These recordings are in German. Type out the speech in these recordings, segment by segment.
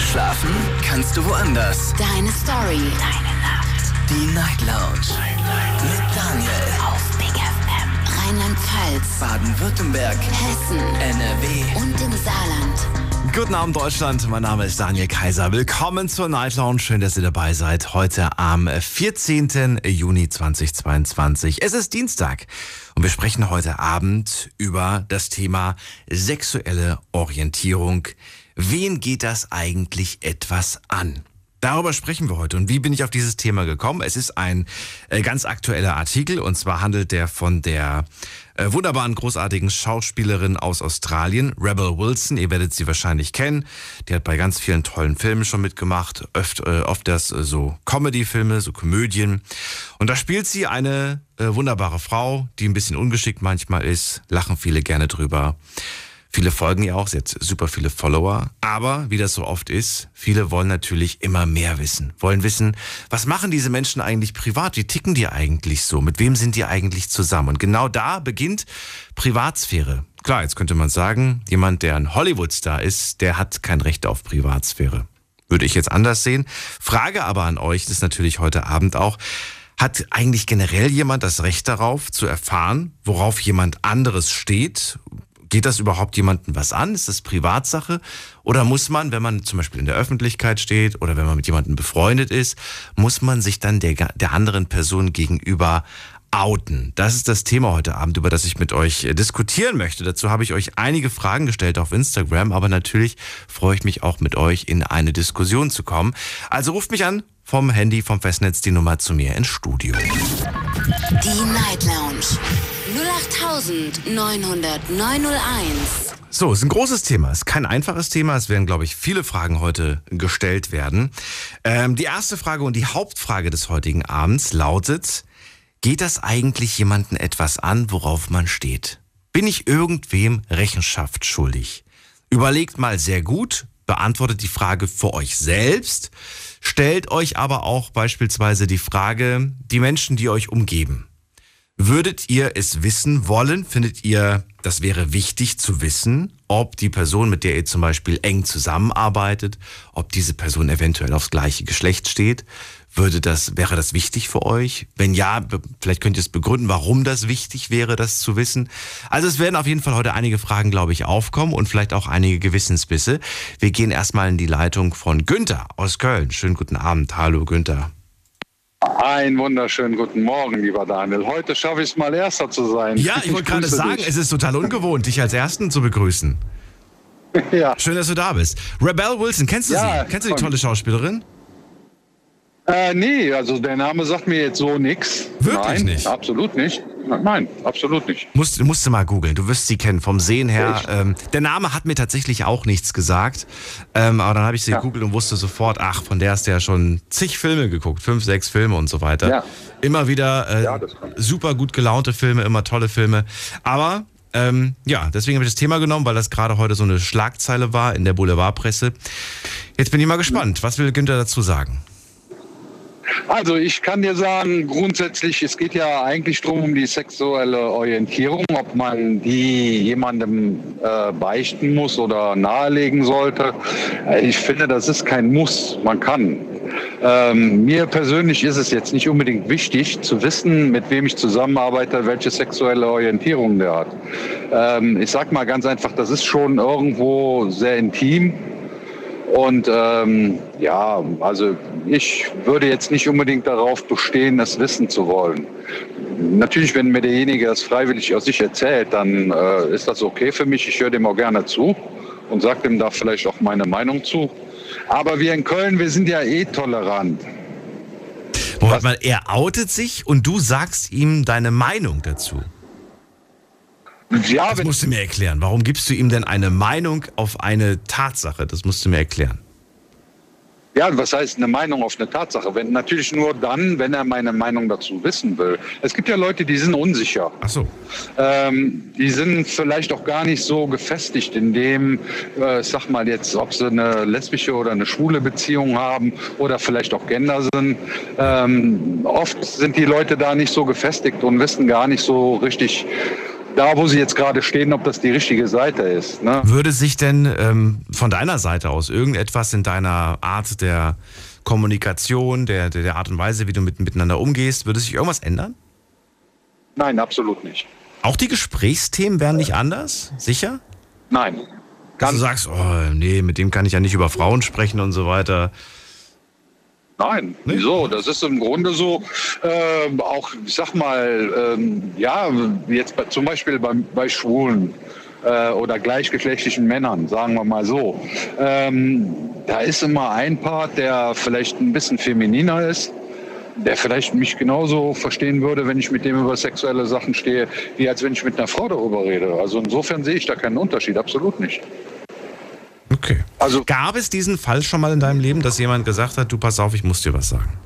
Schlafen kannst du woanders. Deine Story. Deine Nacht. Die Night Lounge. Mit Daniel. Auf Big FM. Rheinland-Pfalz. Baden-Württemberg. Hessen. NRW. Und im Saarland. Guten Abend Deutschland, mein Name ist Daniel Kaiser. Willkommen zur Night Lounge. Schön, dass ihr dabei seid. Heute am 14. Juni 2022. Es ist Dienstag und wir sprechen heute Abend über das Thema sexuelle Orientierung. Wen geht das eigentlich etwas an? Darüber sprechen wir heute. Und wie bin ich auf dieses Thema gekommen? Es ist ein äh, ganz aktueller Artikel und zwar handelt der von der äh, wunderbaren, großartigen Schauspielerin aus Australien, Rebel Wilson. Ihr werdet sie wahrscheinlich kennen. Die hat bei ganz vielen tollen Filmen schon mitgemacht. Oft, äh, oft das äh, so Comedy-Filme, so Komödien. Und da spielt sie eine wunderbare Frau, die ein bisschen ungeschickt manchmal ist. Lachen viele gerne drüber. Viele folgen ihr auch, sie hat super viele Follower. Aber wie das so oft ist, viele wollen natürlich immer mehr wissen. Wollen wissen, was machen diese Menschen eigentlich privat? Wie ticken die eigentlich so? Mit wem sind die eigentlich zusammen? Und genau da beginnt Privatsphäre. Klar, jetzt könnte man sagen, jemand, der ein Hollywood-Star ist, der hat kein Recht auf Privatsphäre. Würde ich jetzt anders sehen. Frage aber an euch, das ist natürlich heute Abend auch, hat eigentlich generell jemand das Recht darauf zu erfahren, worauf jemand anderes steht? Geht das überhaupt jemandem was an? Ist das Privatsache? Oder muss man, wenn man zum Beispiel in der Öffentlichkeit steht oder wenn man mit jemandem befreundet ist, muss man sich dann der, der anderen Person gegenüber outen? Das ist das Thema heute Abend, über das ich mit euch äh, diskutieren möchte. Dazu habe ich euch einige Fragen gestellt auf Instagram, aber natürlich freue ich mich auch mit euch in eine Diskussion zu kommen. Also ruft mich an vom Handy, vom Festnetz die Nummer zu mir ins Studio. Die Night Lounge. 08901. So, ist ein großes Thema. Ist kein einfaches Thema. Es werden, glaube ich, viele Fragen heute gestellt werden. Ähm, die erste Frage und die Hauptfrage des heutigen Abends lautet, geht das eigentlich jemanden etwas an, worauf man steht? Bin ich irgendwem Rechenschaft schuldig? Überlegt mal sehr gut, beantwortet die Frage für euch selbst, stellt euch aber auch beispielsweise die Frage, die Menschen, die euch umgeben. Würdet ihr es wissen wollen? Findet ihr, das wäre wichtig zu wissen, ob die Person, mit der ihr zum Beispiel eng zusammenarbeitet, ob diese Person eventuell aufs gleiche Geschlecht steht? Würde das, wäre das wichtig für euch? Wenn ja, vielleicht könnt ihr es begründen, warum das wichtig wäre, das zu wissen. Also es werden auf jeden Fall heute einige Fragen, glaube ich, aufkommen und vielleicht auch einige Gewissensbisse. Wir gehen erstmal in die Leitung von Günther aus Köln. Schönen guten Abend. Hallo Günther. Einen wunderschönen guten Morgen, lieber Daniel. Heute schaffe ich es mal Erster zu sein. Ja, ich wollte gerade sagen, dich. es ist total ungewohnt, dich als Ersten zu begrüßen. Ja. Schön, dass du da bist. Rebel Wilson, kennst du Ja, sie? Kennst du die tolle Schauspielerin? Äh, nee, also der Name sagt mir jetzt so nichts. Wirklich Nein, nicht? Absolut nicht. Nein, absolut nicht. Musst, musst du mal googeln, du wirst sie kennen vom Sehen her. Ähm, der Name hat mir tatsächlich auch nichts gesagt. Ähm, aber dann habe ich sie Ja. gegoogelt und wusste sofort, ach, von der hast du ja schon zig Filme geguckt, fünf, sechs Filme und so weiter. Ja. Immer wieder äh, Ja, super gut gelaunte Filme, immer tolle Filme. Aber ähm, ja, deswegen habe ich das Thema genommen, weil das gerade heute so eine Schlagzeile war in der Boulevardpresse. Jetzt bin ich mal gespannt. Was will Günther dazu sagen? Also ich kann dir sagen, grundsätzlich, es geht ja eigentlich drum um die sexuelle Orientierung, ob man die jemandem äh, beichten muss oder nahelegen sollte. Ich finde, das ist kein Muss, man kann. Ähm, mir persönlich ist es jetzt nicht unbedingt wichtig zu wissen, mit wem ich zusammenarbeite, welche sexuelle Orientierung der hat. Ähm, ich sag mal ganz einfach, das ist schon irgendwo sehr intim. Und ähm, ja, also ich würde jetzt nicht unbedingt darauf bestehen, das wissen zu wollen. Natürlich, wenn mir derjenige das freiwillig aus sich erzählt, dann äh, ist das okay für mich. Ich höre dem auch gerne zu und sage dem da vielleicht auch meine Meinung zu. Aber wir in Köln, wir sind ja eh tolerant. Moment mal, er outet sich und du sagst ihm deine Meinung dazu. Ja, Das musst du mir erklären. Warum gibst du ihm denn eine Meinung auf eine Tatsache? Das musst du mir erklären. Ja, was heißt eine Meinung auf eine Tatsache? Wenn, natürlich nur dann, wenn er meine Meinung dazu wissen will. Es gibt ja Leute, die sind unsicher. Ach so. Ähm, die sind vielleicht auch gar nicht so gefestigt in dem, äh, ich sag mal jetzt, ob sie eine lesbische oder eine schwule Beziehung haben oder vielleicht auch Gender sind. Ähm, oft sind die Leute da nicht so gefestigt und wissen gar nicht so richtig, da, wo sie jetzt gerade stehen, ob das die richtige Seite ist. Ne? Würde sich denn ähm, von deiner Seite aus irgendetwas in deiner Art der Kommunikation, der, der, der Art und Weise, wie du mit, miteinander umgehst, würde sich irgendwas ändern? Nein, absolut nicht. Auch die Gesprächsthemen wären nicht anders? Sicher? Nein. Dass du sagst, oh, nee, mit dem kann ich ja nicht über Frauen sprechen und so weiter. Nein, wieso? Das ist im Grunde so, äh, auch, ich sag mal, ähm, ja, jetzt bei, zum Beispiel bei, bei Schwulen äh, oder gleichgeschlechtlichen Männern, sagen wir mal so. Ähm, da ist immer ein Part, der vielleicht ein bisschen femininer ist, der vielleicht mich genauso verstehen würde, wenn ich mit dem über sexuelle Sachen stehe, wie als wenn ich mit einer Frau darüber rede. Also insofern sehe ich da keinen Unterschied, absolut nicht. Okay. Also Gab es diesen Fall schon mal in deinem Leben, dass jemand gesagt hat, du pass auf, ich muss dir was sagen?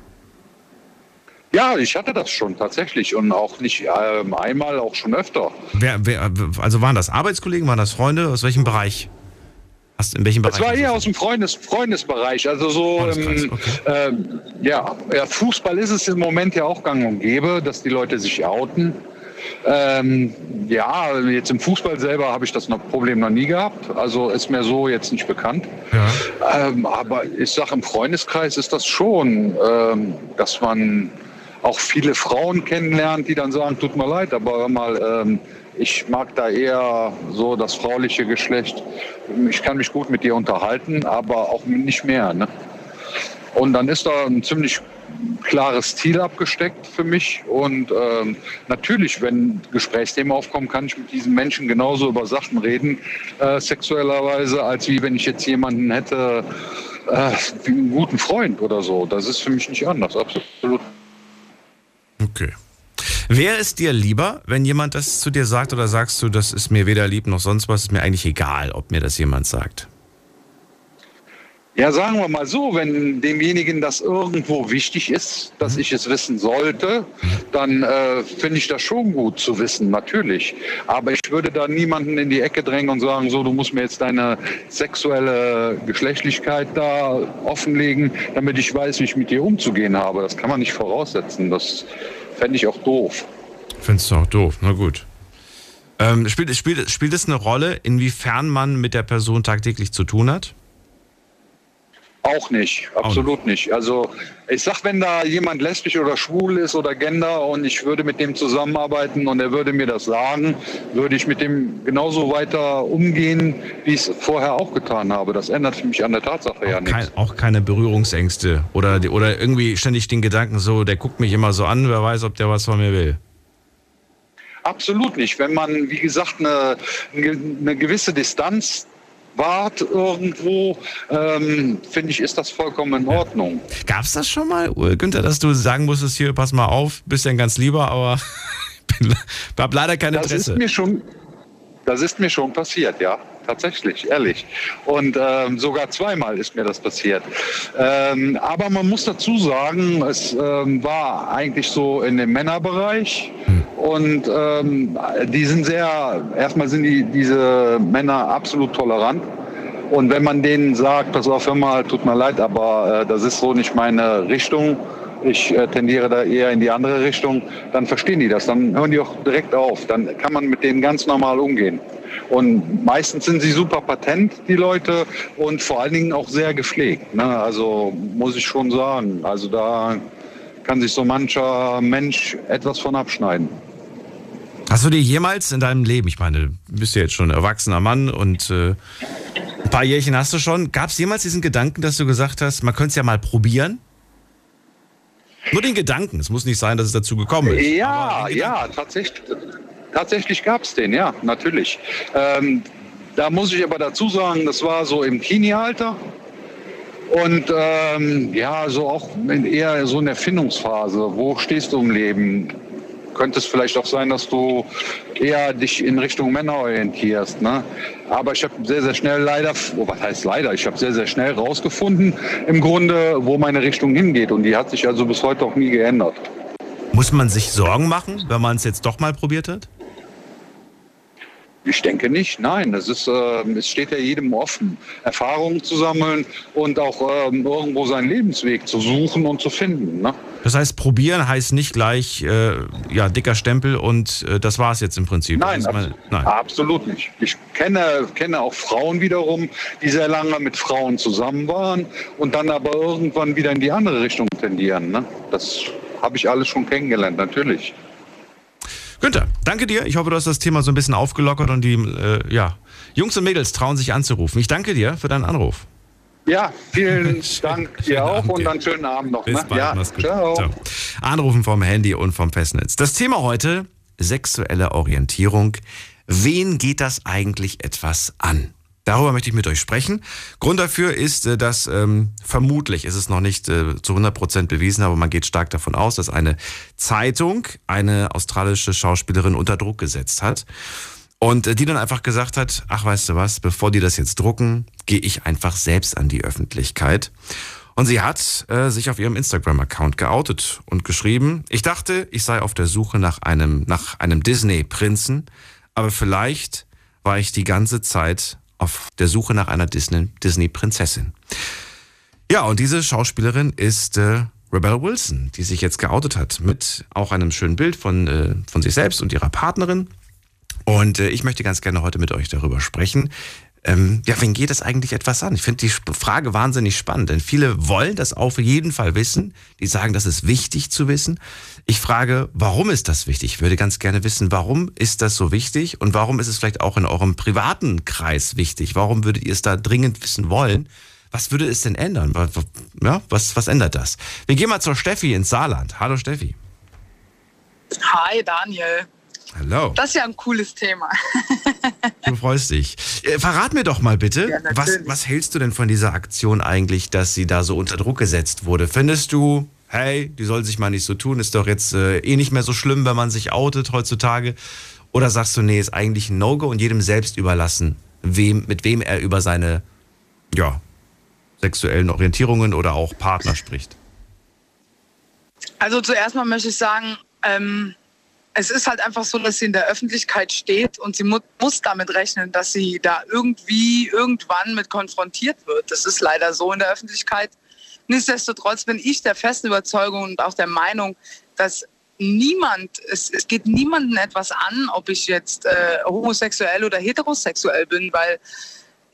ja, ich hatte das schon tatsächlich und auch nicht ähm, einmal, auch schon öfter. Wer, wer, also waren das Arbeitskollegen, waren das Freunde? Aus welchem Bereich? Hast, in welchem Bereich? Es war eher das? aus dem Freundes Freundesbereich. Also so, ähm, okay. ähm, ja, ja, Fußball ist es im Moment ja auch gang und gäbe, dass die Leute sich outen. Ähm, ja, jetzt im Fußball selber habe ich das noch Problem noch nie gehabt. Also ist mir so jetzt nicht bekannt. Ja. Ähm, aber ich sage, im Freundeskreis ist das schon, ähm, dass man auch viele Frauen kennenlernt, die dann sagen, tut mir leid, aber mal, ähm, ich mag da eher so das frauliche Geschlecht. Ich kann mich gut mit dir unterhalten, aber auch nicht mehr. Ne? Und dann ist da ein ziemlich klares Ziel abgesteckt für mich. Und ähm, natürlich, wenn Gesprächsthemen aufkommen, kann ich mit diesen Menschen genauso über Sachen reden, äh, sexuellerweise, als wie wenn ich jetzt jemanden hätte, äh, wie einen guten Freund oder so. Das ist für mich nicht anders, absolut. Okay. Wer ist dir lieber, wenn jemand das zu dir sagt oder sagst du, das ist mir weder lieb noch sonst was, ist mir eigentlich egal, ob mir das jemand sagt? Ja, sagen wir mal so, wenn demjenigen das irgendwo wichtig ist, dass ich es wissen sollte, dann äh, finde ich das schon gut zu wissen, natürlich. Aber ich würde da niemanden in die Ecke drängen und sagen, so, du musst mir jetzt deine sexuelle Geschlechtlichkeit da offenlegen, damit ich weiß, wie ich mit dir umzugehen habe. Das kann man nicht voraussetzen. Das fände ich auch doof. Findest du auch doof, na gut. Ähm, spielt, spielt, spielt es eine Rolle, inwiefern man mit der Person tagtäglich zu tun hat? Auch nicht, absolut nicht. Also ich sag, wenn da jemand lesbisch oder schwul ist oder gender und ich würde mit dem zusammenarbeiten und er würde mir das sagen, würde ich mit dem genauso weiter umgehen, wie ich es vorher auch getan habe. Das ändert für mich an der Tatsache ja Kein, nichts. auch keine Berührungsängste oder, oder irgendwie ständig den Gedanken so, der guckt mich immer so an, wer weiß, ob der was von mir will. Absolut nicht. Wenn man, wie gesagt, eine, eine gewisse Distanz wahrt irgendwo, ähm, finde ich, ist das vollkommen in Ordnung. Gab es das schon mal, Günther, dass du sagen musstest, hier, pass mal auf, bist ja ein ganz lieber, aber hab leider kein Das ist Interesse. mir schon, das ist mir schon passiert, ja. Tatsächlich, ehrlich. Und ähm, sogar zweimal ist mir das passiert. Ähm, aber man muss dazu sagen, es ähm, war eigentlich so in dem Männerbereich. Und ähm, die sind sehr, erstmal sind die, diese Männer absolut tolerant. Und wenn man denen sagt, pass auf, hör mal, tut mir leid, aber äh, das ist so nicht meine Richtung, ich äh, tendiere da eher in die andere Richtung, dann verstehen die das, dann hören die auch direkt auf, dann kann man mit denen ganz normal umgehen. Und meistens sind sie super patent, die Leute, und vor allen Dingen auch sehr gepflegt. Ne? Also muss ich schon sagen, also da kann sich so mancher Mensch etwas von abschneiden. Hast du dir jemals in deinem Leben, ich meine, du bist ja jetzt schon ein erwachsener Mann und äh, ein paar Jährchen hast du schon, gab es jemals diesen Gedanken, dass du gesagt hast, man könnte es ja mal probieren? Nur den Gedanken, es muss nicht sein, dass es dazu gekommen ist. Ja, ja, tatsächlich, tatsächlich gab es den, ja, natürlich. Ähm, da muss ich aber dazu sagen, das war so im Teenie-Alter. Und ähm, ja, so auch in eher so in der Findungsphase. Wo stehst du im Leben? Könnte es vielleicht auch sein, dass du eher dich in Richtung Männer orientierst. Ne? Aber ich habe sehr, sehr schnell leider, oh, was heißt leider, ich habe sehr, sehr schnell rausgefunden, im Grunde, wo meine Richtung hingeht. Und die hat sich also bis heute auch nie geändert. Muss man sich Sorgen machen, wenn man es jetzt doch mal probiert hat? Ich denke nicht, nein. Es, ist, äh, es steht ja jedem offen, Erfahrungen zu sammeln und auch äh, irgendwo seinen Lebensweg zu suchen und zu finden. Ne? Das heißt, probieren heißt nicht gleich äh, ja, dicker Stempel und äh, das war es jetzt im Prinzip. Nein, mal, nein, absolut nicht. Ich kenne, kenne auch Frauen wiederum, die sehr lange mit Frauen zusammen waren und dann aber irgendwann wieder in die andere Richtung tendieren. Ne? Das habe ich alles schon kennengelernt, natürlich. Günther, danke dir. Ich hoffe, du hast das Thema so ein bisschen aufgelockert und die äh, ja, Jungs und Mädels trauen sich anzurufen. Ich danke dir für deinen Anruf. Ja, vielen Dank dir auch und dann schönen Abend noch. Bis ne? bald, ja, mach's gut. Ciao. Ciao. Anrufen vom Handy und vom Festnetz. Das Thema heute, sexuelle Orientierung. Wen geht das eigentlich etwas an? Darüber möchte ich mit euch sprechen. Grund dafür ist, äh, dass ähm, vermutlich, ist es noch nicht äh, zu 100 Prozent bewiesen, aber man geht stark davon aus, dass eine Zeitung eine australische Schauspielerin unter Druck gesetzt hat. Und äh, die dann einfach gesagt hat, ach weißt du was, bevor die das jetzt drucken, gehe ich einfach selbst an die Öffentlichkeit. Und sie hat äh, sich auf ihrem Instagram-Account geoutet und geschrieben, ich dachte, ich sei auf der Suche nach einem, nach einem Disney-Prinzen, aber vielleicht war ich die ganze Zeit auf der Suche nach einer Disney-Prinzessin. Ja, und diese Schauspielerin ist äh, Rebecca Wilson, die sich jetzt geoutet hat mit auch einem schönen Bild von, äh, von sich selbst und ihrer Partnerin. Und äh, ich möchte ganz gerne heute mit euch darüber sprechen, ähm, ja, wen geht es eigentlich etwas an? Ich finde die Frage wahnsinnig spannend, denn viele wollen das auf jeden Fall wissen. Die sagen, das ist wichtig zu wissen. Ich frage, warum ist das wichtig? Ich würde ganz gerne wissen, warum ist das so wichtig und warum ist es vielleicht auch in eurem privaten Kreis wichtig? Warum würdet ihr es da dringend wissen wollen? Was würde es denn ändern? Ja, was, was ändert das? Wir gehen mal zur Steffi ins Saarland. Hallo Steffi. Hi Daniel. Hallo. Das ist ja ein cooles Thema. du freust dich. Äh, verrat mir doch mal bitte, ja, was, was hältst du denn von dieser Aktion eigentlich, dass sie da so unter Druck gesetzt wurde? Findest du, hey, die soll sich mal nicht so tun, ist doch jetzt äh, eh nicht mehr so schlimm, wenn man sich outet heutzutage? Oder sagst du, nee, ist eigentlich ein No-Go und jedem selbst überlassen, wem, mit wem er über seine ja, sexuellen Orientierungen oder auch Partner spricht? Also zuerst mal möchte ich sagen, ähm, es ist halt einfach so, dass sie in der Öffentlichkeit steht und sie mu muss damit rechnen, dass sie da irgendwie irgendwann mit konfrontiert wird. Das ist leider so in der Öffentlichkeit. Nichtsdestotrotz bin ich der festen Überzeugung und auch der Meinung, dass niemand, es, es geht niemanden etwas an, ob ich jetzt äh, homosexuell oder heterosexuell bin, weil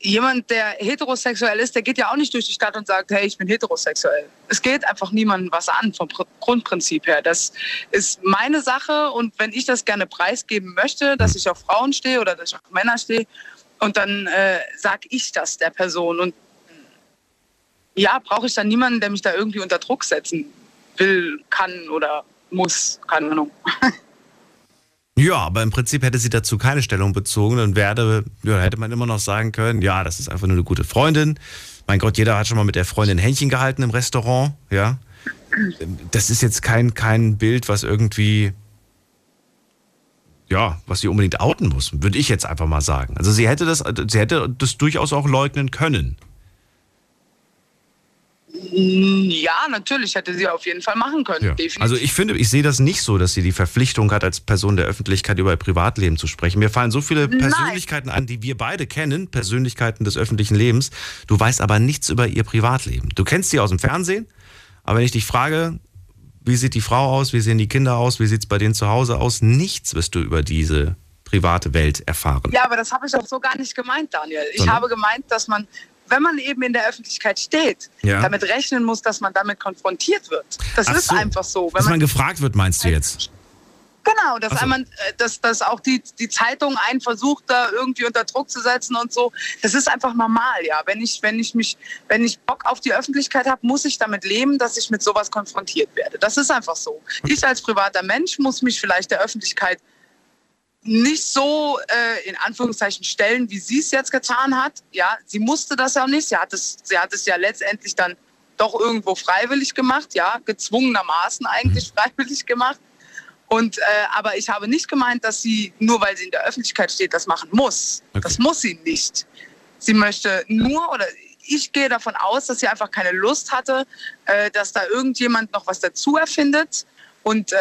jemand, der heterosexuell ist, der geht ja auch nicht durch die Stadt und sagt, hey, ich bin heterosexuell. Es geht einfach niemandem was an vom Grundprinzip her. Das ist meine Sache und wenn ich das gerne preisgeben möchte, dass ich auf Frauen stehe oder dass ich auf Männer stehe, und dann äh, sage ich das der Person. Und ja, brauche ich dann niemanden, der mich da irgendwie unter Druck setzen will, kann oder muss, keine Ahnung. Ja, aber im Prinzip hätte sie dazu keine Stellung bezogen und werde, ja, hätte man immer noch sagen können, ja, das ist einfach nur eine gute Freundin. Mein Gott, jeder hat schon mal mit der Freundin Händchen gehalten im Restaurant, ja. Das ist jetzt kein, kein Bild, was irgendwie, ja, was sie unbedingt outen muss, würde ich jetzt einfach mal sagen. Also sie hätte das, sie hätte das durchaus auch leugnen können. Ja, natürlich hätte sie auf jeden Fall machen können. Ja. Also ich finde, ich sehe das nicht so, dass sie die Verpflichtung hat, als Person der Öffentlichkeit über ihr Privatleben zu sprechen. Mir fallen so viele Persönlichkeiten Nein. an, die wir beide kennen, Persönlichkeiten des öffentlichen Lebens. Du weißt aber nichts über ihr Privatleben. Du kennst sie aus dem Fernsehen, aber wenn ich dich frage, wie sieht die Frau aus, wie sehen die Kinder aus, wie sieht es bei denen zu Hause aus, nichts wirst du über diese private Welt erfahren. Ja, aber das habe ich auch so gar nicht gemeint, Daniel. Ich Sondern? habe gemeint, dass man wenn man eben in der Öffentlichkeit steht, ja. damit rechnen muss, dass man damit konfrontiert wird. Das Ach ist so. einfach so. Wenn dass man, man, gefragt wird, meinst du jetzt? Genau, dass, so. einmal, äh, dass, dass auch die, die Zeitung einen versucht, da irgendwie unter Druck zu setzen und so. Das ist einfach normal, ja. Wenn ich, wenn ich mich, wenn ich Bock auf die Öffentlichkeit habe, muss ich damit leben, dass ich mit sowas konfrontiert werde. Das ist einfach so. Ich als privater Mensch muss mich vielleicht der Öffentlichkeit nicht so äh, in Anführungszeichen stellen, wie sie es jetzt getan hat. Ja, sie musste das ja auch nicht. Sie hat es, sie hat es ja letztendlich dann doch irgendwo freiwillig gemacht, ja, gezwungenermaßen eigentlich mhm. freiwillig gemacht. Und äh, aber ich habe nicht gemeint, dass sie nur weil sie in der Öffentlichkeit steht, das machen muss. Okay. Das muss sie nicht. Sie möchte nur oder ich gehe davon aus, dass sie einfach keine Lust hatte, äh, dass da irgendjemand noch was dazu erfindet und äh,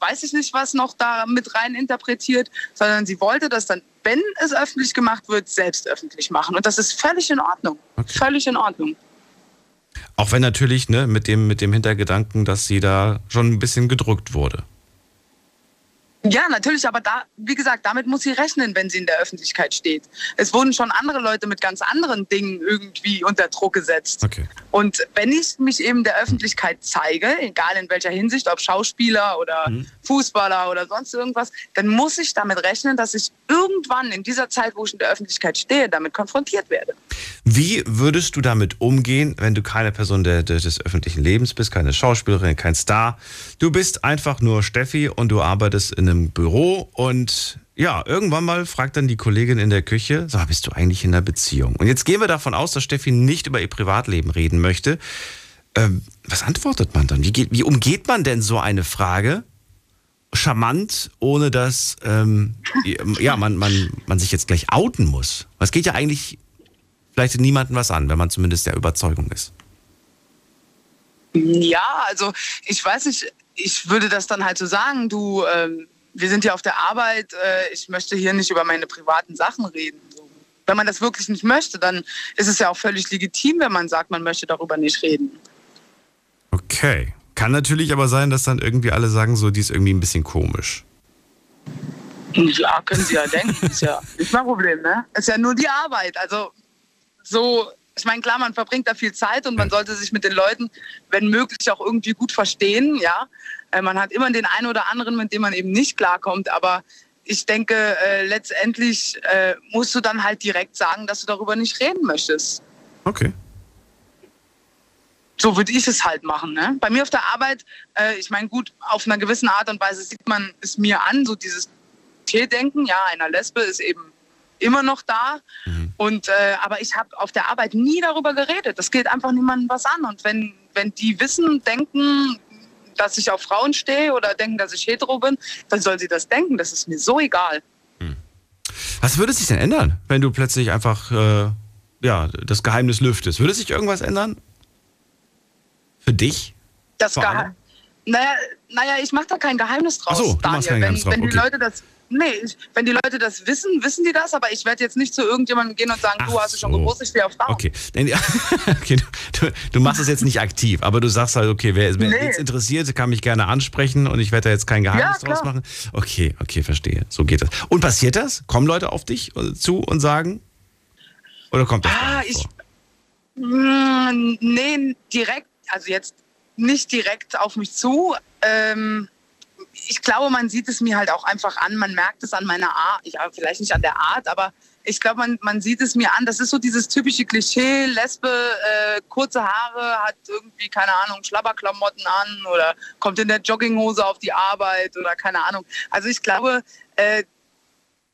weiß ich nicht, was noch da mit rein interpretiert, sondern sie wollte das dann wenn es öffentlich gemacht wird, selbst öffentlich machen. Und das ist völlig in Ordnung. Okay. Völlig in Ordnung. Auch wenn natürlich, ne, mit dem, mit dem Hintergedanken, dass sie da schon ein bisschen gedrückt wurde. Ja, natürlich, aber da, wie gesagt, damit muss sie rechnen, wenn sie in der Öffentlichkeit steht. Es wurden schon andere Leute mit ganz anderen Dingen irgendwie unter Druck gesetzt. Okay. Und wenn ich mich eben der Öffentlichkeit zeige, egal in welcher Hinsicht, ob Schauspieler oder Mhm. Fußballer oder sonst irgendwas, dann muss ich damit rechnen, dass ich irgendwann in dieser Zeit, wo ich in der Öffentlichkeit stehe, damit konfrontiert werde. Wie würdest du damit umgehen, wenn du keine Person der, der, des öffentlichen Lebens bist, keine Schauspielerin, kein Star? Du bist einfach nur Steffi und du arbeitest in einem Büro und ja, irgendwann mal fragt dann die Kollegin in der Küche, mal, bist du eigentlich in einer Beziehung? Und jetzt gehen wir davon aus, dass Steffi nicht über ihr Privatleben reden möchte. Ähm, was antwortet man dann? Wie, geht, wie umgeht man denn so eine Frage? Charmant, ohne dass ähm, ja, man, man, man sich jetzt gleich outen muss. Was geht ja eigentlich vielleicht niemandem was an, wenn man zumindest der Überzeugung ist. Ja, also ich weiß nicht, ich würde das dann halt so sagen, du, ähm, wir sind ja auf der Arbeit, äh, ich möchte hier nicht über meine privaten Sachen reden. So. Wenn man das wirklich nicht möchte, dann ist es ja auch völlig legitim, wenn man sagt, man möchte darüber nicht reden. Okay. Kann natürlich aber sein, dass dann irgendwie alle sagen, so, die ist irgendwie ein bisschen komisch. Ja, können Sie ja denken, ist ja nicht mein Problem, ne? Ist ja nur die Arbeit. Also so, ich meine, klar, man verbringt da viel Zeit und man sollte sich mit den Leuten, wenn möglich, auch irgendwie gut verstehen, ja. Äh, Man hat immer den einen oder anderen, mit dem man eben nicht klarkommt, aber ich denke, äh, letztendlich äh, musst du dann halt direkt sagen, dass du darüber nicht reden möchtest. Okay. so würde ich es halt machen. Ne? Bei mir auf der Arbeit, äh, ich meine, gut, auf einer gewissen Art und Weise sieht man es mir an, so dieses Tierdenken, ja, einer Lesbe ist eben immer noch da. Und, äh, aber ich habe auf der Arbeit nie darüber geredet. Das geht einfach niemandem was an. Und wenn, wenn die wissen, denken, dass ich auf Frauen stehe oder denken, dass ich hetero bin, dann soll sie das denken. Das ist mir so egal. Was würde sich denn ändern, wenn du plötzlich einfach äh, ja, das Geheimnis lüftest? Würde sich irgendwas ändern? Für dich? Das Vor Geheim allem? naja, naja, ich mache da kein Geheimnis draus. So, du Daniel. kein Geheimnis wenn, draus, wenn die okay. Leute das, nee, ich, wenn die Leute das wissen, wissen die das, aber ich werde jetzt nicht zu irgendjemandem gehen und sagen, du Ach hast dich schon gewusst, ich stehe auf Frauen. Okay. Okay du, du, du machst es jetzt nicht aktiv, aber du sagst halt, okay, wer, wer Nee. jetzt interessiert, kann mich gerne ansprechen und ich werde da jetzt kein Geheimnis Ja, draus machen. Okay, okay, verstehe. So geht das. Und passiert das? Kommen Leute auf dich zu und sagen? Oder kommt das Ah, ich, vor? Mm, nee, direkt, also jetzt nicht direkt auf mich zu. Ähm, ich glaube, man sieht es mir halt auch einfach an. Man merkt es an meiner Art, ja, vielleicht nicht an der Art, aber ich glaube, man, man sieht es mir an. Das ist so dieses typische Klischee, Lesbe, äh, kurze Haare, hat irgendwie, keine Ahnung, Schlabberklamotten an oder kommt in der Jogginghose auf die Arbeit oder keine Ahnung. Also ich glaube, äh,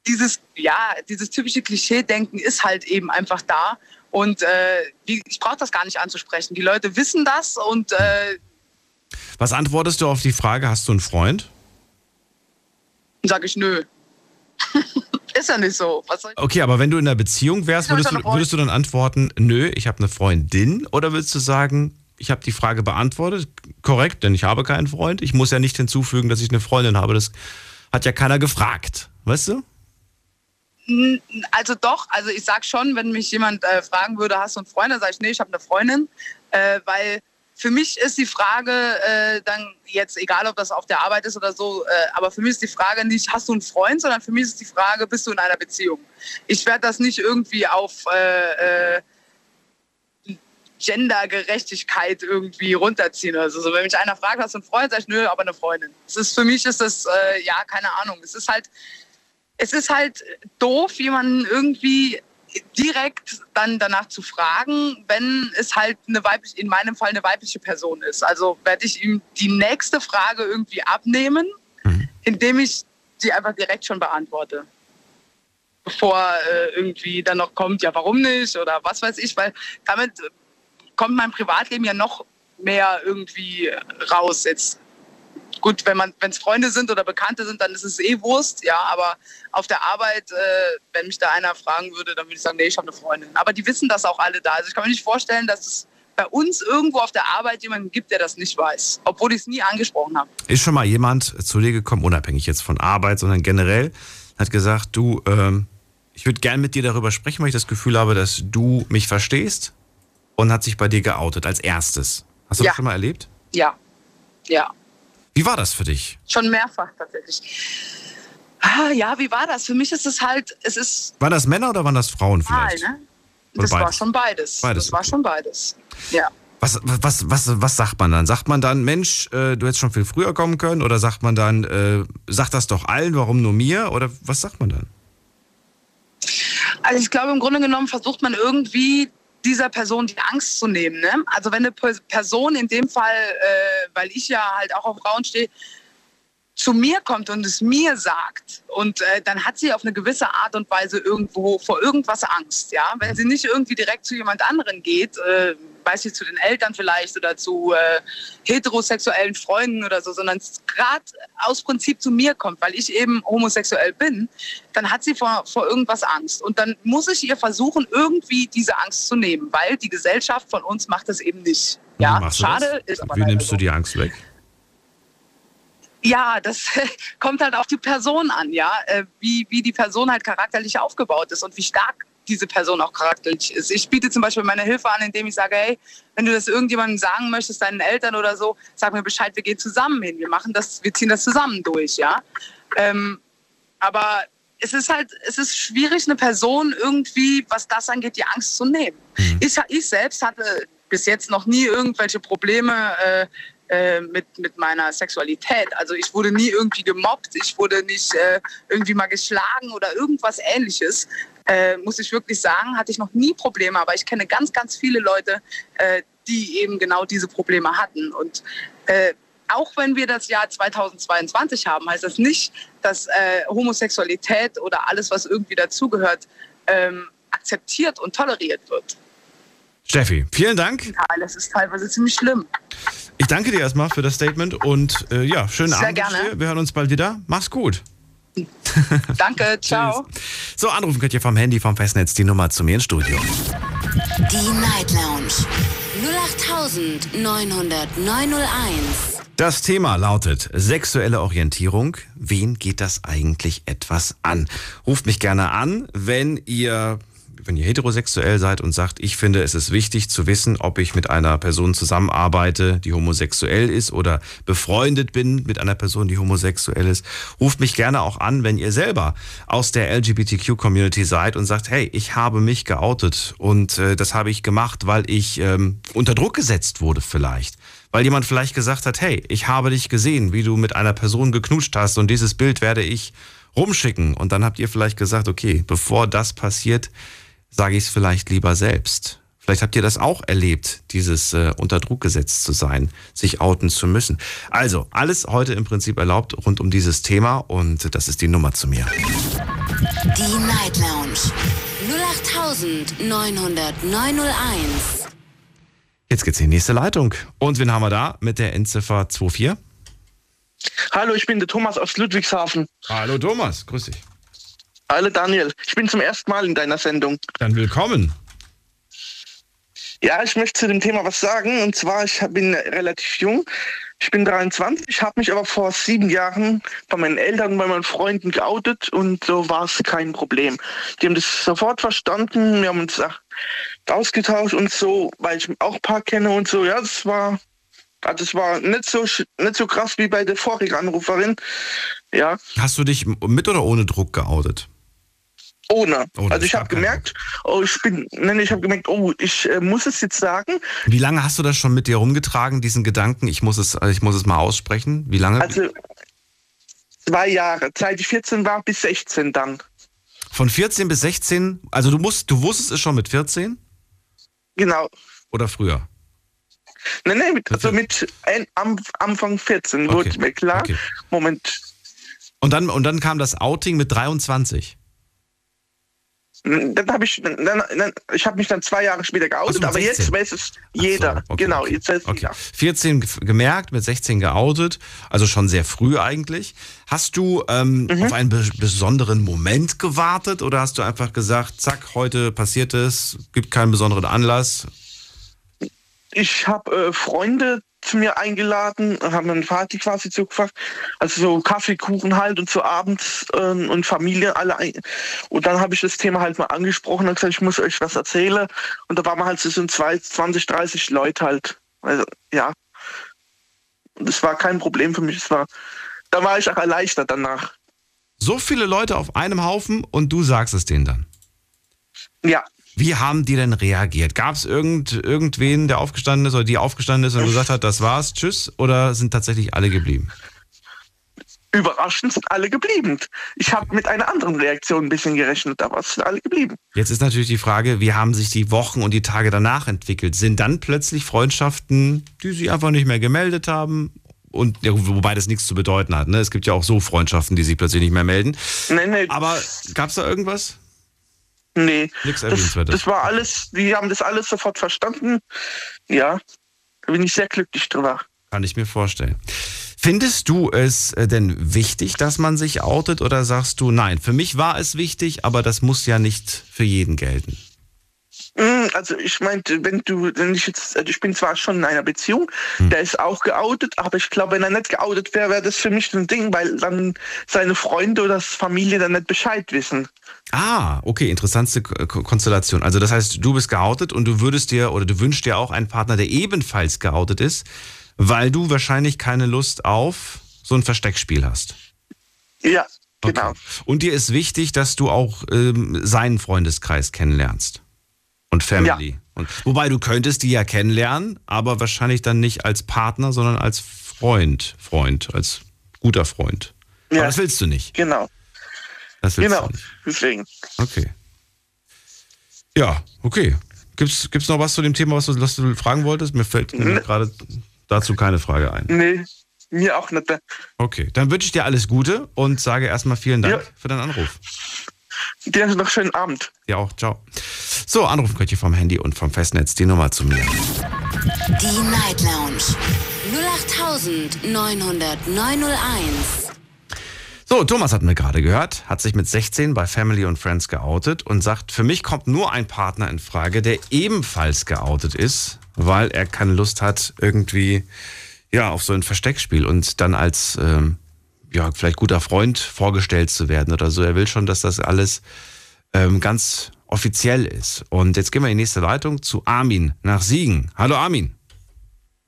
dieses, ja, dieses typische Klischee-Denken ist halt eben einfach da. Und äh, ich brauche das gar nicht anzusprechen. Die Leute wissen das und äh, Was antwortest du auf die Frage, hast du einen Freund? Sage ich nö. ist ja nicht so. Okay, aber wenn du in einer Beziehung wärst, würdest du, würdest du dann antworten, nö, ich habe eine Freundin? Oder würdest du sagen, ich habe die Frage beantwortet, korrekt, denn ich habe keinen Freund. Ich muss ja nicht hinzufügen, dass ich eine Freundin habe. Das hat ja keiner gefragt, weißt du? Also doch, also ich sag schon, wenn mich jemand äh, fragen würde, hast du einen Freund, dann sage ich, nee, ich habe eine Freundin, äh, weil für mich ist die Frage äh, dann jetzt, egal ob das auf der Arbeit ist oder so, äh, aber für mich ist die Frage nicht, hast du einen Freund, sondern für mich ist die Frage, bist du in einer Beziehung? Ich werde das nicht irgendwie auf äh, äh, Gendergerechtigkeit irgendwie runterziehen. Also so, wenn mich einer fragt, hast du einen Freund, sage ich, nö, aber eine Freundin. Es ist, für mich ist das, äh, ja, keine Ahnung. Es ist halt, es ist halt doof, jemanden irgendwie direkt dann danach zu fragen, wenn es halt eine weibliche, in meinem Fall eine weibliche Person ist. Also werde ich ihm die nächste Frage irgendwie abnehmen, indem ich sie einfach direkt schon beantworte. Bevor äh, irgendwie dann noch kommt, ja, warum nicht oder was weiß ich, weil damit kommt mein Privatleben ja noch mehr irgendwie raus. Jetzt gut, wenn man, wenn es Freunde sind oder Bekannte sind, dann ist es eh Wurst, ja. Aber auf der Arbeit, äh, wenn mich da einer fragen würde, dann würde ich sagen, nee, ich habe eine Freundin. Aber die wissen das auch alle da. Also ich kann mir nicht vorstellen, dass es bei uns irgendwo auf der Arbeit jemanden gibt, der das nicht weiß, obwohl ich es nie angesprochen habe. Ist schon mal jemand zu dir gekommen, unabhängig jetzt von Arbeit, sondern generell, hat gesagt, du, ähm, ich würde gern mit dir darüber sprechen, weil ich das Gefühl habe, dass du mich verstehst und hat sich bei dir geoutet als erstes. Hast du Ja. das schon mal erlebt? Ja, ja. Wie war das für dich? Schon mehrfach tatsächlich. Ah, ja, wie war das? Für mich ist es halt, es ist Waren das Männer oder waren das Frauen vielleicht? ne? Oder Das war beides? schon beides. Beides, Das war schon beides. Ja. Was, was, was, was sagt man dann? Sagt man dann, Mensch, äh, du hättest schon viel früher kommen können? Oder sagt man dann, äh, sag das doch allen, warum nur mir? Oder was sagt man dann? Also ich glaube, im Grunde genommen versucht man irgendwie dieser Person die Angst zu nehmen. Ne? Also wenn eine Pe- Person in dem Fall, äh, weil ich ja halt auch auf Frauen stehe, zu mir kommt und es mir sagt und äh, dann hat sie auf eine gewisse Art und Weise irgendwo vor irgendwas Angst, ja. Wenn sie nicht irgendwie direkt zu jemand anderen geht, äh, weiß ich zu den Eltern vielleicht oder zu äh, heterosexuellen Freunden oder so, sondern gerade aus Prinzip zu mir kommt, weil ich eben homosexuell bin, dann hat sie vor, vor irgendwas Angst und dann muss ich ihr versuchen irgendwie diese Angst zu nehmen, weil die Gesellschaft von uns macht das eben nicht. Ja, schade das? ist aber Wie nimmst so. du die Angst weg? Ja, das kommt halt auf die Person an, ja, äh, wie, wie die Person halt charakterlich aufgebaut ist und wie stark diese Person auch charakterlich ist. Ich biete zum Beispiel meine Hilfe an, indem ich sage, hey, wenn du das irgendjemandem sagen möchtest, deinen Eltern oder so, sag mir Bescheid, wir gehen zusammen hin, wir machen das, wir ziehen das zusammen durch, ja. Ähm, aber es ist halt, es ist schwierig, eine Person irgendwie, was das angeht, die Angst zu nehmen. Ich, ich selbst hatte bis jetzt noch nie irgendwelche Probleme äh, äh, mit, mit meiner Sexualität. Also ich wurde nie irgendwie gemobbt, ich wurde nicht äh, irgendwie mal geschlagen oder irgendwas ähnliches. Äh, muss ich wirklich sagen, hatte ich noch nie Probleme, aber ich kenne ganz, ganz viele Leute, äh, die eben genau diese Probleme hatten. Und äh, auch wenn wir das Jahr 2022 haben, heißt das nicht, dass äh, Homosexualität oder alles, was irgendwie dazugehört, ähm, akzeptiert und toleriert wird. Steffi, vielen Dank. Ja, das ist teilweise ziemlich schlimm. Ich danke dir erstmal für das Statement und äh, ja, schönen Sehr Abend. gerne. dir. Wir hören uns bald wieder. Mach's gut. Danke, ciao. So, anrufen könnt ihr vom Handy, vom Festnetz die Nummer zu mir ins Studio. Die Night Lounge 0890901. Das Thema lautet sexuelle Orientierung. Wen geht das eigentlich etwas an? Ruft mich gerne an, wenn ihr wenn ihr heterosexuell seid und sagt, ich finde, es ist wichtig zu wissen, ob ich mit einer Person zusammenarbeite, die homosexuell ist oder befreundet bin mit einer Person, die homosexuell ist, ruft mich gerne auch an, wenn ihr selber aus der LGBTQ-Community seid und sagt, hey, ich habe mich geoutet und äh, das habe ich gemacht, weil ich ähm, unter Druck gesetzt wurde vielleicht. Weil jemand vielleicht gesagt hat, hey, ich habe dich gesehen, wie du mit einer Person geknutscht hast und dieses Bild werde ich rumschicken. Und dann habt ihr vielleicht gesagt, okay, bevor das passiert, sage ich es vielleicht lieber selbst. Vielleicht habt ihr das auch erlebt, dieses äh, unter Druck gesetzt zu sein, sich outen zu müssen. Also, alles heute im Prinzip erlaubt rund um dieses Thema und das ist die Nummer zu mir. Die Night Lounge 0890901. Jetzt geht's in die nächste Leitung. Und wen haben wir da mit der Endziffer 24? Hallo, ich bin der Thomas aus Ludwigshafen. Hallo Thomas, grüß dich. Hallo Daniel, ich bin zum ersten Mal in deiner Sendung. Dann willkommen. Ja, ich möchte zu dem Thema was sagen. Und zwar, ich bin relativ jung. Ich bin 23, habe mich aber vor sieben Jahren bei meinen Eltern und bei meinen Freunden geoutet und so war es kein Problem. Die haben das sofort verstanden. Wir haben uns auch ausgetauscht und so, weil ich auch ein paar kenne und so. Ja, das war, also es war nicht so, nicht so krass wie bei der vorigen Anruferin. Ja, Hast du dich mit oder ohne Druck geoutet? Ohne. Oh, also ich habe gemerkt, oh, ich bin, nein, ich habe gemerkt, oh, ich äh, muss es jetzt sagen. Wie lange hast du das schon mit dir rumgetragen, diesen Gedanken, ich muss es, ich muss es mal aussprechen? Wie lange? Also zwei Jahre, seit ich 14 war bis 16 dann. Von 14 bis 16, also du musst, du wusstest es schon mit 14 Genau. oder früher? Nein, nein, mit, also 14. mit ein, am Anfang 14 Okay, wurde mir klar. okay. Moment, Und dann, und dann kam das Outing mit 23. dann habe ich, dann, dann, ich habe mich dann zwei Jahre später geoutet, mit aber 16. jetzt weiß es jeder. So, okay, genau, jetzt weiß es Okay. jeder. 14 ge- gemerkt, mit 16 geoutet, also schon sehr früh eigentlich. Hast du ähm, Mhm. auf einen be besonderen Moment gewartet oder hast du einfach gesagt, zack, heute passiert es, gibt keinen besonderen Anlass? Ich habe äh, Freunde zu mir eingeladen, haben eine Party quasi zugefragt. Also so Kaffeekuchen halt und so abends ähm, und Familie alle. Ein und dann habe ich das Thema halt mal angesprochen und gesagt, ich muss euch was erzählen. Und da waren wir halt so zwei, 20, 30 Leute halt. Also ja. Und das war kein Problem für mich. Das war, da war ich auch erleichtert danach. So viele Leute auf einem Haufen und du sagst es denen dann. Ja, Wie haben die denn reagiert? Gab es irgend, irgendwen, der aufgestanden ist oder die aufgestanden ist und gesagt hat, das war's, tschüss? Oder sind tatsächlich alle geblieben? überraschend sind alle geblieben. Ich habe mit einer anderen Reaktion ein bisschen gerechnet, aber es sind alle geblieben. Jetzt ist natürlich die Frage, wie haben sich die Wochen und die Tage danach entwickelt? Sind dann plötzlich Freundschaften, die sich einfach nicht mehr gemeldet haben? Und ja, wobei das nichts zu bedeuten hat. Ne? Es gibt ja auch so Freundschaften, die sich plötzlich nicht mehr melden. Nee, nee, Aber gab es da irgendwas? Nee. Nichts Das, Erwähnenswertes. das war alles, die haben das alles sofort verstanden. Ja, da bin ich sehr glücklich drüber. Kann ich mir vorstellen. Findest du es äh, denn wichtig, dass man sich outet oder sagst du, nein, für mich war es wichtig, aber das muss ja nicht für jeden gelten? Mm, Also ich meinte, wenn du, wenn ich jetzt, also ich bin zwar schon in einer Beziehung, Hm. der ist auch geoutet, aber ich glaube, wenn er nicht geoutet wäre, wäre das für mich ein Ding, weil dann seine Freunde oder Familie dann nicht Bescheid wissen. Ah, okay, interessante Konstellation. Also das heißt, du bist geoutet und du würdest dir oder du wünschst dir auch einen Partner, der ebenfalls geoutet ist, weil du wahrscheinlich keine Lust auf so ein Versteckspiel hast. Ja, genau. Okay. Und dir ist wichtig, dass du auch ähm, seinen Freundeskreis kennenlernst. Und Family. Und, wobei du könntest die ja kennenlernen, aber wahrscheinlich dann nicht als Partner, sondern als Freund. Freund, als guter Freund. Aber Ja. das willst du nicht. Genau, Das willst genau. du nicht. Deswegen. Okay. Ja, okay. Gibt's, gibt's noch was zu dem Thema, was du, was du fragen wolltest? Mir fällt Ne. gerade dazu keine Frage ein. Nee, mir auch nicht. Okay, dann wünsche ich dir alles Gute und sage erstmal vielen Dank Ja. für deinen Anruf. Dir noch einen schönen Abend. Ja auch, ciao. So, anrufen könnt ihr vom Handy und vom Festnetz die Nummer zu mir. Die Night Lounge 08901. So, Thomas hatten wir gerade gehört, hat sich mit 16 bei Family und Friends geoutet und sagt, für mich kommt nur ein Partner in Frage, der ebenfalls geoutet ist, weil er keine Lust hat, irgendwie ja, auf so ein Versteckspiel und dann als ähm, ja, vielleicht guter Freund vorgestellt zu werden oder so. Er will schon, dass das alles ähm, ganz offiziell ist. Und jetzt gehen wir in die nächste Leitung zu Armin nach Siegen. Hallo Armin.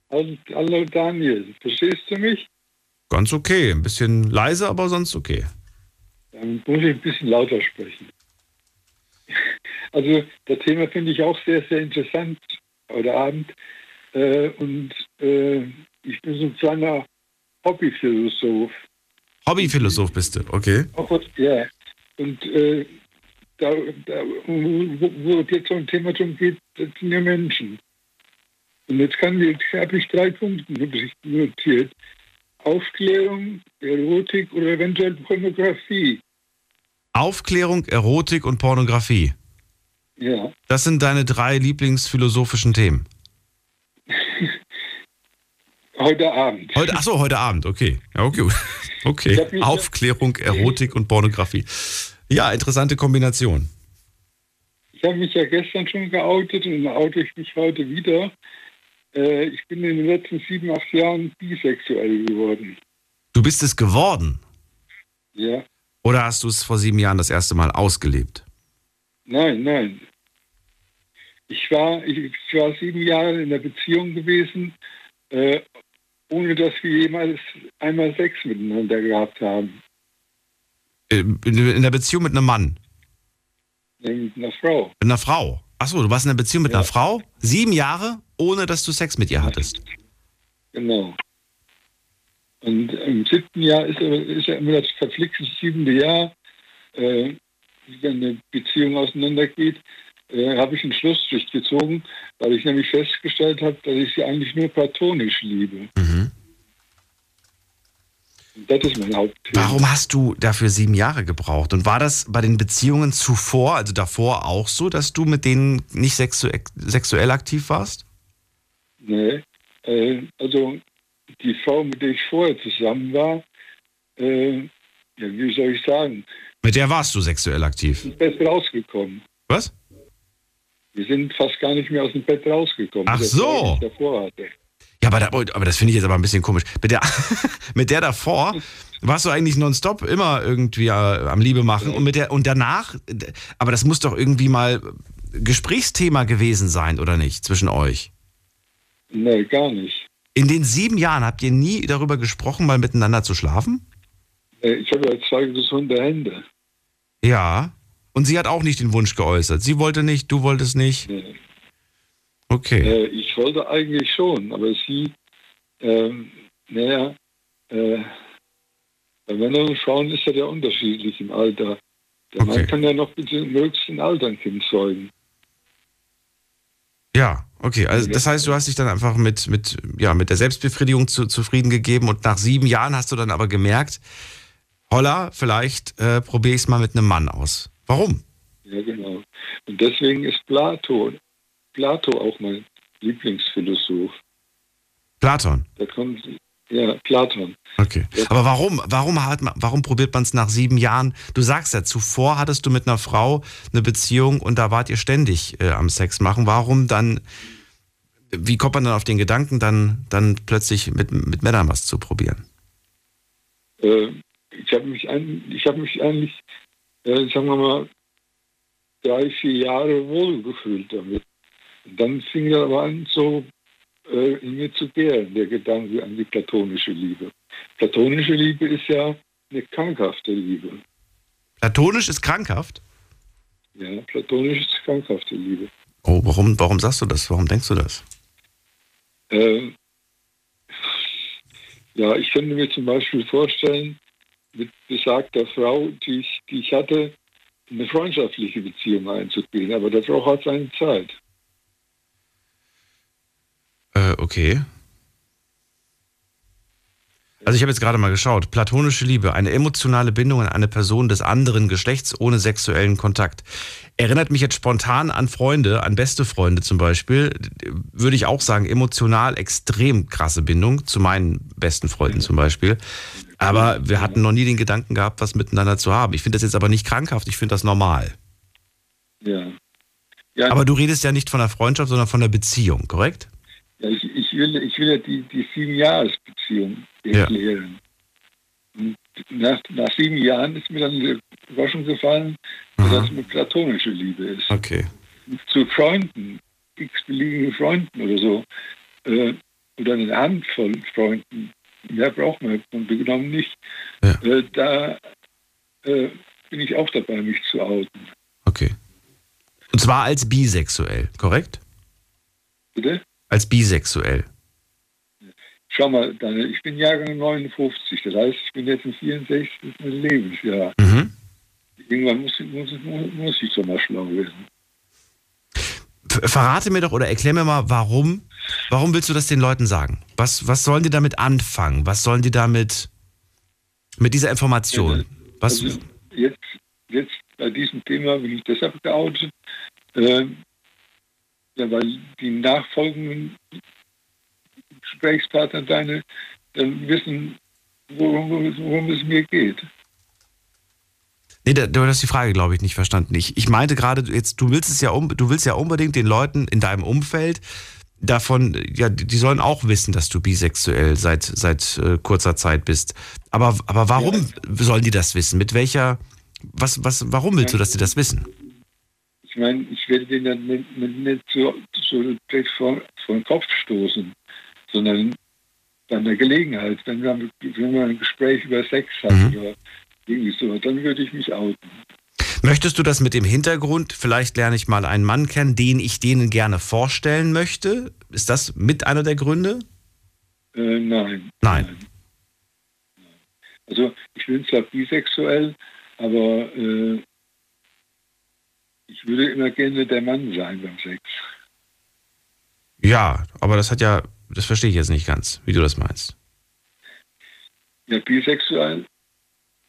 Hallo, Daniel, verstehst du mich? Ganz okay, ein bisschen leise, aber sonst okay. Dann muss ich ein bisschen lauter sprechen. Also das Thema finde ich auch sehr, sehr interessant heute Abend. Äh, und äh, ich bin so ein kleiner Hobbyphilosoph. Hobbyphilosoph bist du, okay. Auch, ja. Und äh, da, da, wo, wo es jetzt so ein Thema drum geht, das sind ja Menschen. Und jetzt, kann- jetzt habe ich drei Punkte notiert. Aufklärung, Erotik oder eventuell Pornografie. Aufklärung, Erotik und Pornografie. Ja. Das sind deine drei lieblingsphilosophischen Themen. Heute Abend. Heute, ach so, heute Abend, okay. Okay. Okay. Aufklärung, Erotik und Pornografie. Ja, interessante Kombination. Ich habe mich ja gestern schon geoutet und oute ich mich heute wieder. Äh, ich bin in den letzten sieben, acht Jahren bisexuell geworden. Du bist es geworden. Ja. Oder hast du es vor sieben Jahren das erste Mal ausgelebt? Nein, nein. Ich war, ich, ich war sieben Jahre in der Beziehung gewesen, äh, ohne dass wir jemals einmal Sex miteinander gehabt haben. Äh, In der Beziehung mit einem Mann? Mit einer Frau. Mit einer Frau? Ach so, du warst in einer Beziehung mit Ja. einer Frau? Sieben Jahre, ohne dass du Sex mit ihr hattest? Genau. Und im siebten Jahr ist, ist ja immer das verflixte siebente Jahr, äh, wenn eine Beziehung auseinandergeht, äh, habe ich einen Schlussstrich gezogen, weil ich nämlich festgestellt habe, dass ich sie eigentlich nur platonisch liebe. Mhm. Das ist mein Hauptthema. Warum hast du dafür sieben Jahre gebraucht? Und war das bei den Beziehungen zuvor, also davor auch so, dass du mit denen nicht sexu sexuell aktiv warst? Nee. Äh, also die Frau, mit der ich vorher zusammen war, äh, ja, wie soll ich sagen, Mit der warst du sexuell aktiv. ist besser rausgekommen. Was? Wir sind fast gar nicht mehr aus dem Bett rausgekommen. Ach so. Ja, aber, da, aber das finde ich jetzt aber ein bisschen komisch. Mit der, mit der davor warst du eigentlich nonstop immer irgendwie äh, am Liebe machen und mit der und danach, aber das muss doch irgendwie mal Gesprächsthema gewesen sein, oder nicht, zwischen euch? Nee, gar nicht. In den sieben Jahren habt ihr nie darüber gesprochen, mal miteinander zu schlafen? Äh, Ich habe ja zwei gesunde Hände. Ja. Und sie hat auch nicht den Wunsch geäußert. Sie wollte nicht, du wolltest nicht. Nee. Okay. Äh, ich wollte eigentlich schon, aber sie, ähm, naja, äh, bei Männern und Frauen ist ja der unterschiedlich im Alter. Der Okay. Mann kann ja noch bis zum höchsten Alter ein Kind zeugen. Ja, okay. Also das heißt, du hast dich dann einfach mit, mit, ja, mit der Selbstbefriedigung zu, zufrieden gegeben und nach sieben Jahren hast du dann aber gemerkt, holla, vielleicht äh, probiere ich es mal mit einem Mann aus. Warum? Ja, genau. Und deswegen ist Plato, Plato auch mein Lieblingsphilosoph. Platon. Da kommt, ja, Platon. Okay. Aber warum? Warum hat man, warum probiert man es nach sieben Jahren? Du sagst ja, zuvor hattest du mit einer Frau eine Beziehung und da wart ihr ständig äh, am Sex machen. Warum dann? Wie kommt man dann auf den Gedanken, dann, dann plötzlich mit, mit Männern was zu probieren? Äh, ich habe mich, ein, ich hab mich eigentlich, äh, sagen wir mal, drei, vier Jahre wohlgefühlt damit. Und dann fing er aber an, so äh, in mir zu gären, der Gedanke an die platonische Liebe. Platonische Liebe ist ja eine krankhafte Liebe. Platonisch ist krankhaft? Ja, platonisch ist krankhafte Liebe. Oh, warum, warum sagst du das? Warum denkst du das? Äh, ja, ich könnte mir zum Beispiel vorstellen, mit besagter Frau, die ich, die ich hatte, eine freundschaftliche Beziehung einzugehen. Aber das braucht halt seine Zeit. Äh, okay. Also ich habe jetzt gerade mal geschaut. Platonische Liebe, eine emotionale Bindung an eine Person des anderen Geschlechts ohne sexuellen Kontakt. Erinnert mich jetzt spontan an Freunde, an beste Freunde zum Beispiel. Würde ich auch sagen, emotional extrem krasse Bindung zu meinen besten Freunden zum Beispiel. Aber wir hatten noch nie den Gedanken gehabt, was miteinander zu haben. Ich finde das jetzt aber nicht krankhaft, ich finde das normal. Ja. ja Aber du redest ja nicht von der Freundschaft, sondern von der Beziehung, korrekt? ja, ich, ich, will, ich will ja die, die Sieben-Jahres-Beziehung Ja. erklären. Und nach, nach sieben Jahren ist mir dann die Überraschung gefallen, dass das eine platonische Liebe ist. Okay. zu Freunden, x-beliebigen Freunden oder so, äh, oder eine Handvoll Freunden, mehr braucht man im Grunde genommen nicht, Ja. äh, da äh, bin ich auch dabei, mich zu outen. Okay. Und zwar als bisexuell, korrekt? Bitte? Als bisexuell. Schau mal, Daniel, ich bin Jahrgang 59, das heißt, ich bin jetzt im 64. Lebensjahr. Mhm. Irgendwann muss, ich- muss, ich- muss ich doch mal schlau werden. Verrate mir doch oder erklär mir mal, warum, warum willst du das den Leuten sagen? Was, was sollen die damit anfangen? Was sollen die damit, mit dieser Information? Was, Also jetzt, jetzt bei diesem Thema bin ich deshalb geoutet, äh, ja, weil die nachfolgenden Gesprächspartner deine dann wissen, worum, worum es mir geht. Nee, da- du hast die Frage, glaube ich, nicht verstanden. Ich, ich meinte gerade, jetzt, du willst es ja, um, du willst ja unbedingt den Leuten in deinem Umfeld davon, ja, die sollen auch wissen, dass du bisexuell seit, seit äh, kurzer Zeit bist. Aber, aber warum sollen die das wissen? Mit welcher, was, was, warum willst du, dass die das wissen? Ich meine, ich werde den dann nicht, nicht, nicht so, so direkt vor, vor den Kopf stoßen, sondern bei einer Gelegenheit, wenn man, wenn man ein Gespräch über Sex hat Mhm. oder irgendwie so, dann würde ich mich outen. Möchtest du das mit dem Hintergrund, vielleicht lerne ich mal einen Mann kennen, den ich denen gerne vorstellen möchte? Ist das mit einer der Gründe? Äh, nein. Nein. Also ich bin zwar bisexuell, aber äh, ich würde immer gerne der Mann sein beim Sex. Ja, aber das hat ja, das verstehe ich jetzt nicht ganz, wie du das meinst. Ja, bisexuell,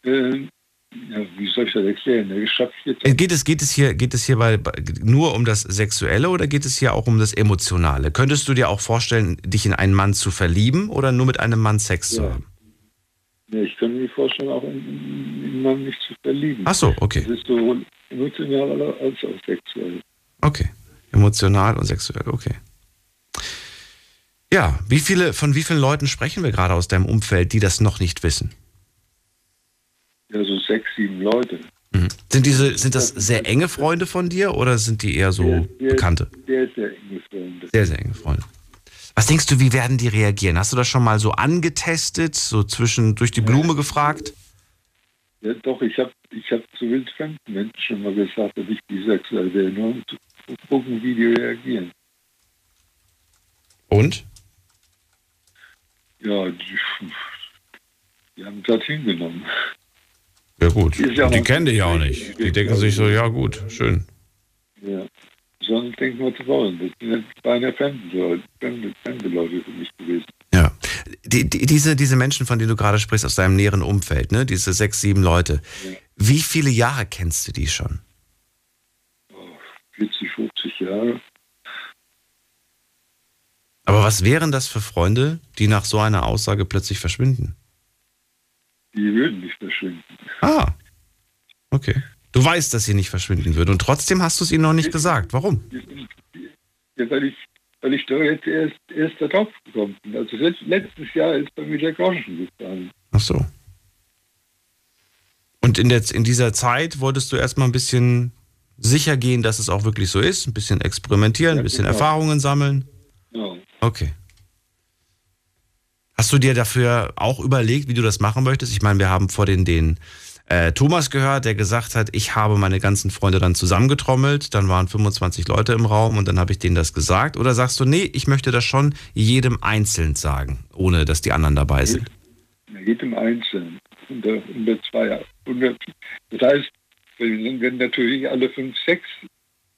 äh, ja, wie soll ich das erklären? Jetzt Äh, Geht es, geht es hier, geht es hier bei, nur um das Sexuelle oder geht es hier auch um das Emotionale? Könntest du dir auch vorstellen, dich in einen Mann zu verlieben oder nur mit einem Mann Sex zu Ja. haben? ja, ich könnte mir vorstellen, auch in, in, in Mann mich zu verlieben. Ach so, okay. Das ist sowohl emotional als auch sexuell. Okay. Emotional und sexuell, okay. Ja, wie viele, von wie vielen Leuten sprechen wir gerade aus deinem Umfeld, die das noch nicht wissen? Ja, so sechs, sieben Leute. Mhm. Sind diese, sind das sehr enge Freunde von dir oder sind die eher so Sehr, sehr, Bekannte? Sehr, sehr enge Freunde. Sehr, sehr enge Freunde. Was denkst du, wie werden die reagieren? Hast du das schon mal so angetestet, so zwischen durch die Blume gefragt? Ja, doch, ich habe ich hab zu wildfremden Menschen schon mal gesagt, dass ich bisexuell wäre, nur um zu gucken, wie die reagieren. Und? Ja, die, die haben das hingenommen. Ja gut. Ja die kennen dich ja auch nicht. Die denken sich so, ja gut, schön. Ja. Sollen denken, was sie wollen. Das sind beinahe fremde fremde, fremde Leute für mich gewesen. Ja. Die, die, diese, diese Menschen, von denen du gerade sprichst, aus deinem näheren Umfeld, ne? diese sechs, sieben Leute, wie viele Jahre kennst du die schon? 40, 50 Jahre. Aber was wären das für Freunde, die nach so einer Aussage plötzlich verschwinden? Die würden nicht verschwinden. Ah, okay. Du weißt, dass sie nicht verschwinden würden und trotzdem hast du es ihnen noch nicht gesagt. Warum? Ja, weil ich, weil ich da jetzt erst, erst drauf gekommen bin. Also letzt- letztes Jahr ist bei mir der Groschen gefallen. Ach so. Und in, der, in dieser Zeit wolltest du erstmal ein bisschen sicher gehen, dass es auch wirklich so ist, ein bisschen experimentieren, ein Ja, bisschen genau. Erfahrungen sammeln. Ja. Okay. Hast du dir dafür auch überlegt, wie du das machen möchtest? Ich meine, wir haben vor den, den äh, Thomas gehört, der gesagt hat, ich habe meine ganzen Freunde dann zusammengetrommelt, dann waren 25 Leute im Raum und dann habe ich denen das gesagt. Oder sagst du, nee, ich möchte das schon jedem einzeln sagen, ohne dass die anderen dabei sind? Jedem Einzelnen. Unter, unter zwei. Unter, das heißt, wenn, wenn natürlich alle fünf, sechs,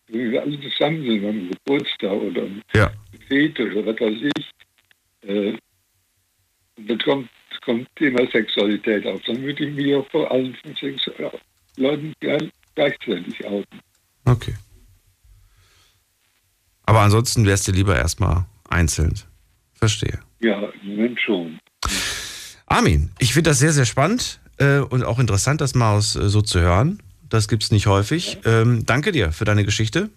wenn wir alle zusammen sind am Geburtstag oder am Ja. Fete oder was weiß ich, äh, und dann kommt, kommt Thema Sexualität auf, dann würde ich mich auch vor allen äh, Leuten gleich- gleichzeitig outen. Okay. Aber ansonsten wärst du lieber erstmal einzeln. Verstehe. Ja, im Moment schon. Armin, ich finde das sehr, sehr spannend äh, und auch interessant, das mal aus, äh, so zu hören. Das gibt es nicht häufig. Ähm, danke dir für deine Geschichte.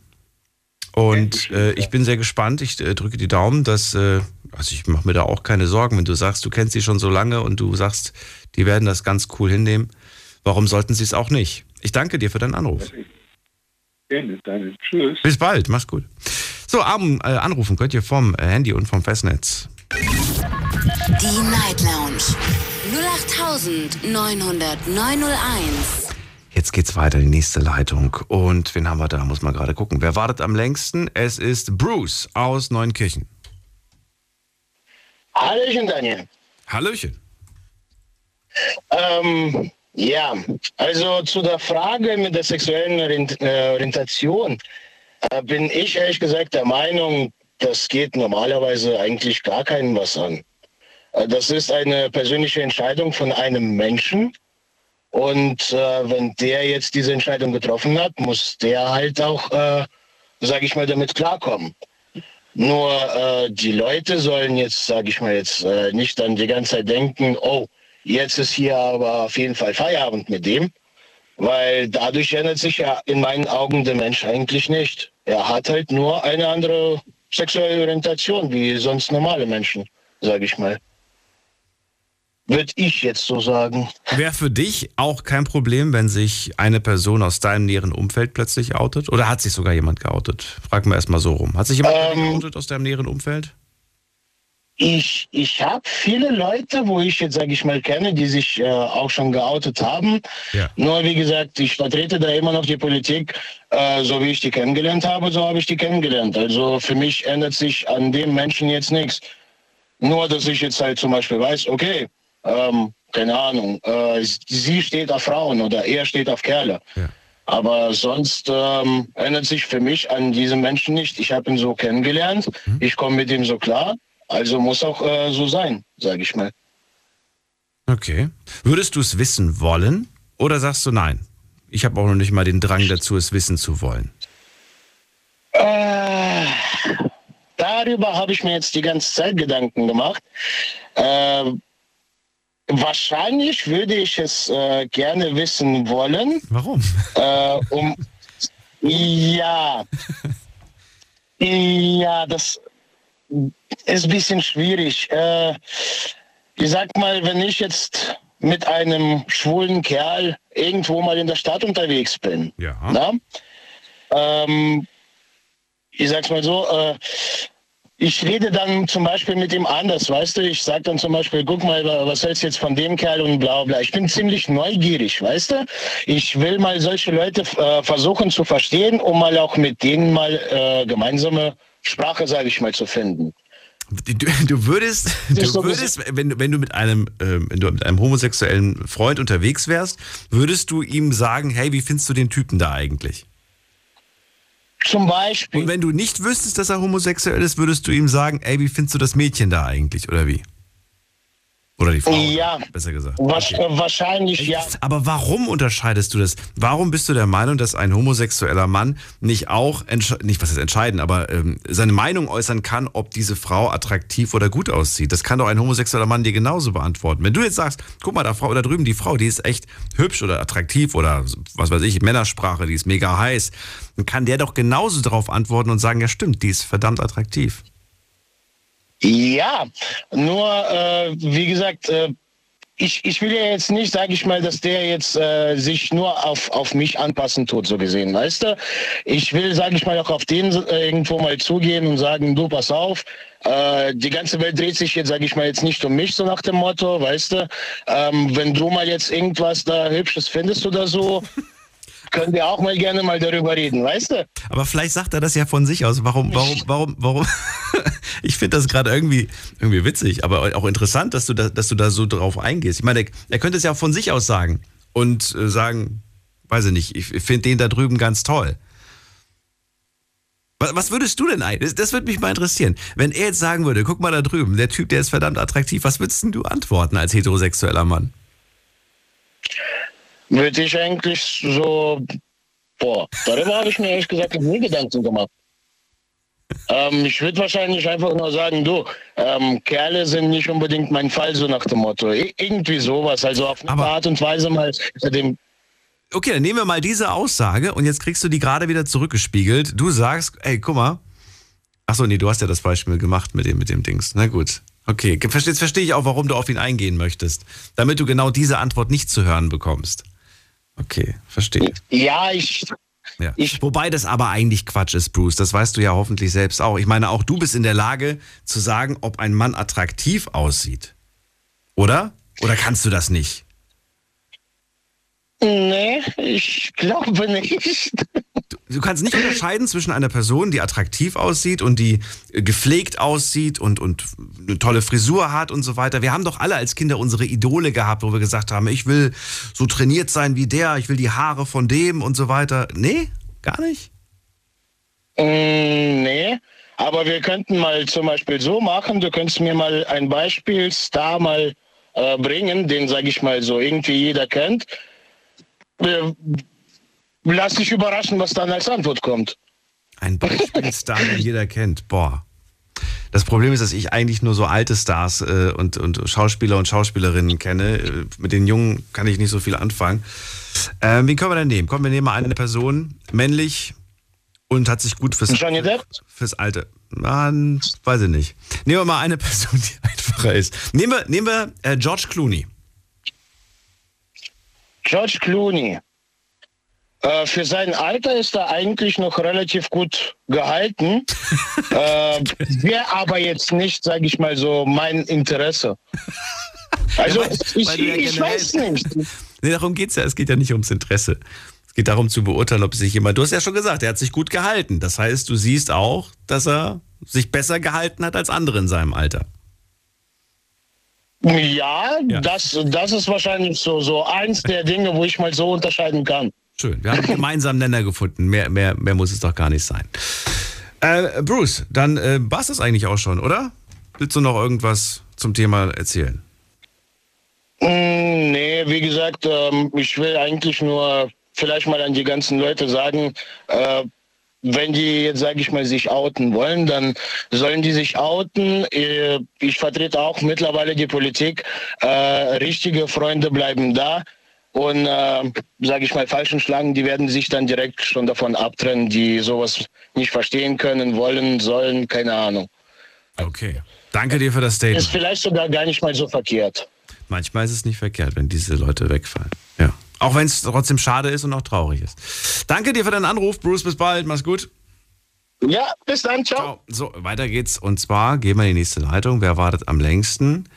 Und äh, ja. ich bin sehr gespannt. Ich äh, drücke die Daumen, dass, also ich mache mir da auch keine Sorgen, wenn du sagst, du kennst sie schon so lange und du sagst, die werden das ganz cool hinnehmen. Warum sollten sie es auch nicht? Ich danke dir für deinen Anruf. Gerne, deine Tschüss. Bis bald, mach's gut. So, Abend, äh, anrufen könnt ihr vom äh, Handy und vom Festnetz. Die Night Lounge 08901. Jetzt geht's weiter in die nächste Leitung. Und wen haben wir da? Muss man gerade gucken. Wer wartet am längsten? Es ist Bruce aus Neunkirchen. Hallöchen, Daniel. Hallöchen. Ähm, ja, also zu der Frage mit der sexuellen Orient äh, Orientation äh, bin ich ehrlich gesagt der Meinung, das geht normalerweise eigentlich gar keinen was an. Äh, das ist eine persönliche Entscheidung von einem Menschen. Und äh, wenn der jetzt diese Entscheidung getroffen hat, muss der halt auch, sage ich mal, damit klarkommen. Nur äh, die Leute sollen jetzt, sage ich mal jetzt, äh, nicht dann die ganze Zeit denken, oh, jetzt ist hier aber auf jeden Fall Feierabend mit dem, weil dadurch ändert sich ja in meinen Augen der Mensch eigentlich nicht. Er hat halt nur eine andere sexuelle Orientation wie sonst normale Menschen, sage ich mal. Würde ich jetzt so sagen. Wäre für dich auch kein Problem, wenn sich eine Person aus deinem näheren Umfeld plötzlich outet? Oder hat sich sogar jemand geoutet? Fragen wir erstmal so rum. Hat sich jemand Ähm, geoutet aus deinem näheren Umfeld? Ich, ich habe viele Leute, wo ich jetzt, sage ich mal, kenne, die sich äh, auch schon geoutet haben. Ja. Nur wie gesagt, ich vertrete da immer noch die Politik, äh, so wie ich die kennengelernt habe, so habe ich die kennengelernt. Also für mich ändert sich an dem Menschen jetzt nichts. Nur, dass ich jetzt halt zum Beispiel weiß, okay, ähm, keine Ahnung, äh, sie steht auf Frauen oder er steht auf Kerle. Ja. Aber sonst ähm, ändert sich für mich an diesem Menschen nicht. Ich habe ihn so kennengelernt, ich komme mit ihm so klar, also muss auch äh, so sein, sage ich mal. Okay. Würdest du es wissen wollen? Oder sagst du nein? Ich habe auch noch nicht mal den Drang dazu, es wissen zu wollen. Äh, darüber habe ich mir jetzt die ganze Zeit Gedanken gemacht. Äh, wahrscheinlich würde ich es äh, gerne wissen wollen, Warum? äh, um ja, ja, das ist ein bisschen schwierig. Äh, ich sag mal, wenn ich jetzt mit einem schwulen Kerl irgendwo mal in der Stadt unterwegs bin, Ja. na? Ähm, ich sag's mal so, äh, ich rede dann zum Beispiel mit ihm anders, weißt du? Ich sag dann zum Beispiel, guck mal, was hältst du jetzt von dem Kerl und bla bla. Ich bin ziemlich neugierig, weißt du? Ich will mal solche Leute äh, versuchen zu verstehen, um mal auch mit denen mal äh, gemeinsame Sprache, sage ich mal, zu finden. Du, du würdest, du würdest wenn, wenn du mit einem, ähm, wenn du mit einem homosexuellen Freund unterwegs wärst, würdest du ihm sagen, hey, wie findest du den Typen da eigentlich? Zum Beispiel. Und wenn du nicht wüsstest, dass er homosexuell ist, würdest du ihm sagen, ey, wie findest du das Mädchen da eigentlich, oder wie? Oder die Frau, Ja. besser gesagt. Okay. äh, Wahrscheinlich ja. Aber warum unterscheidest du das? Warum bist du der Meinung, dass ein homosexueller Mann nicht auch, nicht was ist entscheiden, aber ähm, seine Meinung äußern kann, ob diese Frau attraktiv oder gut aussieht? Das kann doch ein homosexueller Mann dir genauso beantworten. Wenn du jetzt sagst, guck mal, da, Frau, da drüben, die Frau, die ist echt hübsch oder attraktiv oder was weiß ich, Männersprache, die ist mega heiß, dann kann der doch genauso darauf antworten und sagen, ja stimmt, die ist verdammt attraktiv. Ja, nur äh, wie gesagt, äh, ich, ich will ja jetzt nicht, sage ich mal, dass der jetzt äh, sich nur auf, auf mich anpassen tut, so gesehen, weißt du? Ich will, sage ich mal, auch auf den äh, irgendwo mal zugehen und sagen, du, pass auf, äh, die ganze Welt dreht sich jetzt, sage ich mal, jetzt nicht um mich, so nach dem Motto, weißt du? Ähm, wenn du mal jetzt irgendwas da Hübsches findest oder so, können wir auch mal gerne mal darüber reden, weißt du? Aber vielleicht sagt er das ja von sich aus. Warum, warum, warum, warum? ich finde das gerade irgendwie, irgendwie witzig, aber auch interessant, dass du da, dass du da so drauf eingehst. Ich meine, er, könnte es ja auch von sich aus sagen und äh, sagen, weiß ich nicht, ich finde den da drüben ganz toll. Was, würdest du denn ein? Das, das würde mich mal interessieren. Wenn er jetzt sagen würde, guck mal da drüben, der Typ, der ist verdammt attraktiv, was würdest denn du antworten als heterosexueller Mann? Würde ich eigentlich so, boah, darüber habe ich mir ehrlich gesagt nie Gedanken gemacht. Ähm, ich würde wahrscheinlich einfach nur sagen, du, ähm, Kerle sind nicht unbedingt mein Fall, so nach dem Motto. I irgendwie sowas, also auf eine Aber- Art und Weise mal dem, Okay, dann nehmen wir mal diese Aussage und jetzt kriegst du die gerade wieder zurückgespiegelt. Du sagst, ey, guck mal. Achso, nee, du hast ja das Beispiel gemacht mit dem, mit dem Dings. Na gut. Okay, jetzt verstehe ich auch, warum du auf ihn eingehen möchtest. Damit du genau diese Antwort nicht zu hören bekommst. Okay, verstehe. ja, ich, Ja. Ich- Wobei das aber eigentlich Quatsch ist, Bruce. Das weißt du ja hoffentlich selbst auch. Ich meine, auch du bist in der Lage zu sagen, ob ein Mann attraktiv aussieht. Oder? Oder kannst du das nicht? Nee, ich glaube nicht. Du kannst nicht unterscheiden zwischen einer Person, die attraktiv aussieht und die äh, gepflegt aussieht und, und eine tolle Frisur hat und so weiter. Wir haben doch alle als Kinder unsere Idole gehabt, wo wir gesagt haben, ich will so trainiert sein wie der, ich will die Haare von dem und so weiter. Nee, gar nicht. Mm, nee, aber wir könnten mal zum Beispiel so machen, du könntest mir mal ein Beispiel Star mal äh, bringen, den, sage ich mal, so irgendwie jeder kennt. Äh, lass dich überraschen, was dann als Antwort kommt. Ein Beispielstar, den jeder kennt. Boah. Das Problem ist, dass ich eigentlich nur so alte Stars äh, und, und Schauspieler und Schauspielerinnen kenne. Äh, Mit den Jungen kann ich nicht so viel anfangen. Ähm, wen können wir denn nehmen? Komm, wir nehmen mal eine Person, männlich und hat sich gut fürs, Johnny Depp? fürs Alte. Mann, weiß ich nicht. Nehmen wir mal eine Person, die einfacher ist. Nehmen wir, nehmen wir äh, George Clooney. George Clooney. Äh, für sein Alter ist er eigentlich noch relativ gut gehalten. äh, Wäre aber jetzt nicht, sage ich mal so, mein Interesse. Also Ja, weil- ich, weil ja ich weiß nicht. Nee, darum geht's ja. Es geht ja nicht ums Interesse. Es geht darum zu beurteilen, ob sich jemand. Du hast ja schon gesagt, er hat sich gut gehalten. Das heißt, du siehst auch, dass er sich besser gehalten hat als andere in seinem Alter. Ja, Ja. Das, das ist wahrscheinlich so, so eins der Dinge, wo ich mal so unterscheiden kann. Schön. Wir haben einen gemeinsamen Nenner gefunden. Mehr, mehr, mehr muss es doch gar nicht sein. Äh, Bruce, dann äh, war es eigentlich auch schon, oder? Willst du noch irgendwas zum Thema erzählen? Mm, Nee, wie gesagt, ähm, ich will eigentlich nur vielleicht mal an die ganzen Leute sagen, äh, wenn die jetzt, sage ich mal, sich outen wollen, dann sollen die sich outen. Äh, Ich vertrete auch mittlerweile die Politik. Äh, richtige Freunde bleiben da. Und, äh, sage ich mal, falschen Schlangen, die werden sich dann direkt schon davon abtrennen, die sowas nicht verstehen können, wollen, sollen, keine Ahnung. Okay. Danke dir für das Ist Statement. vielleicht sogar gar nicht mal so verkehrt. Manchmal ist es nicht verkehrt, wenn diese Leute wegfallen. Ja. Auch wenn es trotzdem schade ist und auch traurig ist. Danke dir für deinen Anruf, Bruce. Bis bald. Mach's gut. Ja, bis dann. Ciao. Ciao. So, weiter geht's. Und zwar gehen wir in die nächste Leitung. Wer wartet am längsten?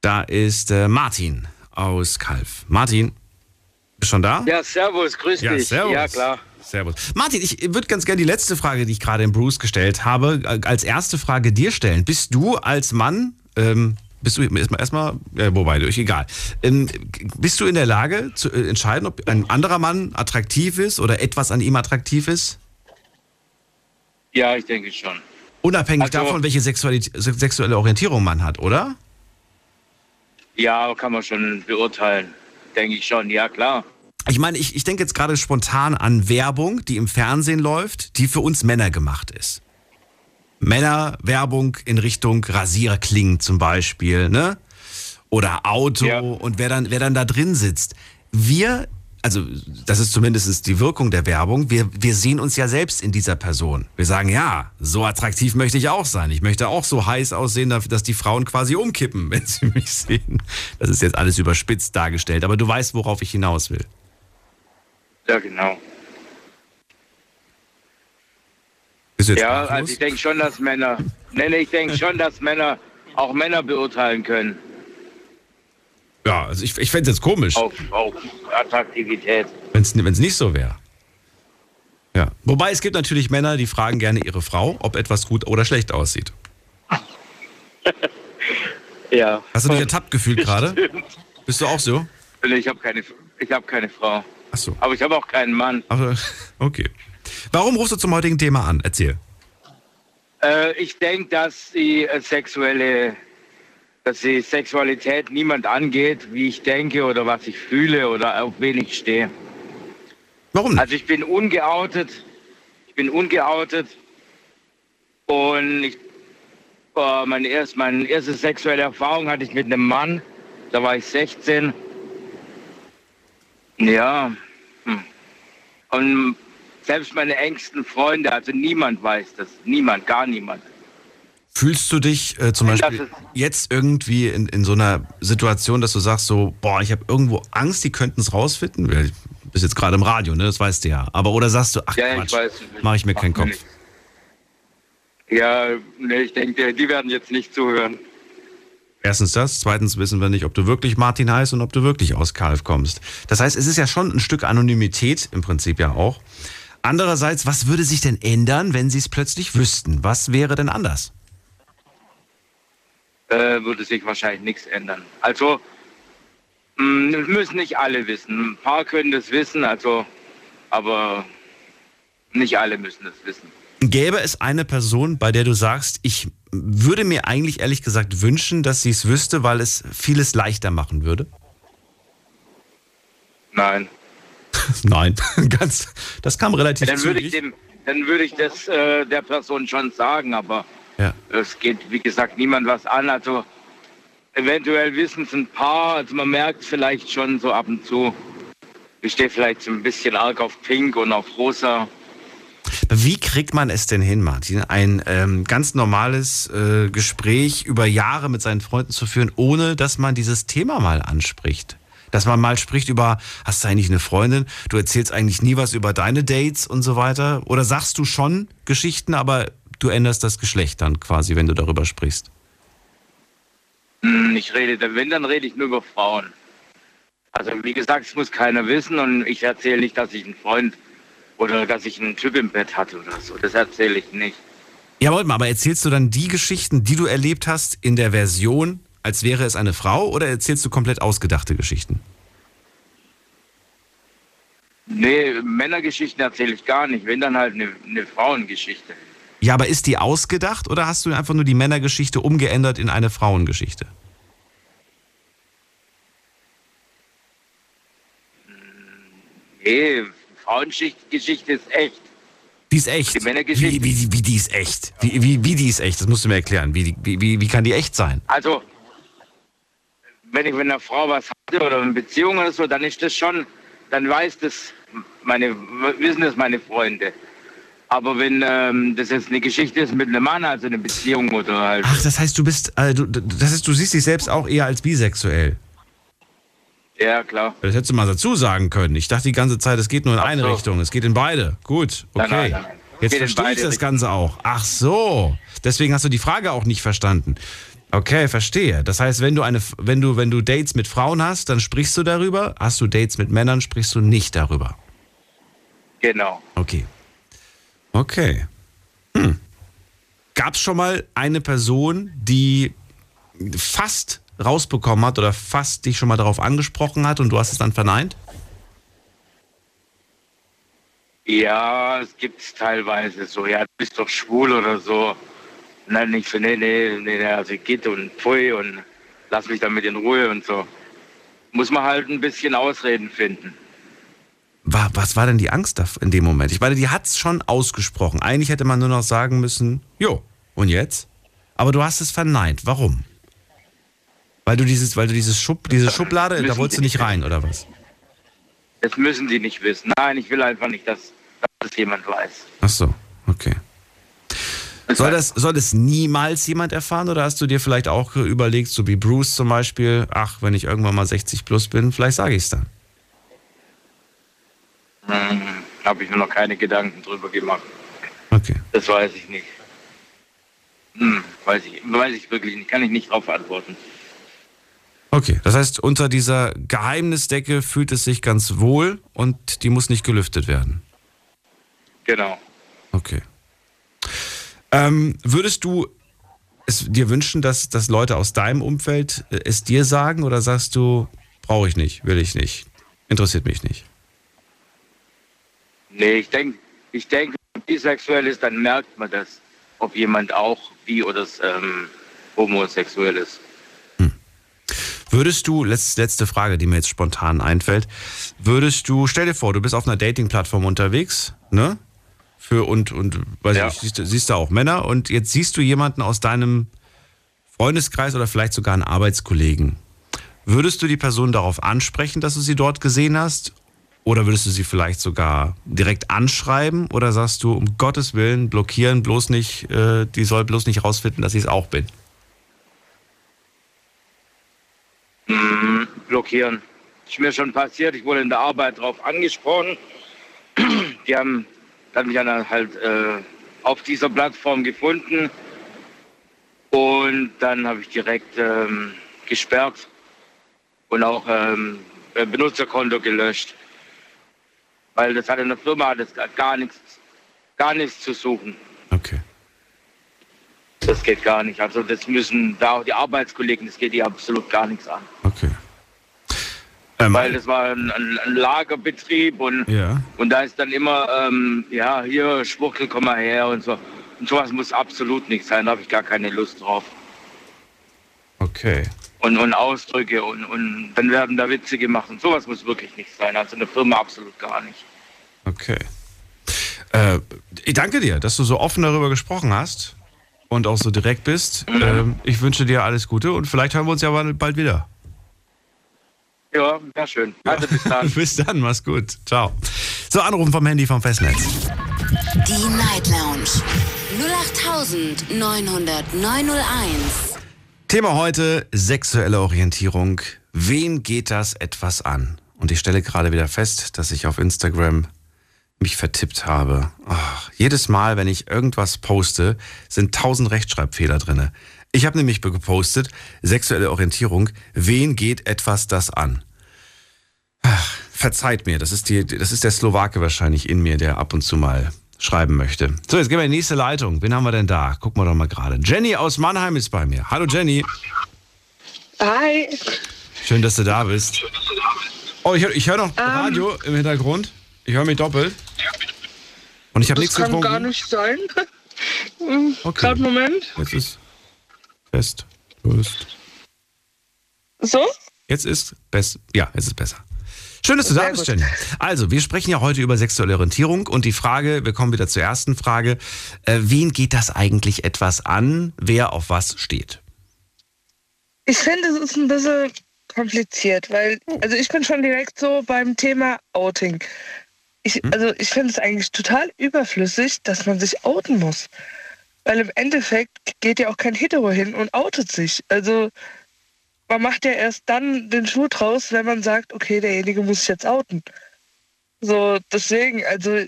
Da ist äh, Martin aus Kalf. Martin, bist schon da? Ja, servus, grüß Ja, dich. servus. Ja, klar. Servus. Martin, ich würde ganz gerne die letzte Frage, die ich gerade dem Bruce gestellt habe, äh, als erste Frage dir stellen. Bist du als Mann, ähm, bist du erstmal, erstmal äh, wobei, durch, egal. Ähm, bist du in der Lage zu äh, entscheiden, ob ein anderer Mann attraktiv ist oder etwas an ihm attraktiv ist? Ja, ich denke schon. Unabhängig Also- davon, welche sexuelle Orientierung man hat, oder? Ja, kann man schon beurteilen. Denke ich schon, ja, klar. Ich meine, ich, ich denke jetzt gerade spontan an Werbung, die im Fernsehen läuft, die für uns Männer gemacht ist. Männerwerbung in Richtung Rasierklingen zum Beispiel, ne? Oder Auto Ja. und wer dann, wer dann da drin sitzt. Wir, also das ist zumindest die Wirkung der Werbung, wir, wir sehen uns ja selbst in dieser Person. Wir sagen, ja, so attraktiv möchte ich auch sein. Ich möchte auch so heiß aussehen, dass dass die Frauen quasi umkippen, wenn sie mich sehen. Das ist jetzt alles überspitzt dargestellt, aber du weißt, worauf ich hinaus will. Ja, genau. Bist du jetzt Ja, also ich denke schon, dass Männer, nee, nee, ich denke schon, dass Männer auch Männer beurteilen können. Ja, also ich, ich fände es jetzt komisch, Auf, auf Attraktivität. wenn es nicht so wäre. Ja. Wobei es gibt natürlich Männer, die fragen gerne ihre Frau, ob etwas gut oder schlecht aussieht. Ja. Hast du dich ertappt gefühlt gerade? Bist du auch so? Ich habe keine, ich hab keine Frau. Ach so. Aber ich habe auch keinen Mann. Aber, okay. Warum rufst du zum heutigen Thema an? Erzähl. Äh, ich denke, dass die äh, sexuelle, dass die Sexualität niemand angeht, wie ich denke oder was ich fühle oder auf wen ich stehe. Warum nicht? Also ich bin ungeoutet. Ich bin ungeoutet. Und ich, äh, meine, erst, meine erste sexuelle Erfahrung hatte ich mit einem Mann. Da war ich 16. Ja. Hm. Und selbst meine engsten Freunde, also niemand weiß das. Niemand, gar niemand. Fühlst du dich äh, zum Beispiel jetzt irgendwie in, in so einer Situation, dass du sagst so, boah, ich habe irgendwo Angst, die könnten es rausfinden? Du bist jetzt gerade im Radio, ne? Das weißt du ja. Aber oder sagst du, ach Ja, ich Quatsch, weiß. mache ich mir keinen Mach mir Kopf. nicht. Ja, nee, ich denke, die werden jetzt nicht zuhören. Erstens das, zweitens wissen wir nicht, ob du wirklich Martin heißt und ob du wirklich aus Kalf kommst. Das heißt, es ist ja schon ein Stück Anonymität, im Prinzip ja auch. Andererseits, was würde sich denn ändern, wenn sie es plötzlich wüssten? Was wäre denn anders? äh, würde sich wahrscheinlich nichts ändern. Also, mh, das müssen nicht alle wissen. Ein paar können das wissen, also, aber nicht alle müssen das wissen. Gäbe es eine Person, bei der du sagst, ich würde mir eigentlich ehrlich gesagt wünschen, dass sie es wüsste, weil es vieles leichter machen würde? Nein. Nein, ganz. Das kam relativ Dann würde ich dem, dann würde ich das äh, der Person schon sagen, aber Ja. es geht, wie gesagt, niemand was an. Also, eventuell wissen es ein paar, also man merkt vielleicht schon so ab und zu. Ich stehe vielleicht so ein bisschen arg auf Pink und auf Rosa. Wie kriegt man es denn hin, Martin, ein ähm, ganz normales äh, Gespräch über Jahre mit seinen Freunden zu führen, ohne dass man dieses Thema mal anspricht? Dass man mal spricht über, hast du eigentlich eine Freundin? Du erzählst eigentlich nie was über deine Dates und so weiter? Oder sagst du schon Geschichten, aber du änderst das Geschlecht dann quasi, wenn du darüber sprichst? Hm, Ich rede, wenn, dann rede ich nur über Frauen. Also wie gesagt, es muss keiner wissen und ich erzähle nicht, dass ich einen Freund oder dass ich einen Typ im Bett hatte oder so. Das erzähle ich nicht. Ja, warte mal, aber erzählst du dann die Geschichten, die du erlebt hast, in der Version, als wäre es eine Frau, oder erzählst du komplett ausgedachte Geschichten? Nee, Männergeschichten erzähle ich gar nicht. Wenn dann halt eine, eine Frauengeschichte. Ja, aber ist die ausgedacht oder hast du einfach nur die Männergeschichte umgeändert in eine Frauengeschichte? Nee, Frauengeschichte ist echt. Die ist echt. Die Männergeschichte. Wie, wie, wie die ist echt? Wie, wie, wie die ist echt? Das musst du mir erklären. Wie, wie, wie, wie kann die echt sein? Also, wenn ich mit einer Frau was hatte oder eine Beziehung oder so, dann ist das schon, dann weiß das meine, wissen das meine Freunde. Aber wenn ähm, das jetzt eine Geschichte ist mit einem Mann, also eine Beziehung oder halt. Ach, das heißt, du bist, äh, du, das heißt, du siehst dich selbst auch eher als bisexuell. Ja, klar. Das hättest du mal dazu sagen können. Ich dachte die ganze Zeit, es geht nur in Ach eine so. Richtung. Es geht in beide. Gut, okay. Nein, nein, nein. Jetzt in verstehe ich das Ganze auch. Ach so. Deswegen hast du die Frage auch nicht verstanden. Okay, verstehe. Das heißt, wenn du eine, wenn du, wenn du Dates mit Frauen hast, dann sprichst du darüber. Hast du Dates mit Männern, sprichst du nicht darüber. Genau. Okay. Okay. Hm. Gab es schon mal eine Person, die fast rausbekommen hat oder fast dich schon mal darauf angesprochen hat und du hast es dann verneint? Ja, es gibt teilweise so, ja, du bist doch schwul oder so. Nein, nicht so, nee, nee, nee, also geht und pfui und lass mich damit in Ruhe und so. Muss man halt ein bisschen Ausreden finden. Wa- Was war denn die Angst da in dem Moment? Ich meine, die hat es schon ausgesprochen. Eigentlich hätte man nur noch sagen müssen, jo, und jetzt? Aber du hast es verneint. Warum? Weil du dieses, weil du dieses Schub, diese Schublade, da wolltest du nicht rein, oder was? Das müssen die nicht wissen. Nein, ich will einfach nicht, dass, dass es jemand weiß. Ach so, okay. Soll das, soll das niemals jemand erfahren oder hast du dir vielleicht auch überlegt, so wie Bruce zum Beispiel, ach, wenn ich irgendwann mal 60 plus bin, vielleicht sage ich es dann. Hm, Habe ich mir noch keine Gedanken drüber gemacht. Okay. Das weiß ich nicht. Hm, weiß ich, weiß ich wirklich nicht. Kann ich nicht drauf antworten. Okay, das heißt, unter dieser Geheimnisdecke fühlt es sich ganz wohl und die muss nicht gelüftet werden. Genau. Okay. Ähm, würdest du es dir wünschen, dass, dass Leute aus deinem Umfeld äh, es dir sagen oder sagst du, brauche ich nicht, will ich nicht, interessiert mich nicht? Nee, ich denke, ich denke, wenn man bisexuell ist, dann merkt man das, ob jemand auch bi- oder ähm, homosexuell ist. Würdest du, letz, letzte Frage, die mir jetzt spontan einfällt, würdest du, stell dir vor, du bist auf einer Dating-Plattform unterwegs, ne? Für und, und weiß Ja. ich, siehst, du- siehst du auch Männer und jetzt siehst du jemanden aus deinem Freundeskreis oder vielleicht sogar einen Arbeitskollegen. Würdest du die Person darauf ansprechen, dass du sie dort gesehen hast? Oder würdest du sie vielleicht sogar direkt anschreiben? Oder sagst du, um Gottes Willen, blockieren, bloß nicht, äh, die soll bloß nicht rausfinden, dass ich es auch bin? Mhm, blockieren. Ist mir schon passiert, ich wurde in der Arbeit darauf angesprochen. Die haben dann mich dann halt äh, auf dieser Plattform gefunden und dann habe ich direkt ähm, gesperrt und auch ähm, äh, Benutzerkonto gelöscht. Weil das hat in der Firma das gar nichts, gar nichts zu suchen. Okay. Das geht gar nicht. Also das müssen da auch die Arbeitskollegen, das geht die absolut gar nichts an. Okay. Ähm, Weil das war ein, ein, ein Lagerbetrieb und, Ja. und da ist dann immer, ähm, ja, hier, Schwuchtel, komm mal her und so. Und sowas muss absolut nicht sein, da habe ich gar keine Lust drauf. Okay. Und, und Ausdrücke und, und dann werden da Witze gemacht und sowas muss wirklich nicht sein. Also eine Firma absolut gar nicht. Okay. Äh, ich danke dir, dass du so offen darüber gesprochen hast und auch so direkt bist. Ähm, ich wünsche dir alles Gute und vielleicht hören wir uns ja bald wieder. Ja, sehr schön. Also bis dann. Bis dann, mach's gut. Ciao. So, Anrufen vom Handy vom Festnetz. Die Night Lounge 0890901. Thema heute: sexuelle Orientierung. Wen geht das etwas an? Und ich stelle gerade wieder fest, dass ich auf Instagram mich vertippt habe. Ach, jedes Mal, wenn ich irgendwas poste, sind tausend Rechtschreibfehler drinne. Ich habe nämlich gepostet, sexuelle Orientierung, wen geht etwas das an? Ach, verzeiht mir, das ist, die, das ist der Slowake wahrscheinlich in mir, der ab und zu mal schreiben möchte. So, jetzt gehen wir in die nächste Leitung. Wen haben wir denn da? Gucken wir doch mal gerade. Jenny aus Mannheim ist bei mir. Hallo Jenny, Hi. schön, dass du da bist. Oh, ich, hör- ich höre noch Radio im Hintergrund. Ich höre mich doppelt. Und ich habe Das nichts kann getrunken. gar nicht sein. Okay. Gerade Moment. Jetzt ist fest. Prost. So? Jetzt ist best. Ja, jetzt ist besser. Schön, dass du da Sehr bist, gut. Jenny. Also, wir sprechen ja heute über sexuelle Orientierung und die Frage, wir kommen wieder zur ersten Frage. Äh, wen geht das eigentlich etwas an, wer auf was steht? Ich finde, es ist ein bisschen kompliziert, weil, also ich bin schon direkt so beim Thema Outing. ich, also ich finde es eigentlich total überflüssig, dass man sich outen muss. Weil im Endeffekt geht ja auch kein Hetero hin und outet sich. Also man macht ja erst dann den Schuh draus, wenn man sagt, okay, derjenige muss sich jetzt outen. So, deswegen, also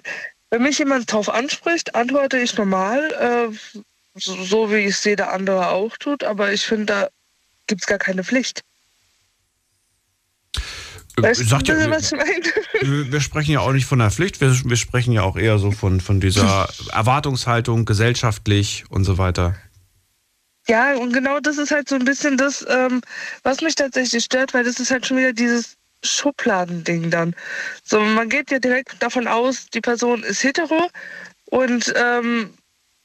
wenn mich jemand drauf anspricht, antworte ich normal, äh, so, so, wie ich es jeder andere auch tut, aber ich finde, da gibt es gar keine Pflicht. Weißt Sagt du, ja, was ich meine? Wir sprechen ja auch nicht von der Pflicht, wir, wir sprechen ja auch eher so von, von dieser Erwartungshaltung gesellschaftlich und so weiter. Ja, und genau das ist halt so ein bisschen das, ähm, was mich tatsächlich stört, weil das ist halt schon wieder dieses Schubladending dann. So, man geht ja direkt davon aus, die Person ist hetero und ähm,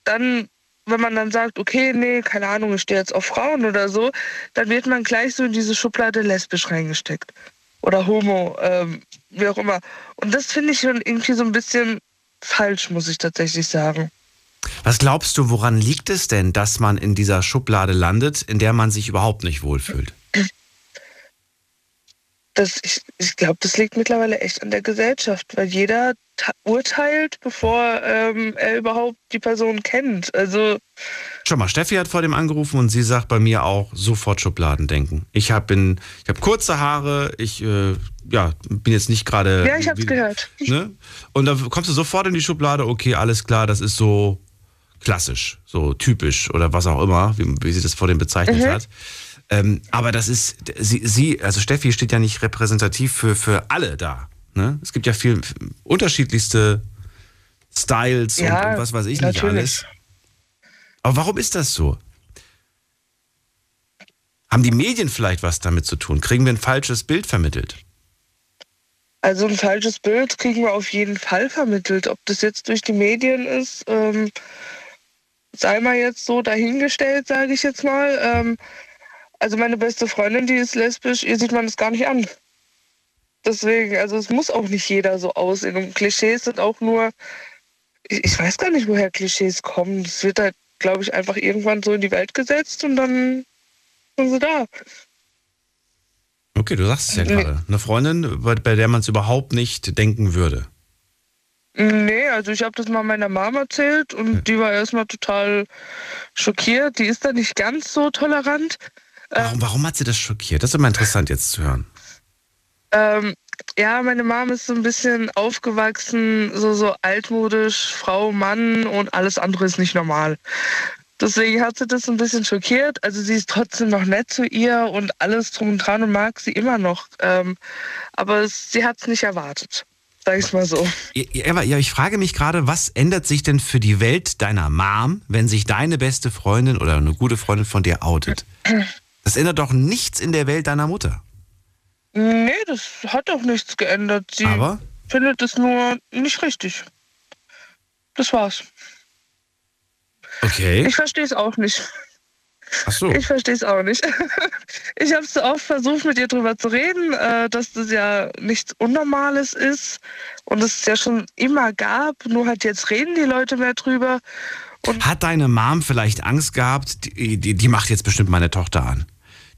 dann, wenn man dann sagt, okay, nee, keine Ahnung, ich stehe jetzt auf Frauen oder so, dann wird man gleich so in diese Schublade lesbisch reingesteckt. Oder homo, ähm, wie auch immer. Und das finde ich schon irgendwie so ein bisschen falsch, muss ich tatsächlich sagen. Was glaubst du, woran liegt es denn, dass man in dieser Schublade landet, in der man sich überhaupt nicht wohlfühlt? Das, ich ich glaube, das liegt mittlerweile echt an der Gesellschaft, weil jeder urteilt, bevor ähm, er überhaupt die Person kennt. Also Schau mal, Steffi hat vor dem angerufen und sie sagt bei mir auch sofort Schubladen denken. Ich habe hab kurze Haare, ich äh, ja, bin jetzt nicht gerade. Ja, ich hab's wie, gehört. Ne? Und dann kommst du sofort in die Schublade, okay, alles klar, das ist so klassisch, so typisch oder was auch immer, wie, wie sie das vor dem bezeichnet mhm. hat. Ähm, aber das ist, sie, sie, also Steffi steht ja nicht repräsentativ für, für alle da. Ne? Es gibt ja viel unterschiedlichste Styles ja, und, und, was weiß ich natürlich. nicht alles. Aber warum ist das so? Haben die Medien vielleicht was damit zu tun? Kriegen wir ein falsches Bild vermittelt? Also ein falsches Bild kriegen wir auf jeden Fall vermittelt. Ob das jetzt durch die Medien ist, ähm, sei mal jetzt so dahingestellt, sage ich jetzt mal. Ähm, also meine beste Freundin, die ist lesbisch, ihr sieht man das gar nicht an. Deswegen, also es muss auch nicht jeder so aussehen. Und Klischees sind auch nur, ich, ich weiß gar nicht, woher Klischees kommen. Es wird halt, glaube ich, einfach irgendwann so in die Welt gesetzt und dann sind sie da. Okay, du sagst es ja nee. gerade. Eine Freundin, bei, bei der man es überhaupt nicht denken würde. Nee, also ich habe das mal meiner Mama erzählt und ja. die war erstmal total schockiert. Die ist da nicht ganz so tolerant. Warum, warum hat sie das schockiert? Das ist immer interessant jetzt zu hören. Ähm, ja, meine Mom ist so ein bisschen aufgewachsen, so, so altmodisch, Frau, Mann und alles andere ist nicht normal. Deswegen hat sie das ein bisschen schockiert. Also sie ist trotzdem noch nett zu ihr und alles drum und dran und mag sie immer noch. Ähm, aber sie hat es nicht erwartet. Sag ich mal so. Ja, ja, ich frage mich gerade, was ändert sich denn für die Welt deiner Mom, wenn sich deine beste Freundin oder eine gute Freundin von dir outet? Das ändert doch nichts in der Welt deiner Mutter. Nee, das hat doch nichts geändert. Sie Aber? findet es nur nicht richtig. Das war's. Okay. Ich verstehe es auch nicht. Ach so. Ich verstehe es auch nicht. Ich habe so oft versucht, mit ihr drüber zu reden, äh, dass das ja nichts Unnormales ist und es ja schon immer gab. Nur halt jetzt reden die Leute mehr drüber. Und Hat deine Mom vielleicht Angst gehabt, die, die, die, macht jetzt bestimmt meine Tochter an?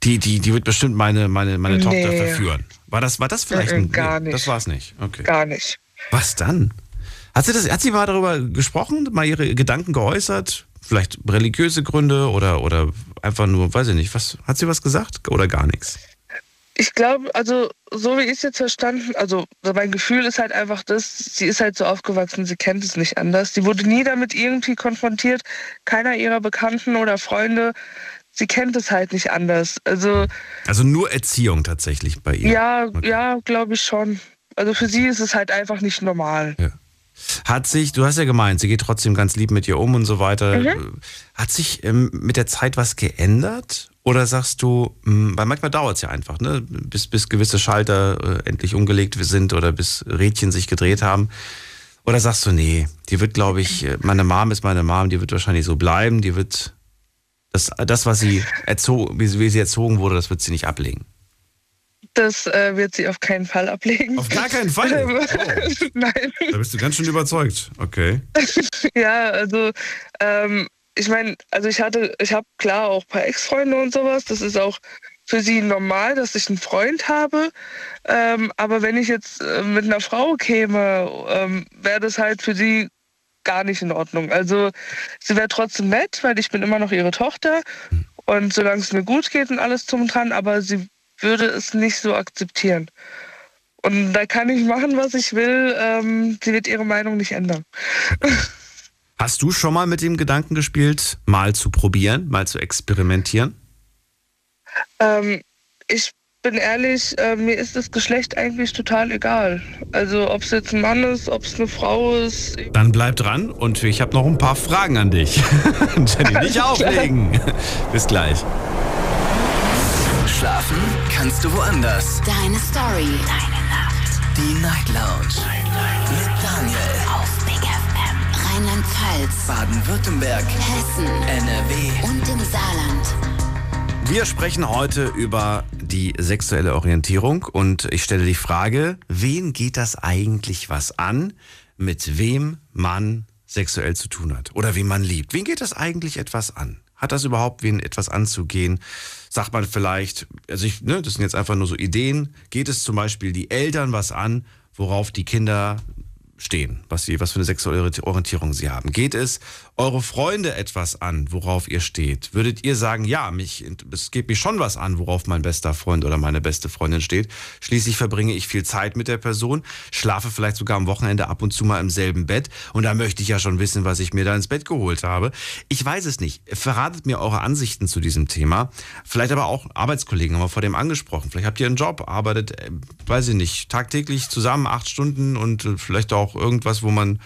Die, die, die wird bestimmt meine, meine, meine nee. Tochter verführen. War das, war das vielleicht äh, ein. Gar nee, nicht. Das war es nicht. Okay. Gar nicht. Was dann? Hat sie, das, hat sie mal darüber gesprochen, mal ihre Gedanken geäußert? Vielleicht religiöse Gründe oder, oder einfach nur, weiß ich nicht, was, hat sie was gesagt oder gar nichts? Ich glaube, also so wie ich es jetzt verstanden, also mein Gefühl ist halt einfach das, sie ist halt so aufgewachsen, sie kennt es nicht anders. Sie wurde nie damit irgendwie konfrontiert, keiner ihrer Bekannten oder Freunde, sie kennt es halt nicht anders. Also, also nur Erziehung tatsächlich bei ihr? Ja, okay. ja, glaube ich schon. Also für sie ist es halt einfach nicht normal. Ja. Hat sich, du hast ja gemeint, sie geht trotzdem ganz lieb mit ihr um und so weiter. Mhm. Hat sich ähm, mit der Zeit was geändert? Oder sagst du, mh, hm, weil manchmal dauert es ja einfach, ne? bis, bis gewisse Schalter äh, endlich umgelegt sind oder bis Rädchen sich gedreht haben. Oder sagst du, nee, die wird, glaube ich, äh, meine Mom ist meine Mom, die wird wahrscheinlich so bleiben, die wird das, das was sie erzogen, wie, wie sie erzogen wurde, das wird sie nicht ablegen. Das äh, wird sie auf keinen Fall ablegen. Auf gar keinen Fall? Oh. Nein. Da bist du ganz schön überzeugt. Okay. ja, also ähm, ich meine, also ich hatte, ich habe klar auch ein paar Ex-Freunde und sowas. Das ist auch für sie normal, dass ich einen Freund habe. Ähm, aber wenn ich jetzt äh, mit einer Frau käme, ähm, wäre das halt für sie gar nicht in Ordnung. Also sie wäre trotzdem nett, weil ich bin immer noch ihre Tochter. Und solange es mir gut geht und alles zum dran, aber sie würde es nicht so akzeptieren. Und da kann ich machen, was ich will. Ähm, sie wird ihre Meinung nicht ändern. Hast du schon mal mit dem Gedanken gespielt, mal zu probieren, mal zu experimentieren? Ähm, ich bin ehrlich, äh, mir ist das Geschlecht eigentlich total egal. Also ob es jetzt ein Mann ist, ob es eine Frau ist. Dann bleib dran und ich habe noch ein paar Fragen an dich. Jenny, nicht auflegen. Bis gleich. Kannst du woanders. Deine Story. Deine Nacht. Die Night Lounge. Mit Daniel. Auf Big FM. Rheinland-Pfalz. Baden-Württemberg. Hessen. NRW. Und im Saarland. Wir sprechen heute über die sexuelle Orientierung und ich stelle die Frage, wen geht das eigentlich was an, mit wem man sexuell zu tun hat oder wen man liebt? Wen geht das eigentlich etwas an? Hat das überhaupt wen etwas anzugehen? Sagt man vielleicht, also ich, ne, das sind jetzt einfach nur so Ideen, geht es zum Beispiel die Eltern was an, worauf die Kinder stehen, was, sie, was für eine sexuelle Orientierung sie haben. Geht es eure Freunde etwas an, worauf ihr steht? Würdet ihr sagen, ja, mich, es geht mich schon was an, worauf mein bester Freund oder meine beste Freundin steht? Schließlich verbringe ich viel Zeit mit der Person, schlafe vielleicht sogar am Wochenende ab und zu mal im selben Bett und da möchte ich ja schon wissen, was ich mir da ins Bett geholt habe. Ich weiß es nicht. Verratet mir eure Ansichten zu diesem Thema. Vielleicht aber auch Arbeitskollegen haben wir vor dem angesprochen. Vielleicht habt ihr einen Job, arbeitet, äh, weiß ich nicht, tagtäglich zusammen acht Stunden und äh, vielleicht auch irgendwas, wo man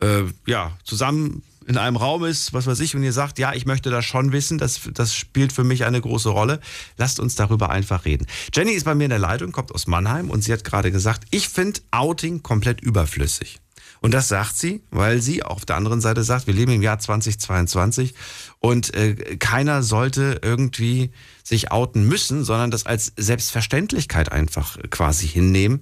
äh, ja zusammen in einem Raum ist, was weiß ich, und ihr sagt, ja, ich möchte das schon wissen, das, das spielt für mich eine große Rolle. Lasst uns darüber einfach reden. Jenny ist bei mir in der Leitung, kommt aus Mannheim und sie hat gerade gesagt, ich finde Outing komplett überflüssig. Und das sagt sie, weil sie auf der anderen Seite sagt, wir leben im Jahr 2022 und äh, keiner sollte irgendwie sich outen müssen, sondern das als Selbstverständlichkeit einfach quasi hinnehmen.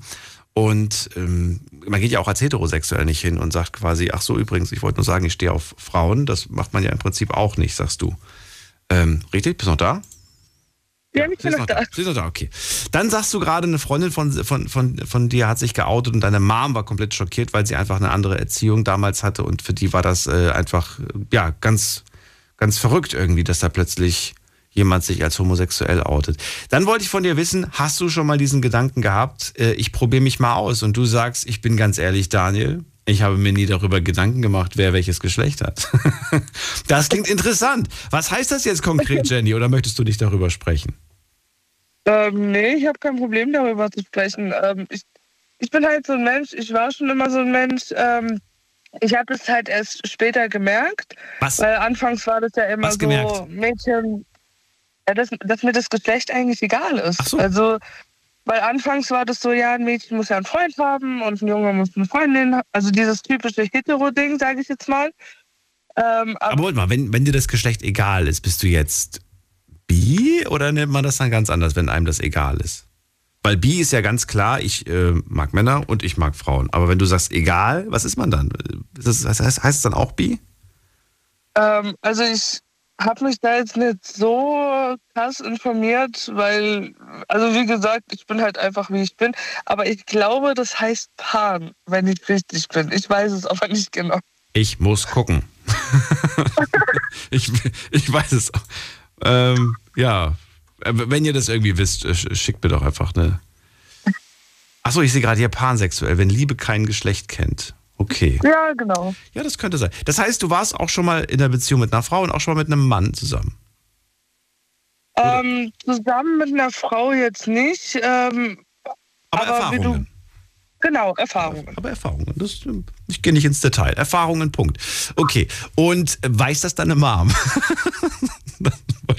Und ähm, man geht ja auch als heterosexuell nicht hin und sagt quasi, ach so, übrigens, ich wollte nur sagen, ich stehe auf Frauen. Das macht man ja im Prinzip auch nicht, sagst du. Ähm, richtig? Bist du noch da? Ja, ich bin noch da. Bist noch da, okay. Dann sagst du gerade, eine Freundin von, von, von, von dir hat sich geoutet und deine Mom war komplett schockiert, weil sie einfach eine andere Erziehung damals hatte und für die war das äh, einfach, ja, ganz, ganz verrückt irgendwie, dass da plötzlich jemand sich als homosexuell outet. Dann wollte ich von dir wissen, hast du schon mal diesen Gedanken gehabt, äh, ich probiere mich mal aus und du sagst, ich bin ganz ehrlich, Daniel, ich habe mir nie darüber Gedanken gemacht, wer welches Geschlecht hat. das klingt interessant. Was heißt das jetzt konkret, Jenny, oder möchtest du nicht darüber sprechen? Ähm, nee, ich habe kein Problem darüber zu sprechen. Ähm, ich, ich bin halt so ein Mensch, ich war schon immer so ein Mensch, ähm, ich habe es halt erst später gemerkt, Was? weil anfangs war das ja immer Was so, gemerkt? Mädchen, ja, dass, dass mir das Geschlecht eigentlich egal ist. So. Also, weil anfangs war das so, ja, ein Mädchen muss ja einen Freund haben und ein Junge muss eine Freundin haben. Also dieses typische Hetero-Ding, sage ich jetzt mal. Ähm, aber Aber warte mal, wenn, wenn dir das Geschlecht egal ist, bist du jetzt bi oder nennt man das dann ganz anders, wenn einem das egal ist? Weil bi ist ja ganz klar, ich äh, mag Männer und ich mag Frauen. Aber wenn du sagst egal, was ist man dann? Ist das, heißt, heißt es dann auch bi? Ähm, also ich habe mich da jetzt nicht so krass informiert, weil, also wie gesagt, ich bin halt einfach wie ich bin. Aber ich glaube, das heißt Pan, wenn ich richtig bin. Ich weiß es aber nicht genau. Ich muss gucken. ich, ich weiß es auch. Ähm, ja, wenn ihr das irgendwie wisst, äh, sch- schickt mir doch einfach eine. Achso, ich sehe gerade hier pansexuell, wenn Liebe kein Geschlecht kennt. Okay. Ja, genau. Ja, das könnte sein. Das heißt, du warst auch schon mal in der Beziehung mit einer Frau und auch schon mal mit einem Mann zusammen. Ähm, zusammen mit einer Frau jetzt nicht. Ähm, Aber, Aber wie du- Erfahrungen. genau, Erfahrungen. Aber Erfahrungen. Das, ich gehe nicht ins Detail. Erfahrungen, Punkt. Okay. Und weiß das deine Mom?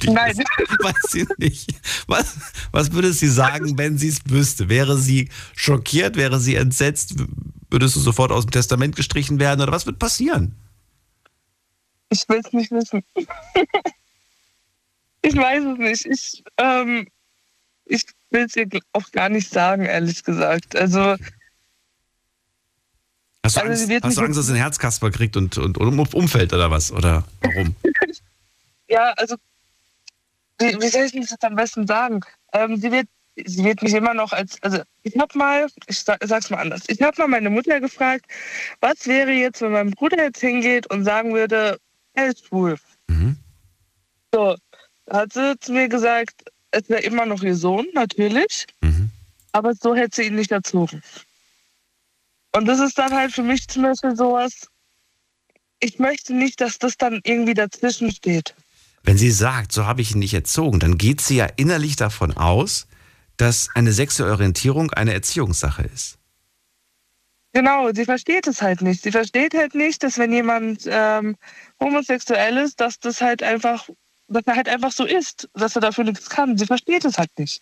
Nein. wissen. Weiß sie nicht. Was, was würde sie sagen, wenn sie es wüsste? Wäre sie schockiert? Wäre sie entsetzt? Würdest du sofort aus dem Testament gestrichen werden? Oder was wird passieren? Ich will es nicht wissen. ich weiß es nicht. Ich, ähm, ich will es ihr auch gar nicht sagen, ehrlich gesagt. Also, Hast du Also sie Angst, hast du Angst dass sie einen Herzkasper kriegt und, und, und um, umfällt oder was? Oder warum? ja, also wie, wie soll ich das am besten sagen? Ähm, sie wird sie wird mich immer noch als, also ich habe mal, ich sag, sag's mal anders, ich habe mal meine Mutter gefragt, was wäre jetzt, wenn mein Bruder jetzt hingeht und sagen würde, er ist schwul. Mhm. So, da hat sie zu mir gesagt, es wäre immer noch ihr Sohn, natürlich, Mhm. aber so hätte sie ihn nicht erzogen. Und das ist dann halt für mich zum Beispiel sowas, ich möchte nicht, dass das dann irgendwie dazwischen steht. Wenn sie sagt, so habe ich ihn nicht erzogen, dann geht sie ja innerlich davon aus, dass eine sexuelle Orientierung eine Erziehungssache ist. Genau, sie versteht es halt nicht. Sie versteht halt nicht, dass wenn jemand ähm, homosexuell ist, dass das halt einfach, dass er halt einfach so ist, dass er dafür nichts kann. Sie versteht es halt nicht.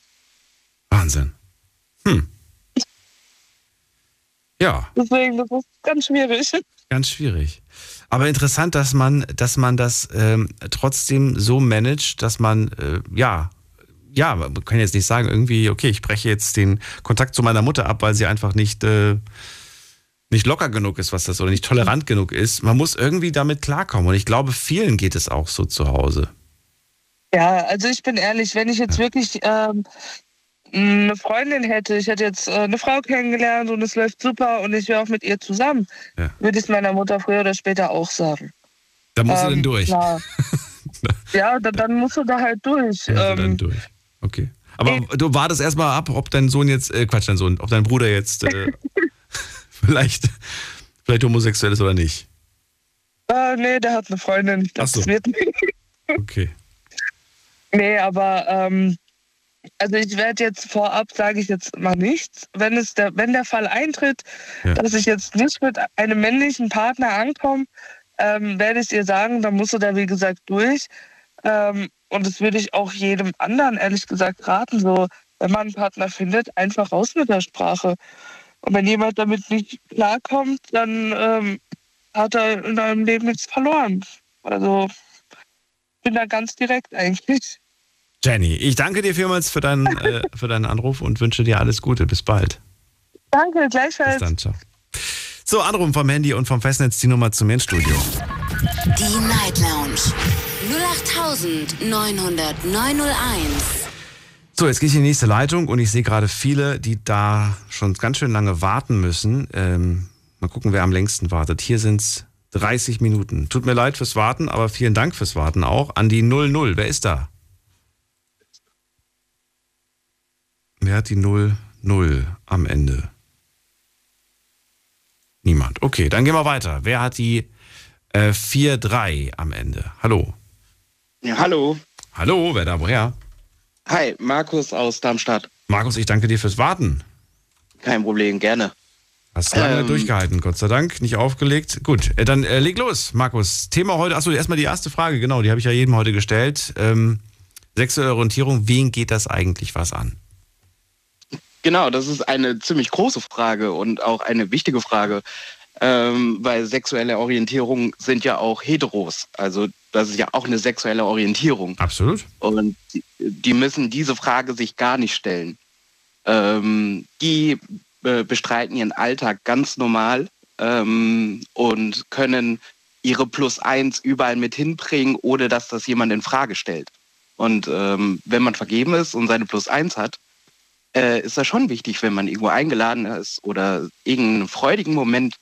Wahnsinn. Hm. Ja, Deswegen, das ist ganz schwierig. ganz schwierig. Aber interessant, dass man, dass man das ähm, trotzdem so managt, dass man, äh, ja, ja, man kann jetzt nicht sagen, irgendwie, okay, ich breche jetzt den Kontakt zu meiner Mutter ab, weil sie einfach nicht, äh, nicht locker genug ist, was das, oder nicht tolerant genug ist. Man muss irgendwie damit klarkommen. Und ich glaube, vielen geht es auch so zu Hause. Ja, also ich bin ehrlich, wenn ich jetzt wirklich ähm, eine Freundin hätte, ich hätte jetzt äh, eine Frau kennengelernt und es läuft super und ich wäre auch mit ihr zusammen, Ja. würde ich es meiner Mutter früher oder später auch sagen. Da muss Ähm, denn durch. klar. ja, dann, dann musst du da halt durch. Muss sie dann Ähm, durch. Okay. Aber du wartest erstmal ab, ob dein Sohn jetzt, äh, Quatsch, dein Sohn, ob dein Bruder jetzt äh, vielleicht, vielleicht homosexuell ist oder nicht. äh, nee, der hat eine Freundin. Ach so. das wird nicht. Okay. Nee, aber ähm, also ich werde jetzt vorab, sage ich jetzt mal nichts. Wenn es der, wenn der Fall eintritt, Ja. dass ich jetzt nicht mit einem männlichen Partner ankomme, ähm, werde ich ihr sagen, dann musst du da wie gesagt durch. Ähm, und das würde ich auch jedem anderen ehrlich gesagt raten. So, wenn man einen Partner findet, einfach raus mit der Sprache. Und wenn jemand damit nicht klarkommt, dann ähm, hat er in seinem Leben nichts verloren. Also ich bin da ganz direkt eigentlich. Jenny, ich danke dir vielmals für deinen, äh, für deinen Anruf und wünsche dir alles Gute. Bis bald. Danke, gleichfalls. Bis dann, ciao. So, Anruf vom Handy und vom Festnetz die Nummer zum Studio. Die Night Lounge 0890901. So, jetzt gehe ich in die nächste Leitung und ich sehe gerade viele, die da schon ganz schön lange warten müssen. Ähm, mal gucken, wer am längsten wartet. Hier sind es 30 Minuten. Tut mir leid fürs Warten, aber vielen Dank fürs Warten auch. An die 00. Wer ist da? Wer hat die 00 am Ende? Niemand. Okay, dann gehen wir weiter. Wer hat die äh, 4-3 am Ende? Hallo. Ja, hallo. Hallo, wer da woher? Hi, Markus aus Darmstadt. Markus, ich danke dir fürs Warten. Kein Problem, gerne. Hast lange Ähm, durchgehalten, Gott sei Dank, nicht aufgelegt. Gut, äh, dann äh, leg los, Markus. Thema heute, achso, erstmal die erste Frage, genau, die habe ich ja jedem heute gestellt. Ähm, sexuelle Orientierung, wen geht das eigentlich was an? Genau, das ist eine ziemlich große Frage und auch eine wichtige Frage, ähm, weil sexuelle Orientierungen sind ja auch Heteros. Also das ist ja auch eine sexuelle Orientierung. Absolut. Und die, die müssen diese Frage sich gar nicht stellen. Ähm, die äh, bestreiten ihren Alltag ganz normal ähm, und können ihre Plus eins überall mit hinbringen, ohne dass das jemand in Frage stellt. Und ähm, wenn man vergeben ist und seine Plus eins hat, äh, ist das schon wichtig, wenn man irgendwo eingeladen ist oder irgendeinen freudigen Moment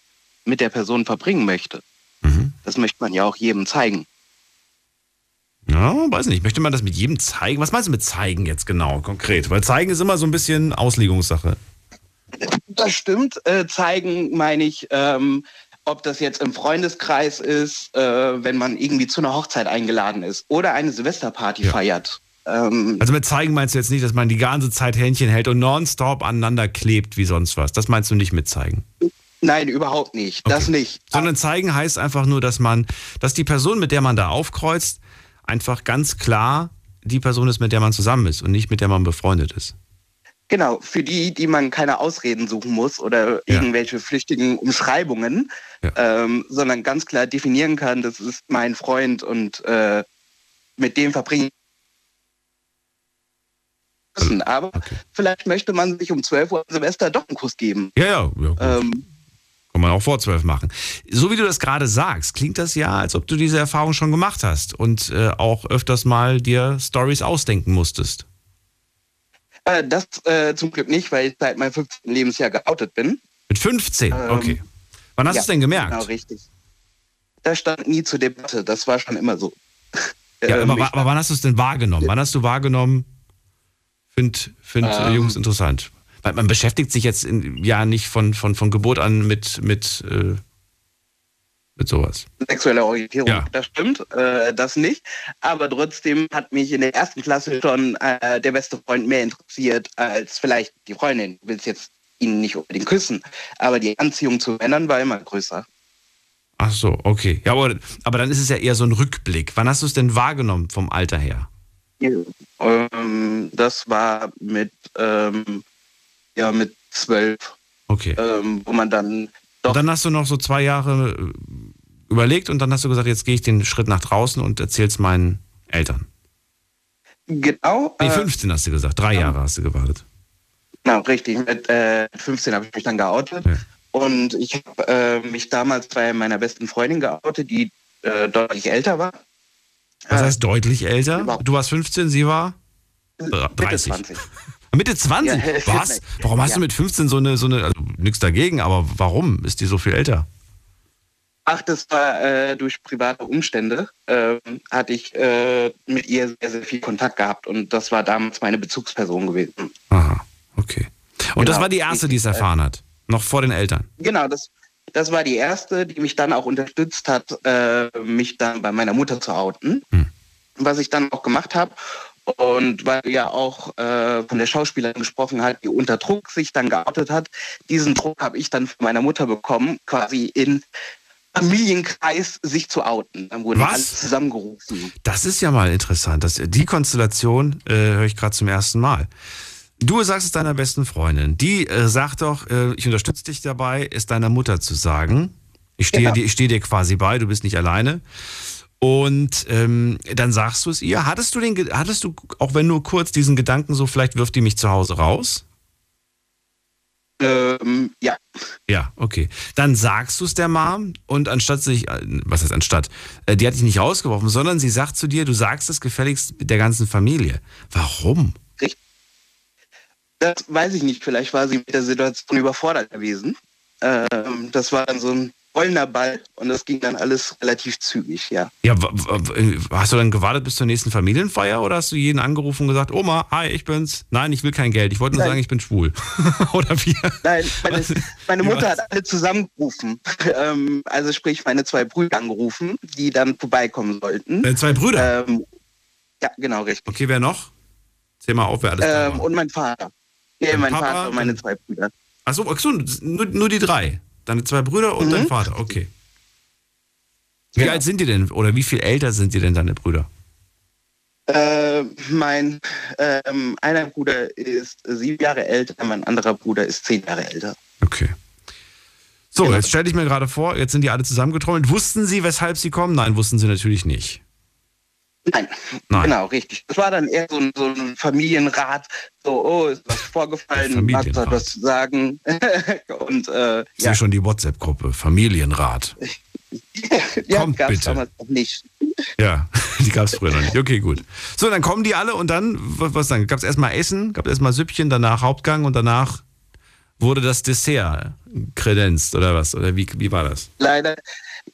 mit der Person verbringen möchte. Das möchte man ja auch jedem zeigen. Ja, weiß nicht. Möchte man das mit jedem zeigen? Was meinst du mit zeigen jetzt genau, konkret? Weil zeigen ist immer so ein bisschen Auslegungssache. Das stimmt. Äh, zeigen meine ich, ähm, ob das jetzt im Freundeskreis ist, äh, wenn man irgendwie zu einer Hochzeit eingeladen ist oder eine Silvesterparty feiert. Ähm, Also mit zeigen meinst du jetzt nicht, dass man die ganze Zeit Händchen hält und nonstop aneinander klebt wie sonst was. Das meinst du nicht mit zeigen. Nein, überhaupt nicht. Das nicht. Sondern zeigen heißt einfach nur, dass man, dass die Person, mit der man da aufkreuzt, einfach ganz klar die Person ist, mit der man zusammen ist und nicht mit der man befreundet ist. Genau, für die, die man keine Ausreden suchen muss oder irgendwelche flüchtigen Umschreibungen, ähm, sondern ganz klar definieren kann, das ist mein Freund und äh, mit dem verbringe ich. Aber vielleicht möchte man sich um 12 Uhr am Silvester doch einen Kuss geben. Ja, ja. ja. Ähm, Kann man auch vor zwölf machen. So wie du das gerade sagst, klingt das ja, als ob du diese Erfahrung schon gemacht hast und äh, auch öfters mal dir Stories ausdenken musstest. Äh, das äh, zum Glück nicht, weil ich seit meinem 15. Lebensjahr geoutet bin. Mit 15? Ähm, okay. Wann hast ja, du es denn gemerkt? Genau, richtig. Das stand nie zur Debatte, das war schon immer so. Ja, Ähm, aber, aber wann hast du es denn wahrgenommen? Wann hast du wahrgenommen, find, find äh, Ähm. Jungs interessant? Weil man beschäftigt sich jetzt in, ja nicht von, von, von Geburt an mit, mit, äh, mit sowas. sexuelle Orientierung, Ja. das stimmt, äh, das nicht. Aber trotzdem hat mich in der ersten Klasse schon äh, der beste Freund mehr interessiert als vielleicht die Freundin. Du willst jetzt ihn nicht unbedingt küssen, aber die Anziehung zu Männern war immer größer. Ach so, okay. Ja, aber, aber dann ist es ja eher so ein Rückblick. Wann hast du es denn wahrgenommen vom Alter her? Ähm, das war mit, ähm, ja, mit zwölf, Okay. ähm, wo man dann Und dann hast du noch so zwei Jahre äh, überlegt und dann hast du gesagt, jetzt gehe ich den Schritt nach draußen und erzähl's meinen Eltern. genau. Nee, äh, 15 hast du gesagt. Drei Jahre hast du gewartet. Genau, richtig. Mit äh, 15 habe ich mich dann geoutet. Und ich habe äh, mich damals bei meiner besten Freundin geoutet, die äh, deutlich älter war. Das heißt deutlich älter. Du warst 15, sie war Mitte 30. 20. Mitte 20? Ja, Was? Warum hast ja. du mit 15 so eine, so eine, also nichts dagegen, aber warum ist die so viel älter? Ach, das war äh, durch private Umstände, ähm, hatte ich äh, mit ihr sehr, sehr viel Kontakt gehabt. Und das war damals meine Bezugsperson gewesen. Aha, okay. Und das Genau, war die erste, die es erfahren hat. Noch vor den Eltern. Genau, das, das war die erste, die mich dann auch unterstützt hat, äh, mich dann bei meiner Mutter zu outen. Was ich dann auch gemacht habe. Und weil ja auch äh, von der Schauspielerin gesprochen hat, die unter Druck sich dann geoutet hat, diesen Druck habe ich dann von meiner Mutter bekommen, quasi in Familienkreis sich zu outen. Dann wurden Was? alle zusammengerufen. Das ist ja mal interessant. Das, die Konstellation äh, höre ich gerade zum ersten Mal. Du sagst es deiner besten Freundin. Die äh, sagt doch, äh, ich unterstütze dich dabei, es deiner Mutter zu sagen. Ich stehe Ja. dir, ich stehe dir quasi bei, du bist nicht alleine. Und ähm, dann sagst du es ihr. Hattest du den, hattest du, auch wenn nur kurz diesen Gedanken so, vielleicht wirft die mich zu Hause raus? Ähm, ja. Ja, okay. Dann sagst du es der Mom und anstatt sich, äh, was heißt anstatt, äh, die hat dich nicht rausgeworfen, sondern sie sagt zu dir, du sagst es gefälligst mit der ganzen Familie. Warum? Das weiß ich nicht. Vielleicht war sie mit der Situation überfordert gewesen. Ähm, das war dann so ein rollender Ball und das ging dann alles relativ zügig, ja. Ja, w- hast du dann gewartet bis zur nächsten Familienfeier oder hast du jeden angerufen und gesagt, Oma, hi, ich bin's. Nein, ich will kein Geld. Ich wollte nur Nein. sagen, ich bin schwul. oder wie? Nein, meine, meine Mutter hat alle zusammengerufen. Ähm, also sprich meine zwei Brüder angerufen, die dann vorbeikommen sollten. Äh, zwei Brüder? Ähm, ja, genau, richtig. Okay, wer noch? Zähl mal auf, wer alles Ähm, und mein Vater. Dein mein Papa, Vater und meine zwei Brüder. Achso, ach so, nur, nur die drei. Deine zwei Brüder und Mhm. dein Vater, okay. Wie Genau. alt sind die denn oder wie viel älter sind die denn, deine Brüder? Äh, mein ähm, einer Bruder ist sieben Jahre älter, mein anderer Bruder ist zehn Jahre älter. Okay. So, Genau. jetzt stell dich mir gerade vor, jetzt sind die alle zusammengetrommelt. Wussten sie, weshalb sie kommen? Nein, wussten sie natürlich nicht. Nein, Nein. genau, richtig. Das war dann eher so ein, so ein Familienrat, so, oh, ist was vorgefallen, magst du was zu sagen? Und äh, Ich sehe schon die WhatsApp-Gruppe, Familienrat. ja, Kommt gab's bitte. damals noch nicht. Ja, die gab es früher noch nicht. Okay, gut. So, dann kommen die alle und dann, was, was dann? Gab es erstmal Essen, gab es erstmal Süppchen, danach Hauptgang und danach wurde das Dessert kredenzt oder was? Oder wie, wie war das? Leider,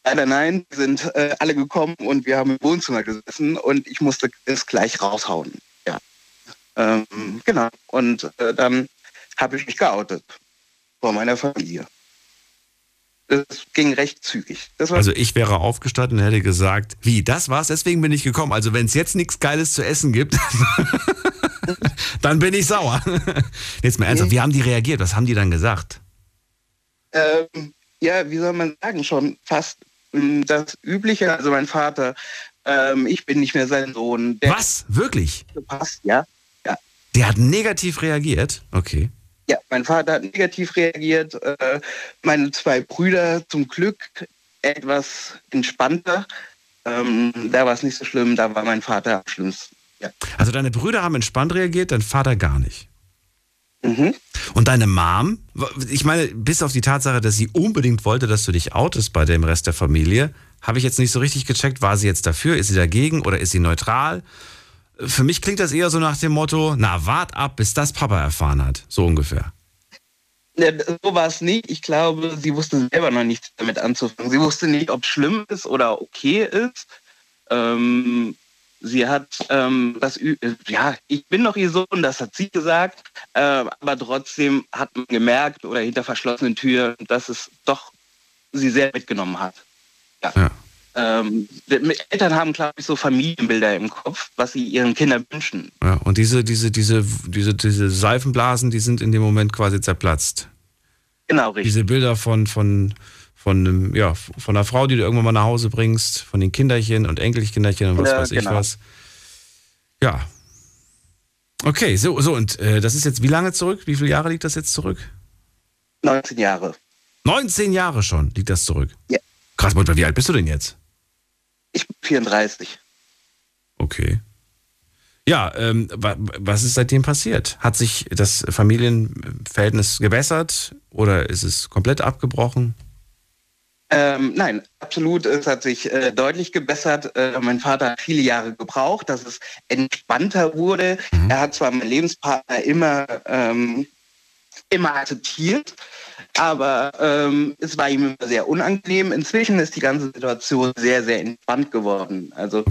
leider nein, sind äh, alle gekommen und wir haben im Wohnzimmer gesessen und ich musste es gleich raushauen. Ja. Ähm, genau. Und äh, dann habe ich mich geoutet vor meiner Familie. Das ging recht zügig. Also ich wäre aufgestanden und hätte gesagt, wie, das war's, deswegen bin ich gekommen. Also wenn es jetzt nichts Geiles zu essen gibt, dann bin ich sauer. Jetzt mal ernsthaft, wie haben die reagiert? Was haben die dann gesagt? ähm, ja, wie soll man sagen, schon fast ähm, das Übliche. Also mein Vater, ähm, ich bin nicht mehr sein Sohn. Der Was? Wirklich? Passt, ja. Ja. Der hat negativ reagiert? Okay. Ja, mein Vater hat negativ reagiert. Äh, meine zwei Brüder zum Glück etwas entspannter. Ähm, da war es nicht so schlimm, da war mein Vater am schlimmsten. Ja. Also deine Brüder haben entspannt reagiert, dein Vater gar nicht. Und deine Mom, ich meine, bis auf die Tatsache, dass sie unbedingt wollte, dass du dich outest bei dem Rest der Familie, habe ich jetzt nicht so richtig gecheckt, war sie jetzt dafür, ist sie dagegen oder ist sie neutral? Für mich klingt das eher so nach dem Motto, na, wart ab, bis das Papa erfahren hat. So ungefähr. Ja, so war es nicht. Ich glaube, sie wusste selber noch nichts damit anzufangen. Sie wusste nicht, ob es schlimm ist oder okay ist. Ähm, sie hat ähm, das, äh, ja, ich bin noch ihr Sohn, das hat sie gesagt, äh, aber trotzdem hat man gemerkt oder hinter verschlossenen Türen, dass es doch sie sehr mitgenommen hat. Ja. Ähm, die Eltern haben, glaube ich, so Familienbilder im Kopf, was sie ihren Kindern wünschen. Ja, und diese, diese, diese, diese, diese Seifenblasen, die sind in dem Moment quasi zerplatzt. Genau, richtig. Diese Bilder von, von, von, einem, ja, von einer Frau, die du irgendwann mal nach Hause bringst, von den Kinderchen und Enkelkinderchen und was Ja, weiß ich genau. was. Ja. Okay, so, so, und äh, das ist jetzt wie lange zurück? Wie viele Jahre liegt das jetzt zurück? 19 Jahre. 19 Jahre schon liegt das zurück. Ja. Krass, Mutter, wie alt bist du denn jetzt? Ich bin 34. Okay. Ja, ähm, wa was ist seitdem passiert? Hat sich das Familienverhältnis gebessert oder ist es komplett abgebrochen? Ähm, nein, absolut. Es hat sich äh, deutlich gebessert. Äh, mein Vater hat viele Jahre gebraucht, dass es entspannter wurde. Er hat zwar meinen Lebenspartner immer, ähm, immer akzeptiert, aber ähm, es war ihm immer sehr unangenehm. Inzwischen ist die ganze Situation sehr, sehr entspannt geworden. Also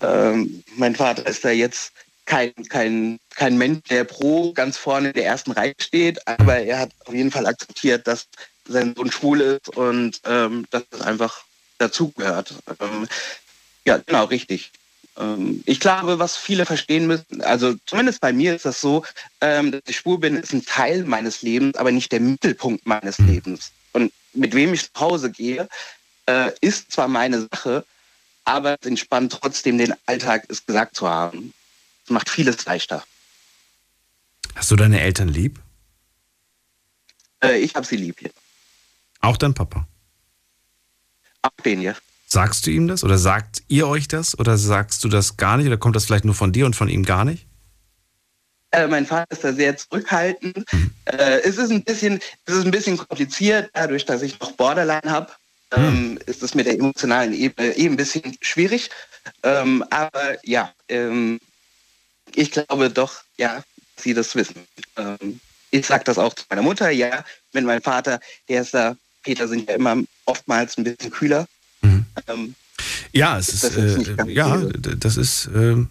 ähm, mein Vater ist da jetzt kein, kein, kein Mensch, der pro ganz vorne in der ersten Reihe steht, aber er hat auf jeden Fall akzeptiert, dass sein Sohn schwul ist und ähm, dass das einfach dazugehört. Ähm, ja, genau, richtig. Ähm, ich glaube, was viele verstehen müssen, also zumindest bei mir ist das so, ähm, dass ich schwul bin, ist ein Teil meines Lebens, aber nicht der Mittelpunkt meines Lebens. Und mit wem ich nach Hause gehe, äh, ist zwar meine Sache, aber es entspannt trotzdem den Alltag, es gesagt zu haben. Es macht vieles leichter. Hast du deine Eltern lieb? Äh, ich habe sie lieb hier. Auch dein Papa? Auch den hier. Sagst du ihm das oder sagt ihr euch das oder sagst du das gar nicht oder kommt das vielleicht nur von dir und von ihm gar nicht? Äh, mein Vater ist da sehr zurückhaltend. Äh, es, ist ein bisschen, es ist ein bisschen kompliziert, dadurch, dass ich noch Borderline habe. Ähm, ist es mit der emotionalen Ebene eh ein bisschen schwierig. Ähm, aber ja, ähm, ich glaube doch, ja, dass sie das wissen. Ähm, ich sage das auch zu meiner Mutter, ja, mit meinem Vater, der ist da, Peter sind ja immer oftmals ein bisschen kühler. Ähm, Ja, es ist, Das ist äh, ja, das ist, ähm,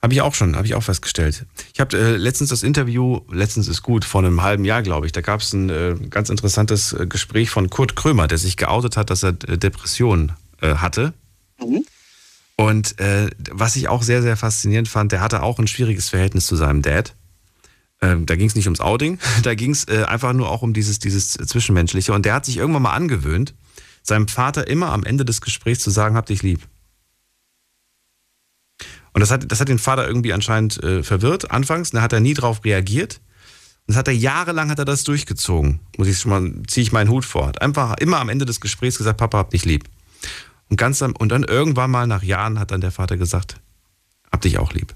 habe ich auch schon, habe ich auch festgestellt. Ich habe äh, letztens das Interview, letztens ist gut, vor einem halben Jahr, glaube ich, da gab es ein äh, ganz interessantes äh, Gespräch von Kurt Krömer, der sich geoutet hat, dass er äh, Depressionen äh, hatte. Und äh, was ich auch sehr, sehr faszinierend fand, der hatte auch ein schwieriges Verhältnis zu seinem Dad. Ähm, da ging es nicht ums Outing, da ging es äh, einfach nur auch um dieses, dieses Zwischenmenschliche. Und der hat sich irgendwann mal angewöhnt, seinem Vater immer am Ende des Gesprächs zu sagen, hab dich lieb. Und das hat, das hat den Vater irgendwie anscheinend äh, verwirrt anfangs. Da hat er nie drauf reagiert. Und das hat er jahrelang hat er das durchgezogen. Muss ich schon mal, ziehe ich meinen Hut vor. Hat einfach immer am Ende des Gesprächs gesagt, Papa, hab dich lieb. Und ganz und dann irgendwann mal nach Jahren hat dann der Vater gesagt, hab dich auch lieb.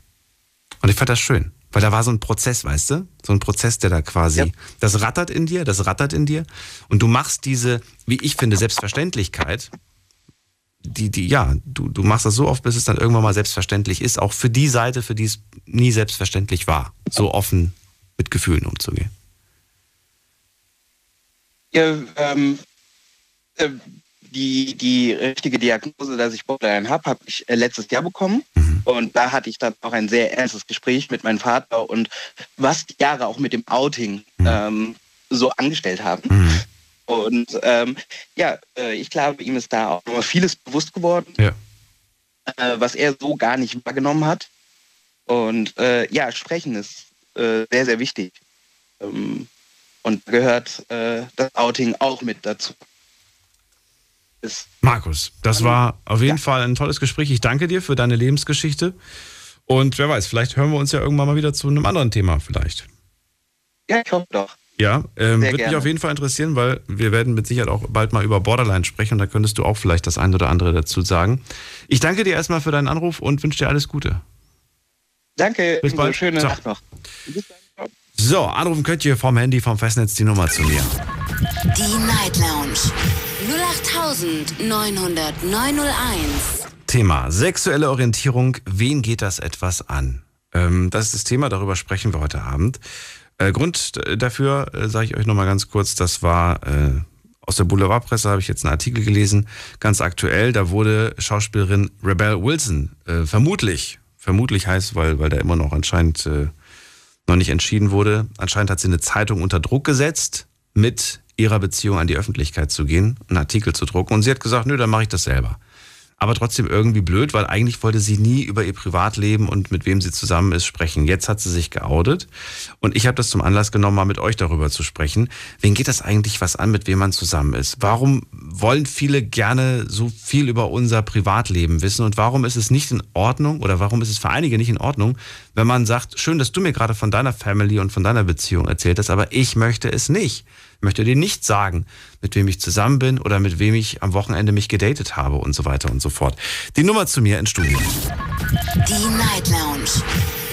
Und ich fand das schön, weil da war so ein Prozess, weißt du? So ein Prozess, der da quasi, das rattert in dir, das rattert in dir. Und du machst diese, wie ich finde, Selbstverständlichkeit, die, die, ja, du, du machst das so oft, bis es dann irgendwann mal selbstverständlich ist, auch für die Seite, für die es nie selbstverständlich war, so offen mit Gefühlen umzugehen. Ja, ähm, äh, die, die richtige Diagnose, dass ich Borderline habe, habe ich äh, letztes Jahr bekommen. Und da hatte ich dann auch ein sehr ernstes Gespräch mit meinem Vater und was die Jahre auch mit dem Outing ähm, so angestellt haben. Und ähm, ja, äh, ich glaube, ihm ist da auch noch vieles bewusst geworden, Ja. äh, was er so gar nicht wahrgenommen hat. Und äh, ja, sprechen ist äh, sehr, sehr wichtig. Ähm, und gehört äh, das Outing auch mit dazu. Ist Markus, das war auf jeden Fall ein tolles Gespräch. Ich danke dir für deine Lebensgeschichte. Und wer weiß, vielleicht hören wir uns ja irgendwann mal wieder zu einem anderen Thema vielleicht. ja, ich hoffe doch. Ja, ähm, würde mich auf jeden Fall interessieren, weil wir werden mit Sicherheit auch bald mal über Borderline sprechen und da könntest du auch vielleicht das ein oder andere dazu sagen. Ich danke dir erstmal für deinen Anruf und wünsche dir alles Gute. Danke, Bis bald. schöne Ciao. Nacht noch. So, anrufen könnt ihr vom Handy, vom Festnetz die Nummer zu mir. Die Night Lounge 0890901. Thema sexuelle Orientierung. Wen geht das etwas an? Ähm, das ist das Thema, darüber sprechen wir heute Abend. Äh, Grund dafür äh, sage ich euch nochmal ganz kurz, das war äh, aus der Boulevardpresse, habe ich jetzt einen Artikel gelesen, ganz aktuell, da wurde Schauspielerin Rebel Wilson äh, vermutlich, vermutlich heißt, weil, weil da immer noch anscheinend äh, noch nicht entschieden wurde, anscheinend hat sie eine Zeitung unter Druck gesetzt, mit ihrer Beziehung an die Öffentlichkeit zu gehen, einen Artikel zu drucken und sie hat gesagt, nö, dann mache ich das selber aber trotzdem irgendwie blöd, weil eigentlich wollte sie nie über ihr Privatleben und mit wem sie zusammen ist sprechen. Jetzt hat sie sich geoutet und ich habe das zum Anlass genommen, mal mit euch darüber zu sprechen. Wen geht das eigentlich was an, mit wem man zusammen ist? Warum wollen viele gerne so viel über unser Privatleben wissen und warum ist es nicht in Ordnung oder warum ist es für einige nicht in Ordnung, wenn man sagt, schön, dass du mir gerade von deiner Family und von deiner Beziehung erzählt hast, aber ich möchte es nicht möchte dir nicht sagen, mit wem ich zusammen bin oder mit wem ich am Wochenende mich gedatet habe und so weiter und so fort. Die Nummer zu mir ins Studio. Die Night Lounge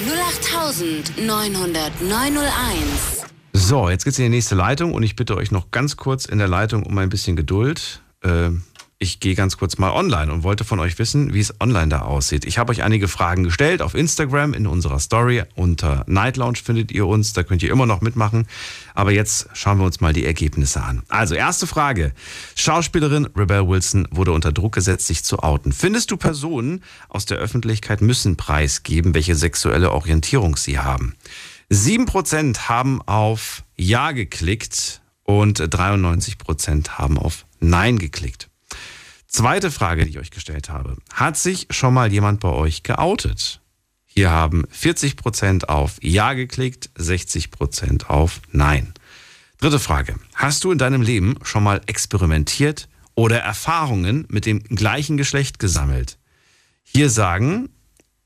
0890901. So, jetzt geht's in die nächste Leitung und ich bitte euch noch ganz kurz in der Leitung um ein bisschen Geduld. Äh, ich gehe ganz kurz mal online und wollte von euch wissen, wie es online da aussieht. Ich habe euch einige Fragen gestellt auf Instagram in unserer Story. Unter Night Lounge findet ihr uns, da könnt ihr immer noch mitmachen. Aber jetzt schauen wir uns mal die Ergebnisse an. Also, erste Frage. Schauspielerin Rebel Wilson wurde unter Druck gesetzt, sich zu outen. Findest du Personen aus der Öffentlichkeit müssen preisgeben, welche sexuelle Orientierung sie haben? 7% haben auf Ja geklickt und 93% haben auf Nein geklickt. Zweite Frage, die ich euch gestellt habe. Hat sich schon mal jemand bei euch geoutet? Hier haben 40% auf Ja geklickt, 60% auf Nein. Dritte Frage. Hast du in deinem Leben schon mal experimentiert oder Erfahrungen mit dem gleichen Geschlecht gesammelt? Hier sagen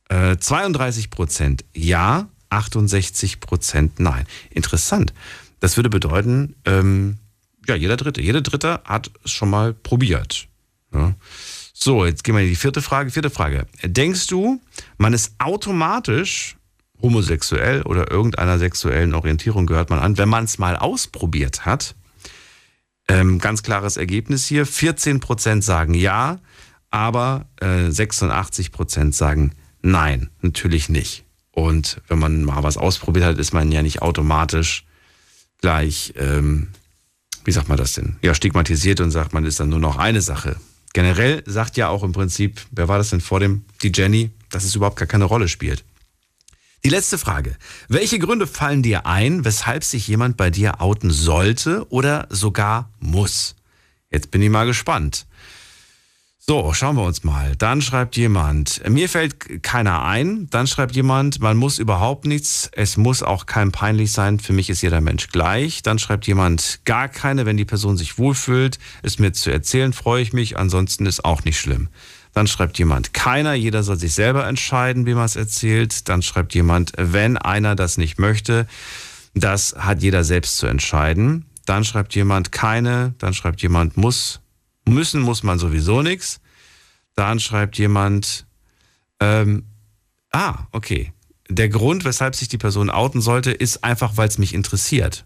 äh, 32% Ja, 68% Nein. Interessant. Das würde bedeuten, ähm, ja, jeder Dritte, jeder Dritte hat es schon mal probiert. Ja. So, jetzt gehen wir in die vierte Frage. Vierte Frage. Denkst du, man ist automatisch homosexuell oder irgendeiner sexuellen Orientierung gehört man an, wenn man es mal ausprobiert hat? Ähm, ganz klares Ergebnis hier. 14% sagen ja, aber äh, 86% sagen nein, natürlich nicht. Und wenn man mal was ausprobiert hat, ist man ja nicht automatisch gleich, ähm, wie sagt man das denn? Ja, stigmatisiert und sagt, man ist dann nur noch eine Sache generell sagt ja auch im Prinzip, wer war das denn vor dem, die Jenny, dass es überhaupt gar keine Rolle spielt. Die letzte Frage. Welche Gründe fallen dir ein, weshalb sich jemand bei dir outen sollte oder sogar muss? Jetzt bin ich mal gespannt. So, schauen wir uns mal. Dann schreibt jemand, mir fällt keiner ein. Dann schreibt jemand, man muss überhaupt nichts. Es muss auch kein peinlich sein. Für mich ist jeder Mensch gleich. Dann schreibt jemand, gar keine. Wenn die Person sich wohlfühlt, es mir zu erzählen, freue ich mich. Ansonsten ist auch nicht schlimm. Dann schreibt jemand, keiner. Jeder soll sich selber entscheiden, wie man es erzählt. Dann schreibt jemand, wenn einer das nicht möchte, das hat jeder selbst zu entscheiden. Dann schreibt jemand, keine. Dann schreibt jemand, muss Müssen muss man sowieso nichts. Dann schreibt jemand, ähm, ah, okay. Der Grund, weshalb sich die Person outen sollte, ist einfach, weil es mich interessiert.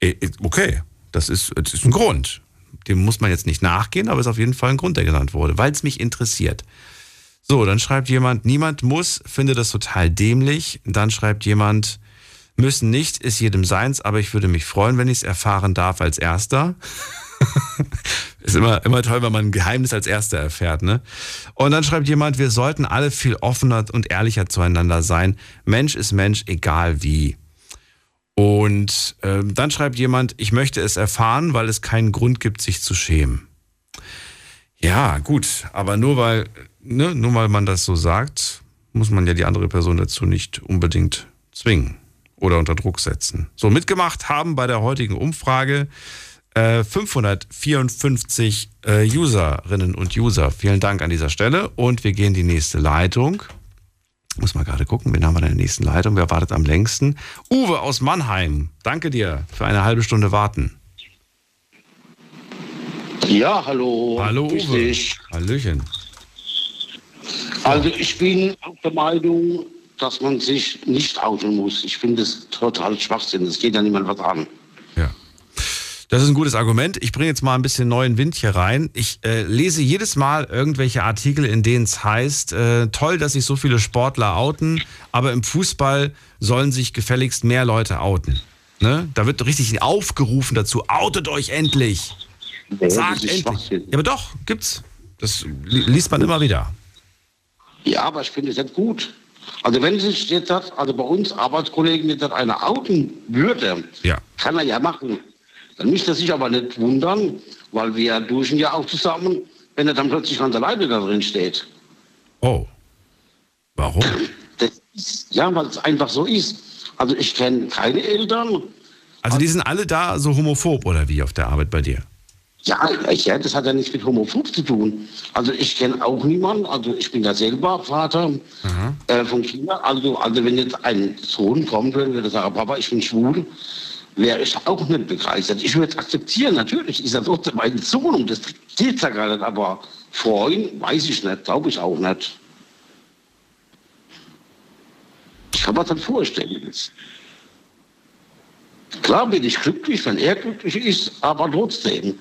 Äh, äh, okay, das ist, das ist ein Grund. Dem muss man jetzt nicht nachgehen, aber ist auf jeden Fall ein Grund, der genannt wurde, weil es mich interessiert. So, dann schreibt jemand, niemand muss, finde das total dämlich. Dann schreibt jemand, müssen nicht, ist jedem seins, aber ich würde mich freuen, wenn ich es erfahren darf als Erster. Ist immer, immer toll, wenn man ein Geheimnis als Erster erfährt, ne? Und dann schreibt jemand, wir sollten alle viel offener und ehrlicher zueinander sein. Mensch ist Mensch, egal wie. Und äh, dann schreibt jemand, ich möchte es erfahren, weil es keinen Grund gibt, sich zu schämen. Ja, gut, aber nur weil, ne, nur weil man das so sagt, muss man ja die andere Person dazu nicht unbedingt zwingen oder unter Druck setzen. So, mitgemacht haben bei der heutigen Umfrage 554 äh, äh, Userinnen und User. Vielen Dank an dieser Stelle. Und wir gehen die nächste Leitung. Muss mal gerade gucken, wen haben wir in der nächsten Leitung? Wer wartet am längsten? Uwe aus Mannheim. Danke dir für eine halbe Stunde warten. Ja, hallo. Hallo Uwe. dich. Hallöchen. Also ich bin der Meinung, dass man sich nicht outen muss. Ich finde es total Schwachsinn. Es geht ja niemand was an. Das ist ein gutes Argument. Ich bringe jetzt mal ein bisschen neuen Wind hier rein. Ich äh, lese jedes Mal irgendwelche Artikel, in denen es heißt, äh, toll, dass sich so viele Sportler outen, aber im Fußball sollen sich gefälligst mehr Leute outen. Ne? Da wird richtig aufgerufen dazu, outet euch endlich. Nee, Sagt endlich. Ja, aber doch, gibt's. Das li liest man immer wieder. Ja, aber ich finde es nicht gut. Also wenn sich jetzt das, also bei uns Arbeitskollegen jetzt das einer outen würde, Ja. kann er ja machen. Dann müsste er sich aber nicht wundern, weil wir duschen ja auch zusammen, wenn er dann plötzlich ganz alleine da drin steht. Oh. Warum? Das ist, ja, weil es einfach so ist. Also ich kenne keine Eltern. Also die sind alle da so homophob oder wie auf der Arbeit bei dir? Ja, ja, das hat ja nichts mit Homophob zu tun. Also ich kenne auch niemanden, also ich bin ja selber Vater äh, von Kindern. Also, also wenn jetzt ein Sohn kommen würde, würde sagen, Papa, ich bin schwul, wäre ich auch nicht begeistert. Ich würde es akzeptieren, natürlich ist er trotzdem mein Sohn und das geht ja gar nicht, aber freuen, weiß ich nicht, glaube ich auch nicht. Ich kann mir das vorstellen. Klar bin ich glücklich, wenn er glücklich ist, aber trotzdem.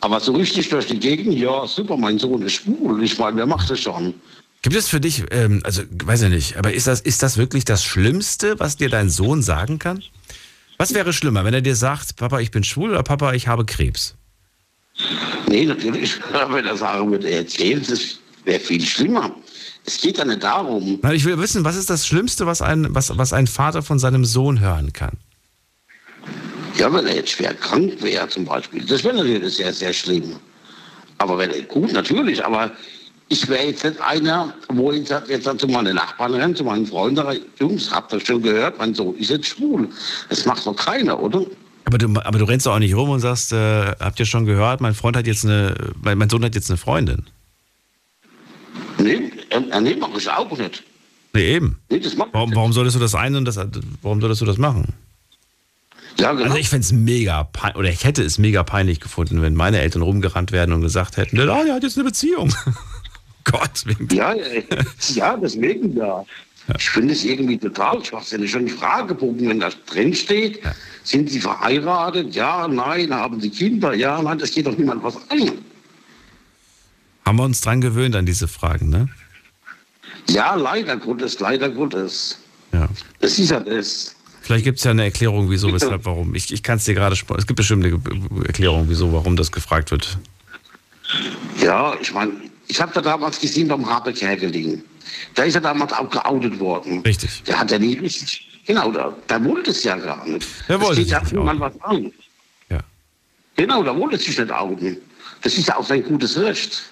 Aber so richtig durch die Gegend, ja, super, mein Sohn ist schwul. Ich meine, wer macht das schon? Gibt es für dich, ähm, also weiß ich nicht, aber ist das, ist das wirklich das Schlimmste, was dir dein Sohn sagen kann? Was wäre schlimmer, wenn er dir sagt, Papa, ich bin schwul oder Papa, ich habe Krebs? Nee, natürlich, wenn er sagen würde, er erzählt, das wäre viel schlimmer. Es geht ja nicht darum. Ich will wissen, was ist das Schlimmste, was ein, was, was ein Vater von seinem Sohn hören kann? Ja, wenn er jetzt schwer krank wäre zum Beispiel, das wäre natürlich sehr, sehr schlimm. Aber wenn er, gut, natürlich, aber ich wäre jetzt nicht einer, wo ich jetzt, jetzt zu meinen Nachbarn renne, zu meinen Freunden, sage, Jungs, habt ihr schon gehört, mein Sohn ist jetzt schwul. Das macht doch keiner, oder? Aber du, aber du rennst doch auch nicht rum und sagst, äh, habt ihr schon gehört, mein Freund hat jetzt eine, mein, mein Sohn hat jetzt eine Freundin. Nee, äh, nee, mach ich auch nicht. Nee, eben. Nee, das macht Warum, warum solltest du das eine und das, warum solltest du das machen? Ja, genau. Also ich fände es mega peinlich, oder ich hätte es mega peinlich gefunden, wenn meine Eltern rumgerannt werden und gesagt hätten, ah, der hat jetzt eine Beziehung. Gott, Ja, ja, ja, deswegen ja. Ich finde es irgendwie total schwachsinnig. Schon die Fragebogen, wenn da drin steht, sind Sie verheiratet? Ja, nein, haben Sie Kinder? Ja, nein, das geht doch niemand was an. Haben wir uns dran gewöhnt an diese Fragen, ne? Ja, leider Gottes, leider Gottes. Ja. Das ist ja das. Vielleicht gibt es ja eine Erklärung, wieso, weshalb, warum. Ich, ich kann es dir gerade, es gibt bestimmt eine Erklärung, wieso, warum das gefragt wird. Ja, ich meine, ich habe da damals gesehen beim Habeck hergelegen. Da ist er damals auch geoutet worden. Richtig. Der hat ja nie richtig, genau, da, da wollte es ja gar nicht. Der Das wollte sich nicht niemand was an. Ja. Genau, da wollte sich nicht outen. Das ist ja auch sein gutes Recht.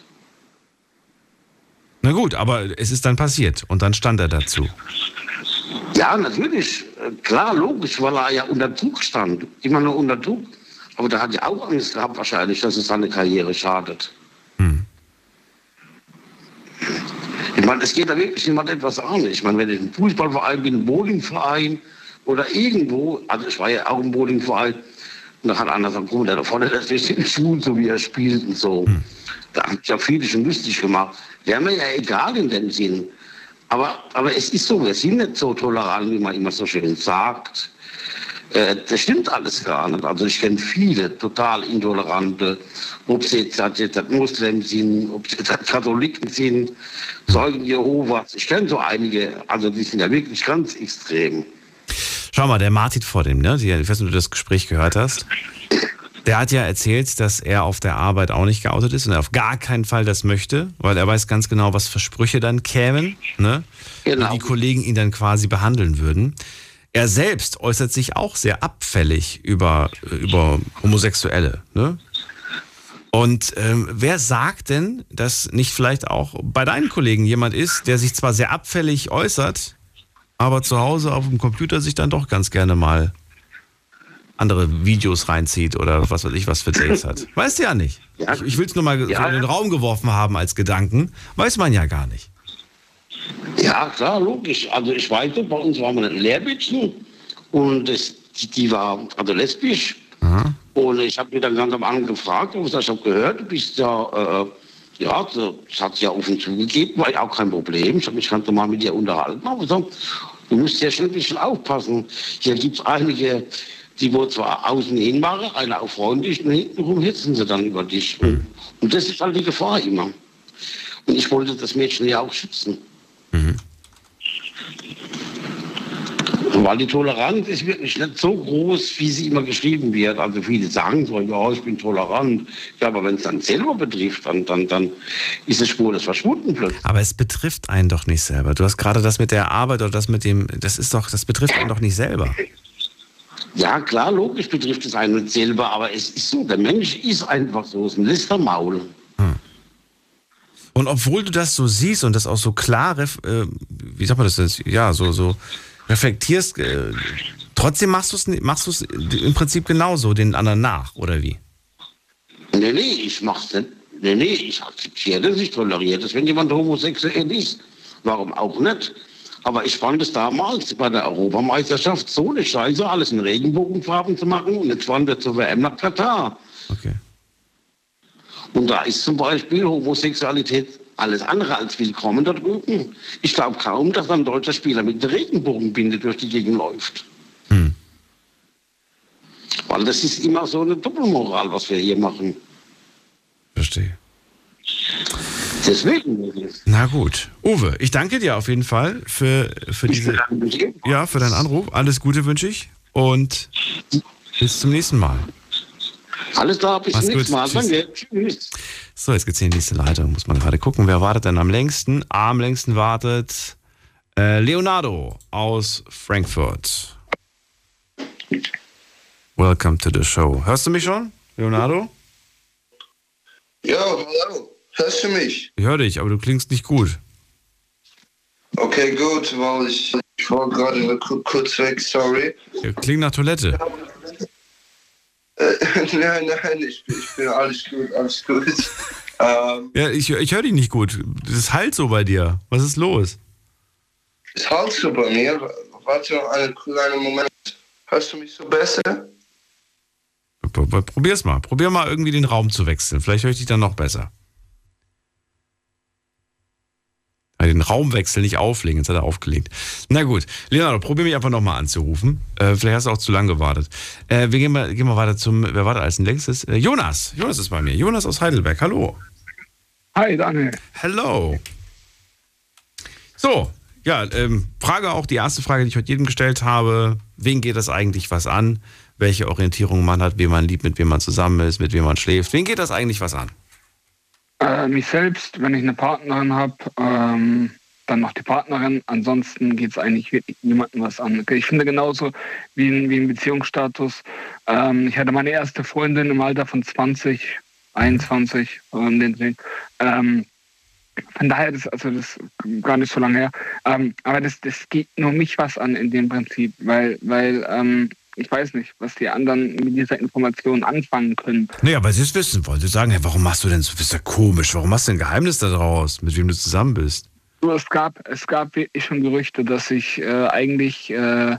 Na gut, aber es ist dann passiert und dann stand er dazu. Ja, natürlich. Klar, logisch, weil er ja unter Druck stand. Immer nur unter Druck. Aber da hat er auch Angst gehabt wahrscheinlich, dass es seine Karriere schadet. Ich meine, es geht da wirklich niemand etwas an. Ich meine, wenn ich ein Fußballverein bin, ein Bowlingverein oder irgendwo, also ich war ja auch im Bowlingverein, und da hat einer gesagt, mal, der da vorne, das ist in Schuhen, so wie er spielt und so. Da haben sich ja viele schon lustig gemacht. Wäre mir ja egal in dem Sinn. Aber, aber es ist so, wir sind nicht so tolerant, wie man immer so schön sagt. Äh, das stimmt alles gar nicht. Also ich kenne viele total intolerante, ob sie jetzt, jetzt Muslim sind, ob sie jetzt Katholiken sind, Zeugen Jehovas. Ich kenne so einige, also die sind ja wirklich ganz extrem. Schau mal, der Martin vor dem, ne? Ich weiß nicht, ob du das Gespräch gehört hast. Der hat ja erzählt, dass er auf der Arbeit auch nicht geoutet ist und er auf gar keinen Fall das möchte, weil er weiß ganz genau, was für Sprüche dann kämen, ne? Genau. Wie die Kollegen ihn dann quasi behandeln würden. Er selbst äußert sich auch sehr abfällig über, über Homosexuelle, ne? Und ähm, wer sagt denn, dass nicht vielleicht auch bei deinen Kollegen jemand ist, der sich zwar sehr abfällig äußert, aber zu Hause auf dem Computer sich dann doch ganz gerne mal andere Videos reinzieht oder was weiß ich was für Dates hat. Weißt du ja nicht. Ich, ich will es nur mal so Ja. in den Raum geworfen haben als Gedanken. Weiß man ja gar nicht. Ja, klar, logisch. Also ich weiß, bei uns waren wir ein Lehrmädchen und das, die, war also lesbisch. Und ich habe mich dann ganz am Anfang gefragt, ich habe gehört, du bist ja äh, Ja, so, das hat sie ja offen zugegeben, war ja auch kein Problem. Ich habe mich ganz normal mit ihr unterhalten. Aber so, du musst ja schon ein bisschen aufpassen. Hier gibt es einige, die wohl zwar außen hin machen, einer auch freundlich, und hintenrum hitzen sie dann über dich. Mhm. Und das ist halt die Gefahr immer. Und ich wollte das Mädchen ja auch schützen. Weil die Toleranz ist wirklich nicht so groß, wie sie immer geschrieben wird. Also viele sagen so, ja, ich bin tolerant. Ja, aber wenn es dann selber betrifft, dann, dann, dann ist es spurlos verschwunden plötzlich. Aber es betrifft einen doch nicht selber. Du hast gerade das mit der Arbeit oder das mit dem, das ist doch, das betrifft einen doch nicht selber. Ja, klar, logisch betrifft es einen nicht selber, aber es ist so, der Mensch ist einfach so, ist ein Listermaul. Und obwohl du das so siehst und das auch so klar, äh, wie sagt man das jetzt? Ja, so, so reflektierst, äh, trotzdem machst du es machst du's im Prinzip genauso den anderen nach, oder wie? Nee, nee, ich mach's nicht. Nee, nee, ich akzeptiere das, ich toleriere das, wenn jemand homosexuell ist. Warum auch nicht? Aber ich fand es damals bei der Europameisterschaft so eine Scheiße, alles in Regenbogenfarben zu machen. Und jetzt fahren wir zur WM nach Katar. Okay. Und da ist zum Beispiel Homosexualität alles andere als willkommen da drüben. Ich glaube kaum, dass ein deutscher Spieler mit der Regenbogenbinde durch die Gegend läuft. Weil das ist immer so eine Doppelmoral, was wir hier machen. Verstehe. Deswegen. Na gut. Uwe, ich danke dir auf jeden Fall für, für diese, ja, für deinen Anruf. Alles Gute wünsche ich und bis zum nächsten Mal. Alles klar, bis zum nächsten. Mal. Tschüss. Danke. Tschüss. So, jetzt geht's in die nächste Leitung. Muss man gerade gucken, wer wartet denn am längsten? Am längsten wartet äh, Leonardo aus Frankfurt. Welcome to the show. Hörst du mich schon, Leonardo? Ja, hallo. Hörst du mich? Ich höre dich, aber du klingst nicht gut. Okay, gut, weil ich, ich war gerade ku- kurz weg, sorry. Ja, Klingt nach Toilette. Äh, nein, nein, ich, bin- ich bin alles gut, alles gut. Ähm, Ja, ich, ich höre dich nicht gut. Das halt so bei dir. Was ist los? ist halt so bei mir. Warte noch einen kleinen Moment. Hörst du mich so besser? Probier's mal. Probier mal irgendwie den Raum zu wechseln. Vielleicht höre ich dich dann noch besser. Ja, Den Raumwechsel nicht auflegen, jetzt hat er aufgelegt. Na gut, Leonardo, probier mich einfach nochmal anzurufen. Äh, vielleicht hast du auch zu lange gewartet. Äh, wir gehen mal, gehen mal weiter zum, wer wartet als nächstes? Äh, Jonas, Jonas ist bei mir. Jonas aus Heidelberg, hallo. Hi, Daniel. Hello. So, ja, ähm, Frage auch, die erste Frage, die ich heute jedem gestellt habe. Wen geht das eigentlich was an? Welche Orientierung man hat, wen man liebt, mit wem man zusammen ist, mit wem man schläft. Wen geht das eigentlich was an? Äh, mich selbst, wenn ich eine Partnerin habe, ähm, dann noch die Partnerin. Ansonsten geht es eigentlich wirklich niemandem was an. Ich finde genauso wie ein, wie ein Beziehungsstatus. Ähm, ich hatte meine erste Freundin im Alter von 20, 21, um den Dreh. Ähm, von daher, das, also das ist gar nicht so lange her. Ähm, aber das, das geht nur mich was an in dem Prinzip, weil, weil ähm, ich weiß nicht, was die anderen mit dieser Information anfangen können. Naja, weil sie es wissen wollen. Sie sagen, hey, warum machst du denn so? Das ist ja komisch. Warum machst du ein Geheimnis daraus, mit wem du zusammen bist? Es gab, es gab wirklich schon Gerüchte, dass ich äh, eigentlich äh,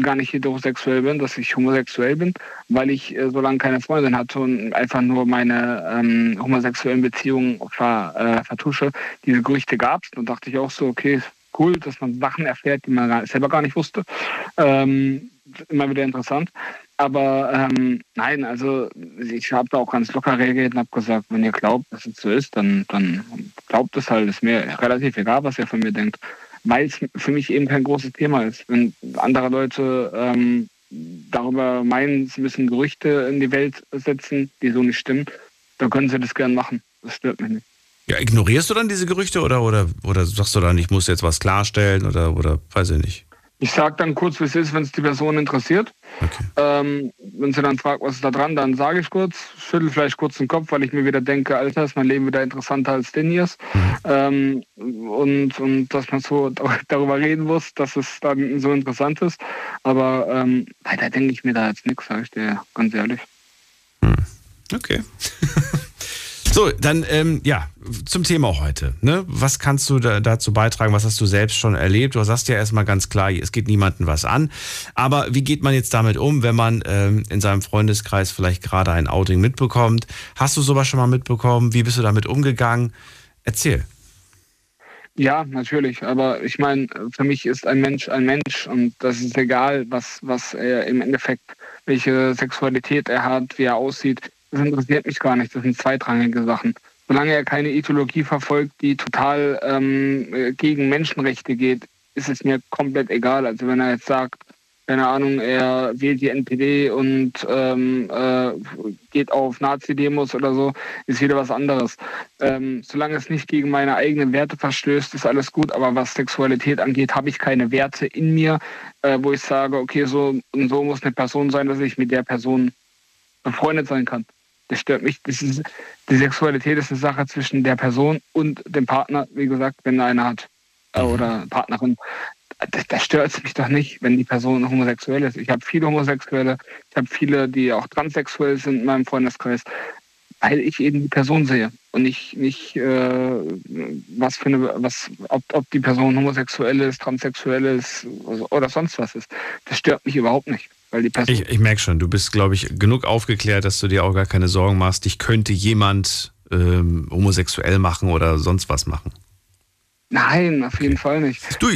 gar nicht heterosexuell bin, dass ich homosexuell bin, weil ich äh, so lange keine Freundin hatte und einfach nur meine ähm, homosexuellen Beziehungen ver, äh, vertusche. Diese Gerüchte gab es. Dann dachte ich auch so, okay, cool, dass man Sachen erfährt, die man selber gar nicht wusste. Ähm, immer wieder interessant. Aber ähm, nein, also ich habe da auch ganz locker reagiert und habe gesagt, wenn ihr glaubt, dass es so ist, dann, dann glaubt es halt. Ist mir relativ egal, was ihr von mir denkt. Weil es für mich eben kein großes Thema ist. Wenn andere Leute ähm, darüber meinen, sie müssen Gerüchte in die Welt setzen, die so nicht stimmen, dann können sie das gern machen. Das stört mich nicht. Ja, ignorierst du dann diese Gerüchte oder, oder, oder sagst du dann, ich muss jetzt was klarstellen oder, oder weiß ich nicht? Ich sage dann kurz, wie es ist, wenn es die Person interessiert. Ähm, wenn sie dann fragt, was ist da dran, dann sage ich kurz, schüttel vielleicht kurz den Kopf, weil ich mir wieder denke, Alter, ist mein Leben wieder interessanter als den hier. Ähm, und, und dass man so darüber reden muss, dass es dann so interessant ist. Aber ähm, weiter denke ich mir da jetzt nichts, sage ich dir ganz ehrlich. Okay. So, dann ähm, ja, zum Thema heute. Ne? Was kannst du da, dazu beitragen? Was hast du selbst schon erlebt? Du sagst ja erstmal ganz klar, es geht niemandem was an. Aber wie geht man jetzt damit um, wenn man ähm, in seinem Freundeskreis vielleicht gerade ein Outing mitbekommt? Hast du sowas schon mal mitbekommen? Wie bist du damit umgegangen? Erzähl. Ja, natürlich. Aber ich meine, für mich ist ein Mensch ein Mensch und das ist egal, was, was er im Endeffekt, welche Sexualität er hat, wie er aussieht. Das interessiert mich gar nicht. Das sind zweitrangige Sachen. Solange er keine Ideologie verfolgt, die total ähm, gegen Menschenrechte geht, ist es mir komplett egal. Also wenn er jetzt sagt, keine Ahnung, er wählt die NPD und ähm, äh, geht auf Nazi-Demos oder so, ist wieder was anderes. Ähm, solange es nicht gegen meine eigenen Werte verstößt, ist alles gut. Aber was Sexualität angeht, habe ich keine Werte in mir, äh, wo ich sage, okay, so und so muss eine Person sein, dass ich mit der Person befreundet sein kann. Das stört mich. Das ist, die Sexualität ist eine Sache zwischen der Person und dem Partner, wie gesagt, wenn er eine hat. Äh, oder Partnerin das, das stört mich doch nicht, wenn die Person homosexuell ist. Ich habe viele Homosexuelle, ich habe viele, die auch transsexuell sind in meinem Freundeskreis, weil ich eben die Person sehe und nicht, nicht äh, was für eine, was, ob, ob die Person homosexuell ist, transsexuell ist oder sonst was ist. Das stört mich überhaupt nicht. Weil die Person ich ich merke schon, du bist, glaube ich, genug aufgeklärt, dass du dir auch gar keine Sorgen machst. Dich könnte jemand ähm, homosexuell machen oder sonst was machen. Nein, auf jeden Fall nicht. Du,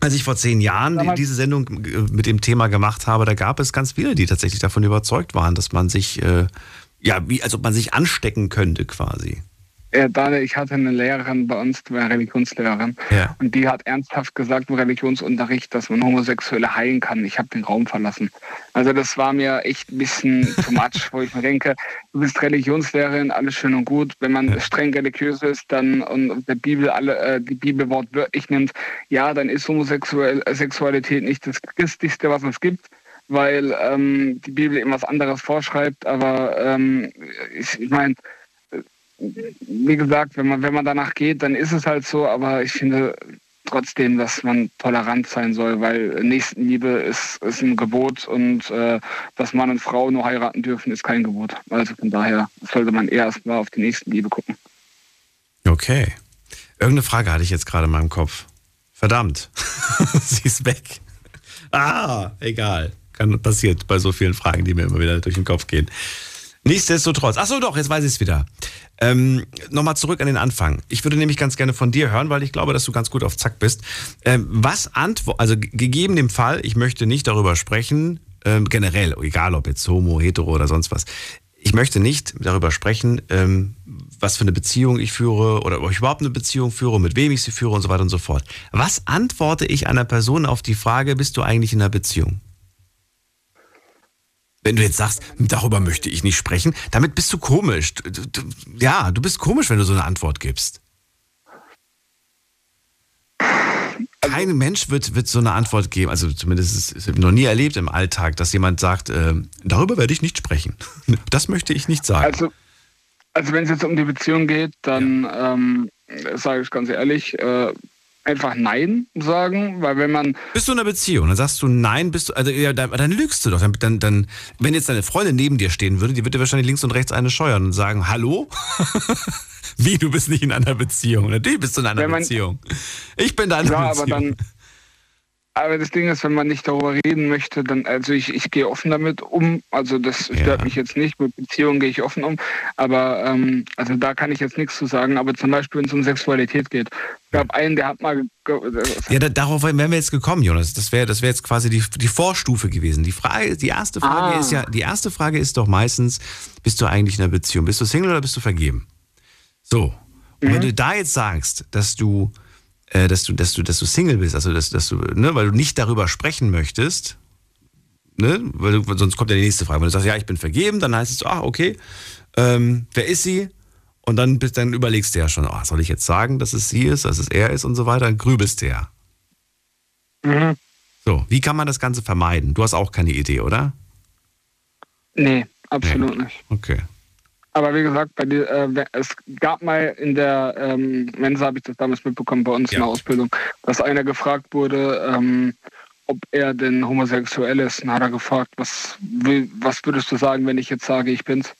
als ich vor zehn Jahren die, diese Sendung äh, mit dem Thema gemacht habe, da gab es ganz viele, die tatsächlich davon überzeugt waren, dass man sich, äh, ja, wie, als ob man sich anstecken könnte quasi. Daniel, ich hatte eine Lehrerin bei uns, die war Religionslehrerin, ja. und die hat ernsthaft gesagt im Religionsunterricht, dass man Homosexuelle heilen kann. Ich habe den Raum verlassen. Also das war mir echt ein bisschen too much, wo ich mir denke, du bist Religionslehrerin, alles schön und gut. Wenn man ja. streng religiös ist, dann und der Bibel alle äh, die Bibel wortwörtlich nimmt, ja, dann ist Homosexualität nicht das Christlichste, was es gibt weil ähm, die Bibel eben was anderes vorschreibt. Aber ähm, ich, ich meine, wie gesagt, wenn man, wenn man danach geht, dann ist es halt so, aber ich finde trotzdem, dass man tolerant sein soll, weil Nächstenliebe ist, ist ein Gebot und äh, dass Mann und Frau nur heiraten dürfen, ist kein Gebot. Also von daher sollte man eher erstmal auf die Nächstenliebe gucken. Okay. Irgendeine Frage hatte ich jetzt gerade in meinem Kopf. Verdammt. Sie ist weg. Ah, egal. Kann passiert bei so vielen Fragen, die mir immer wieder durch den Kopf gehen. Nichtsdestotrotz. Achso, doch, jetzt weiß ich es wieder. Ähm, Nochmal zurück an den Anfang. Ich würde nämlich ganz gerne von dir hören, weil ich glaube, dass du ganz gut auf Zack bist. Ähm, was antwortet, also gegeben dem Fall, ich möchte nicht darüber sprechen, ähm, generell, egal ob jetzt homo, hetero oder sonst was. Ich möchte nicht darüber sprechen, ähm, was für eine Beziehung ich führe oder ob ich überhaupt eine Beziehung führe, mit wem ich sie führe und so weiter und so fort. Was antworte ich einer Person auf die Frage, bist du eigentlich in einer Beziehung? Wenn du jetzt sagst, darüber möchte ich nicht sprechen, damit bist du komisch. Du, du, ja, du bist komisch, wenn du so eine Antwort gibst. Kein Mensch wird, wird so eine Antwort geben, also zumindest ist es noch nie erlebt im Alltag, dass jemand sagt, äh, darüber werde ich nicht sprechen. Das möchte ich nicht sagen. Also, also wenn es jetzt um die Beziehung geht, dann ja. ähm, sage ich ganz ehrlich, äh, einfach Nein sagen, weil wenn man. Bist du in einer Beziehung? Dann sagst du Nein, bist du, also ja, dann, dann lügst du doch. Dann, dann, dann, wenn jetzt deine Freundin neben dir stehen würde, die würde wahrscheinlich links und rechts eine scheuern und sagen, hallo? Wie, du bist nicht in einer Beziehung? Natürlich bist du in einer man, Beziehung. Ich bin da in einer ja, Beziehung. Aber dann, aber das Ding ist, wenn man nicht darüber reden möchte, dann, also ich, ich gehe offen damit um. Also das stört ja. mich jetzt nicht. Mit Beziehungen gehe ich offen um. Aber ähm, also da kann ich jetzt nichts zu sagen. Aber zum Beispiel, wenn es um Sexualität geht. Ich gab einen, der hat mal. Ja, da, darauf wären wir jetzt gekommen, Jonas. Das wäre das wär jetzt quasi die, die Vorstufe gewesen. Die Frage, die erste Frage ah. ist ja, die erste Frage ist doch meistens, bist du eigentlich in einer Beziehung? Bist du Single oder bist du vergeben? So. Und mhm. wenn du da jetzt sagst, dass du äh, dass du, dass du, dass du Single bist, also dass, dass du, ne, weil du nicht darüber sprechen möchtest, ne, weil du, sonst kommt ja die nächste Frage. Wenn du sagst, ja, ich bin vergeben, dann heißt es so, ah, okay, ähm, wer ist sie? Und dann, dann überlegst du ja schon, oh, soll ich jetzt sagen, dass es sie ist, dass es er ist und so weiter, dann grübelst du ja. Mhm. So, wie kann man das Ganze vermeiden? Du hast auch keine Idee, oder? Nee, absolut nee. nicht. Okay. Aber wie gesagt, bei die, äh, es gab mal in der ähm, Mensa, habe ich das damals mitbekommen, bei uns ja. in der Ausbildung, dass einer gefragt wurde, ähm, ob er denn homosexuell ist. Dann hat er gefragt, was, was würdest du sagen, wenn ich jetzt sage, ich bin's?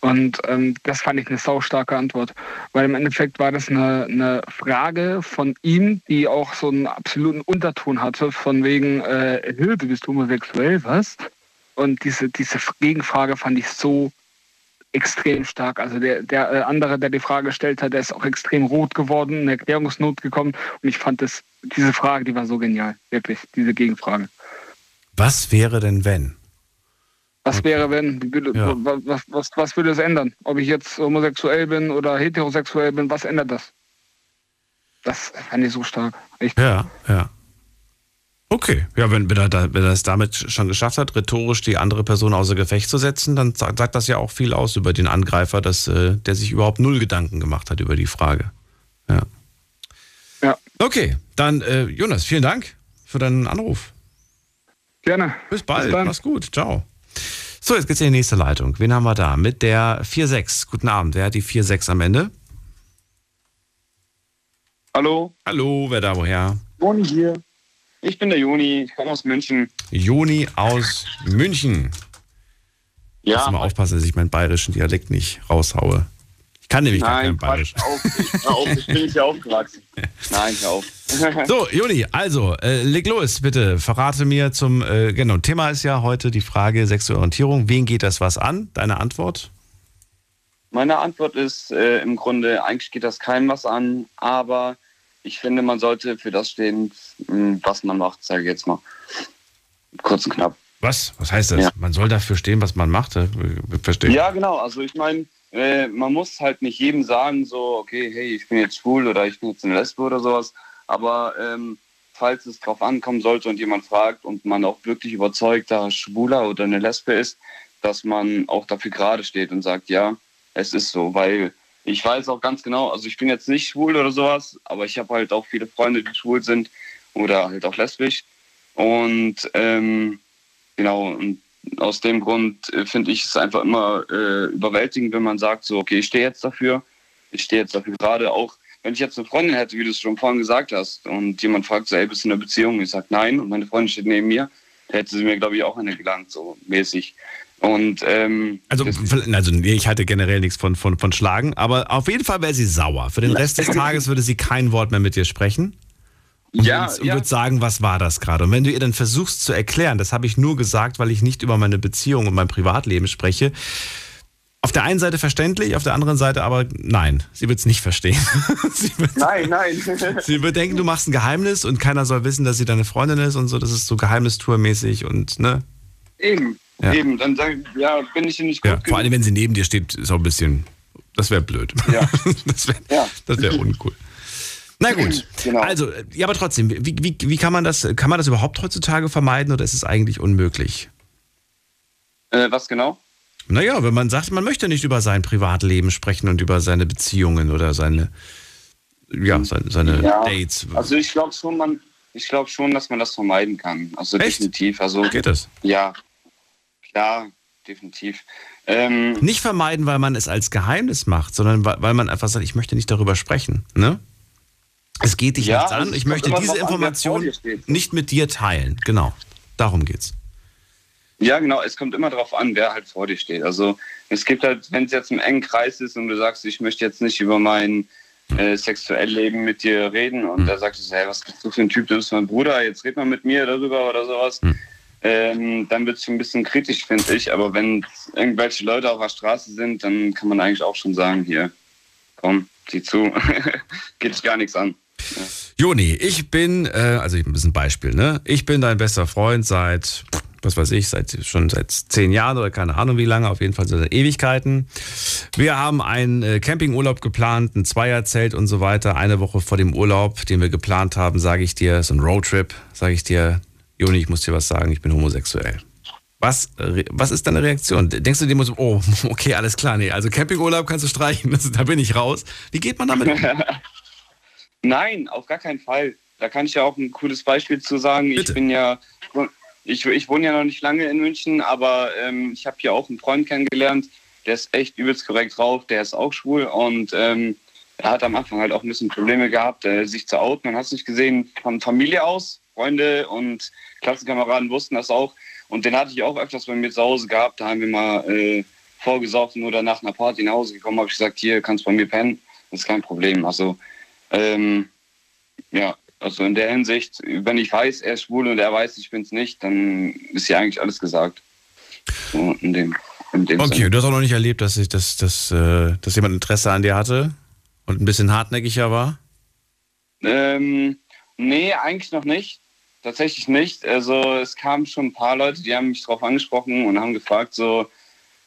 Und ähm, das fand ich eine saustarke Antwort. Weil im Endeffekt war das eine, eine Frage von ihm, die auch so einen absoluten Unterton hatte, von wegen, äh, Hilfe, du bist homosexuell, was? Und diese, diese Gegenfrage fand ich so extrem stark. Also der, der äh, andere, der die Frage gestellt hat, der ist auch extrem rot geworden, in Erklärungsnot gekommen. Und ich fand das, diese Frage, die war so genial. Wirklich, diese Gegenfrage. Was wäre denn, wenn? Was wäre, wenn? Ja. Was, was, was würde es ändern? Ob ich jetzt homosexuell bin oder heterosexuell bin, was ändert das? Das fand ich so stark. Echt. Ja, ja. Okay, ja, wenn, wenn, er wenn er es damit schon geschafft hat, rhetorisch die andere Person außer Gefecht zu setzen, dann sagt, das ja auch viel aus über den Angreifer, dass, äh, der sich überhaupt null Gedanken gemacht hat über die Frage. Ja. Ja. Okay, dann äh, Jonas, vielen Dank für deinen Anruf. Gerne. Bis bald. Bis. Mach's gut. Ciao. So, jetzt geht's in die nächste Leitung. Wen haben wir da? Mit der 4-6. Guten Abend. Wer hat die 4-6 am Ende? Hallo. Hallo, wer da woher? Joni hier. Ich bin der Joni, ich komme aus München. Joni aus München. Ja. Muss mal aufpassen, dass ich meinen bayerischen Dialekt nicht raushaue. Ich kann nämlich gar kein Nein, Bayerisch. Auf, ich, auf, ich bin nicht hier aufgewachsen. Nein, hör auf. So, Joni, also, äh, leg los, bitte. Verrate mir zum, äh, genau, Thema ist ja heute die Frage sexuelle Orientierung. Wen geht das was an? Deine Antwort? Meine Antwort ist äh, im Grunde, eigentlich geht das keinem was an, aber ich finde, man sollte für das stehen, mh, was man macht, sage ich jetzt mal. Kurz und knapp. Was? Was heißt das? Ja. Man soll dafür stehen, was man macht? Äh, Verstehe. Ja, genau. Also ich meine, äh, man muss halt nicht jedem sagen, so, okay, hey, ich bin jetzt schwul oder ich bin jetzt eine Lesbe oder sowas. Aber ähm, falls es drauf ankommen sollte und jemand fragt und man auch wirklich überzeugter Schwuler oder eine Lesbe ist, dass man auch dafür gerade steht und sagt, ja, es ist so, weil ich weiß auch ganz genau, also ich bin jetzt nicht schwul oder sowas, aber ich habe halt auch viele Freunde, die schwul sind oder halt auch lesbisch. Und ähm, genau, und aus dem Grund äh, finde ich es einfach immer äh, überwältigend, wenn man sagt, so, okay, ich stehe jetzt dafür, ich stehe jetzt dafür gerade auch, wenn ich jetzt eine Freundin hätte, wie du es schon vorhin gesagt hast, und jemand fragt so, ey, bist du in einer Beziehung? Ich sage nein, und meine Freundin steht neben mir, hätte sie mir, glaube ich, auch eine gelangt, so mäßig. Und ähm, Also, also ich halte generell nichts von, von, von Schlagen, aber auf jeden Fall wäre sie sauer. Für den Rest des Tages würde sie kein Wort mehr mit dir sprechen. Und, Ja, und ja. würde sagen, was war das gerade? Und wenn du ihr dann versuchst zu erklären, das habe ich nur gesagt, weil ich nicht über meine Beziehung und mein Privatleben spreche. Auf der einen Seite verständlich, auf der anderen Seite aber nein, sie wird es nicht verstehen. wird, nein, nein. sie wird denken, du machst ein Geheimnis und keiner soll wissen, dass sie deine Freundin ist und so. Das ist so Geheimnistourmäßig und ne. eben, Ja. eben, dann sage ich, ja, bin ich hier nicht gut Ja, vor allem, wenn sie neben dir steht, ist auch ein bisschen, das wäre blöd. Ja. das wäre Ja. das wär uncool. Na gut. Genau. Also, ja, aber trotzdem, wie, wie, wie kann man das, kann man das überhaupt heutzutage vermeiden oder ist es eigentlich unmöglich? Äh, was genau? Naja, wenn man sagt, man möchte nicht über sein Privatleben sprechen und über seine Beziehungen oder seine, ja, seine, seine Ja, Dates. Also ich glaube schon, man, ich glaube schon, dass man das vermeiden kann. Also definitiv. Also Geht das? Ja, klar, definitiv. Ähm, Nicht vermeiden, weil man es als Geheimnis macht, sondern weil man einfach sagt, ich möchte nicht darüber sprechen. Ne? Es geht dich Ja, nichts an. Ich möchte diese an, Information nicht mit dir teilen. Genau. Darum geht's. Ja, genau. Es kommt immer darauf an, wer halt vor dir steht. Also es gibt halt, wenn es jetzt im engen Kreis ist und du sagst, ich möchte jetzt nicht über mein äh, sexuelles Leben mit dir reden und da sagst du, hey, was bist du für ein Typ, du bist mein Bruder, jetzt red mal mit mir darüber oder sowas, ähm, dann wird es ein bisschen kritisch, finde ich. Aber wenn irgendwelche Leute auf der Straße sind, dann kann man eigentlich auch schon sagen, hier, komm, zieh zu, geht dich gar nichts an. Joni, ich bin, äh, also ein bisschen Beispiel, ne? Ich bin dein bester Freund seit, was weiß ich, seit schon seit zehn Jahren oder keine Ahnung wie lange, auf jeden Fall seit Ewigkeiten. Wir haben einen äh, Campingurlaub geplant, ein Zweierzelt und so weiter. Eine Woche vor dem Urlaub, den wir geplant haben, sage ich dir, so ein Roadtrip, sage ich dir, Joni, ich muss dir was sagen, ich bin homosexuell. Was, was ist deine Reaktion? Denkst du dir so, oh, okay, alles klar, nee, also Campingurlaub kannst du streichen, das, da bin ich raus. Wie geht man damit? um? Nein, auf gar keinen Fall. Da kann ich ja auch ein cooles Beispiel zu sagen. Ich bin ja, ich, ich wohne ja noch nicht lange in München, aber ähm, ich habe hier auch einen Freund kennengelernt, der ist echt übelst korrekt drauf, der ist auch schwul und ähm, er hat am Anfang halt auch ein bisschen Probleme gehabt, äh, sich zu outen. Man hat es nicht gesehen von Familie aus, Freunde und Klassenkameraden wussten das auch. Und den hatte ich auch öfters bei mir zu Hause gehabt. Da haben wir mal äh, vorgesoffen oder nach einer Party nach Hause gekommen, habe ich gesagt, hier kannst du bei mir pennen, das ist kein Problem. Also ähm, ja, also in der Hinsicht, wenn ich weiß, er ist schwul und er weiß, ich bin es nicht, dann ist ja eigentlich alles gesagt. So in dem, in dem Okay, Sinne. du hast auch noch nicht erlebt, dass, ich, dass, dass, äh, dass jemand Interesse an dir hatte und ein bisschen hartnäckiger war? Ähm, nee, eigentlich noch nicht. Tatsächlich nicht. Also es kamen schon ein paar Leute, die haben mich darauf angesprochen und haben gefragt, so,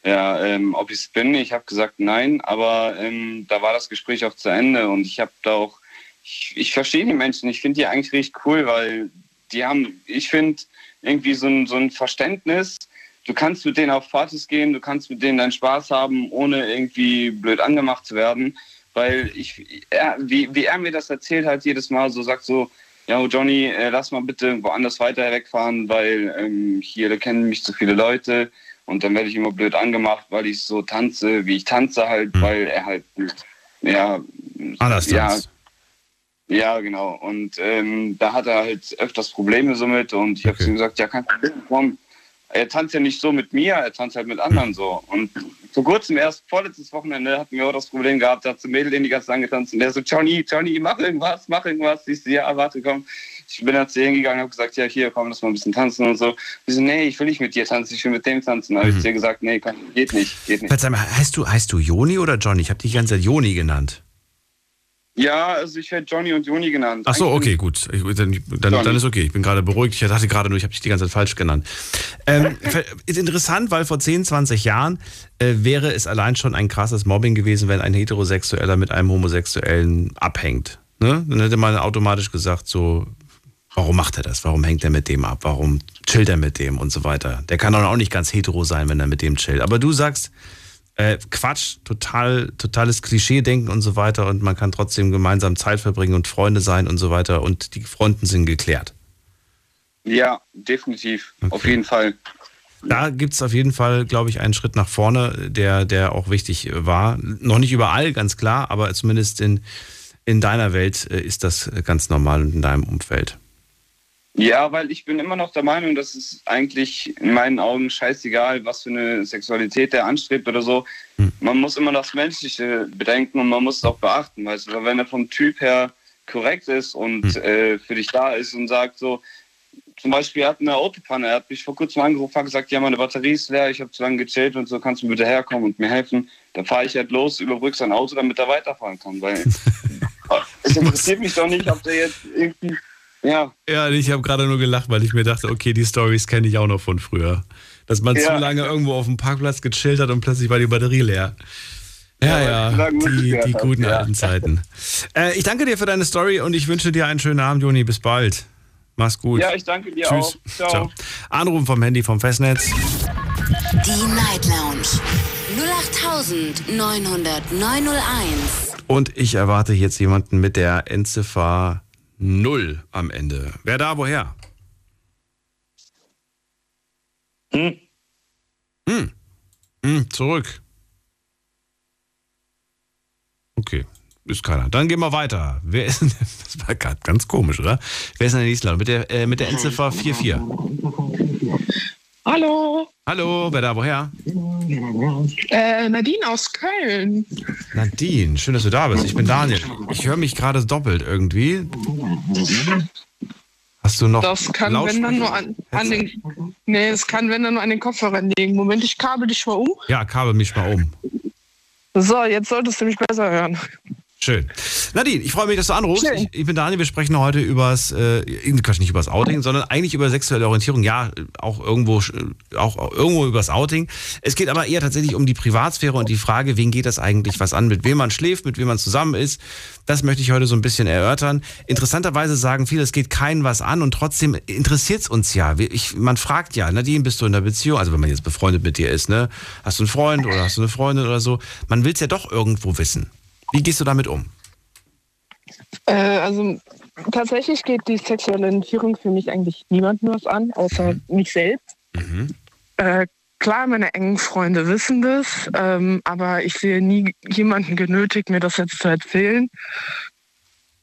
ja, ähm, ob ich es bin. Ich habe gesagt nein, aber ähm, da war das Gespräch auch zu Ende und ich habe da auch, ich, ich verstehe die Menschen, ich finde die eigentlich richtig cool, weil die haben, ich finde irgendwie so ein, so ein Verständnis. Du kannst mit denen auf Partys gehen, du kannst mit denen deinen Spaß haben, ohne irgendwie blöd angemacht zu werden. Weil ich, er, wie, wie er mir das erzählt hat, jedes Mal so sagt so, ja Johnny, äh, lass mal bitte woanders weiter wegfahren, weil ähm, hier da kennen mich zu viele Leute und dann werde ich immer blöd angemacht, weil ich so tanze, wie ich tanze halt, weil er halt ja Anders ja, tanzt. ja, genau. Und ähm, da hat er halt öfters Probleme so mit und ich habe zu ihm gesagt, ja, kein Problem, komm. Er tanzt ja nicht so mit mir, er tanzt halt mit anderen so. Und vor kurzem, erst vorletztes Wochenende, hatten wir auch das Problem gehabt, da hat so ein Mädel den die ganze Zeit angetanzt und der so, Johnny, Johnny, mach irgendwas, mach irgendwas. Ich so, ja, warte, komm. Ich bin dann zu ihr hingegangen und habe gesagt, ja, hier, komm, lass mal ein bisschen tanzen und so. Die so, nee, ich will nicht mit dir tanzen, ich will mit dem tanzen. Da habe ich zu ihr gesagt, nee, komm, geht nicht, geht nicht. Verzeih mal, heißt du, heißt du Joni oder Johnny? Ich habe dich die ganze Zeit Joni genannt. Ja, also ich werde Johnny und Joni genannt. Ach so, okay, gut. Ich, dann, dann, dann ist okay. Ich bin gerade beruhigt. Ich dachte gerade nur, ich habe dich die ganze Zeit falsch genannt. Ähm, ist interessant, weil vor 10, 20 Jahren äh, wäre es allein schon ein krasses Mobbing gewesen, wenn ein Heterosexueller mit einem Homosexuellen abhängt. Ne? Dann hätte man automatisch gesagt, so, warum macht er das? Warum hängt er mit dem ab? Warum chillt er mit dem und so weiter? Der kann doch auch nicht ganz hetero sein, wenn er mit dem chillt. Aber du sagst, äh, Quatsch, total, totales Klischee-Denken und so weiter und man kann trotzdem gemeinsam Zeit verbringen und Freunde sein und so weiter und die Fronten sind geklärt. Ja, definitiv, auf jeden Fall. Da gibt es auf jeden Fall, glaube ich, einen Schritt nach vorne, der, der auch wichtig war. Noch nicht überall, ganz klar, aber zumindest in, in deiner Welt äh, ist das ganz normal und in deinem Umfeld. Ja, weil ich bin immer noch der Meinung, dass es eigentlich in meinen Augen scheißegal, was für eine Sexualität der anstrebt oder so. Man muss immer das Menschliche bedenken und man muss es auch beachten, weißt du, weil wenn er vom Typ her korrekt ist und äh, für dich da ist und sagt so, zum Beispiel er hat eine Autopanne, er hat mich vor kurzem angerufen, hat gesagt, ja, meine Batterie ist leer, ich habe zu lange gechillt und so, kannst du bitte herkommen und mir helfen. Dann fahre ich halt los, überbrück sein Auto, damit er weiterfahren kann, weil es interessiert mich doch nicht, ob der jetzt irgendwie ja. Ja, ich habe gerade nur gelacht, weil ich mir dachte, okay, die Stories kenne ich auch noch von früher. Dass man Ja. zu lange irgendwo auf dem Parkplatz gechillt hat und plötzlich war die Batterie leer. Ja, ja, Musik die, die guten ja. alten Zeiten. Äh, ich danke dir für deine Story und ich wünsche dir einen schönen Abend, Joni. Bis bald. Mach's gut. Ja, ich danke dir Tschüss. auch. Ciao. Anrufen vom Handy vom Festnetz. Die Night Lounge 0890901. Und ich erwarte jetzt jemanden mit der Endziffer 0 am Ende. Wer da, woher? Hm. Hm. Hm, zurück. Okay, ist keiner. Dann gehen wir weiter. Wer ist denn, das war grad ganz komisch, oder? Wer ist denn in Island? Mit der, äh, mit der Endziffer 44. Hallo, Hallo, wer da, woher? äh, Nadine aus Köln. Nadine, schön, dass du da bist. Ich bin Daniel. Ich höre mich gerade doppelt irgendwie. Hast du noch Das kann, wenn dann nur an, an den. Nee, es kann, wenn dann nur an den Kopfhörern liegen. Moment, ich kabel dich mal um. Ja, kabel mich mal um. So, jetzt solltest du mich besser hören. Schön. Nadine, ich freue mich, dass du anrufst. Ich, ich bin Daniel, wir sprechen heute übers, äh, Quatsch, nicht übers Outing, sondern eigentlich über sexuelle Orientierung. Ja, auch irgendwo, auch, auch irgendwo übers Outing. Es geht aber eher tatsächlich um die Privatsphäre und die Frage, wen geht das eigentlich was an, mit wem man schläft, mit wem man zusammen ist. Das möchte ich heute so ein bisschen erörtern. Interessanterweise sagen viele, es geht keinen was an und trotzdem interessiert es uns ja. Ich, man fragt ja, Nadine, bist du in einer Beziehung? Also wenn man jetzt befreundet mit dir ist, ne? Hast du einen Freund oder hast du eine Freundin oder so? Man will es ja doch irgendwo wissen. Wie gehst du damit um? Äh, also, tatsächlich geht die sexuelle Orientierung für mich eigentlich niemandem was an, außer mich selbst. Äh, klar, meine engen Freunde wissen das, ähm, aber ich sehe nie jemanden genötigt, mir das jetzt zu erzählen,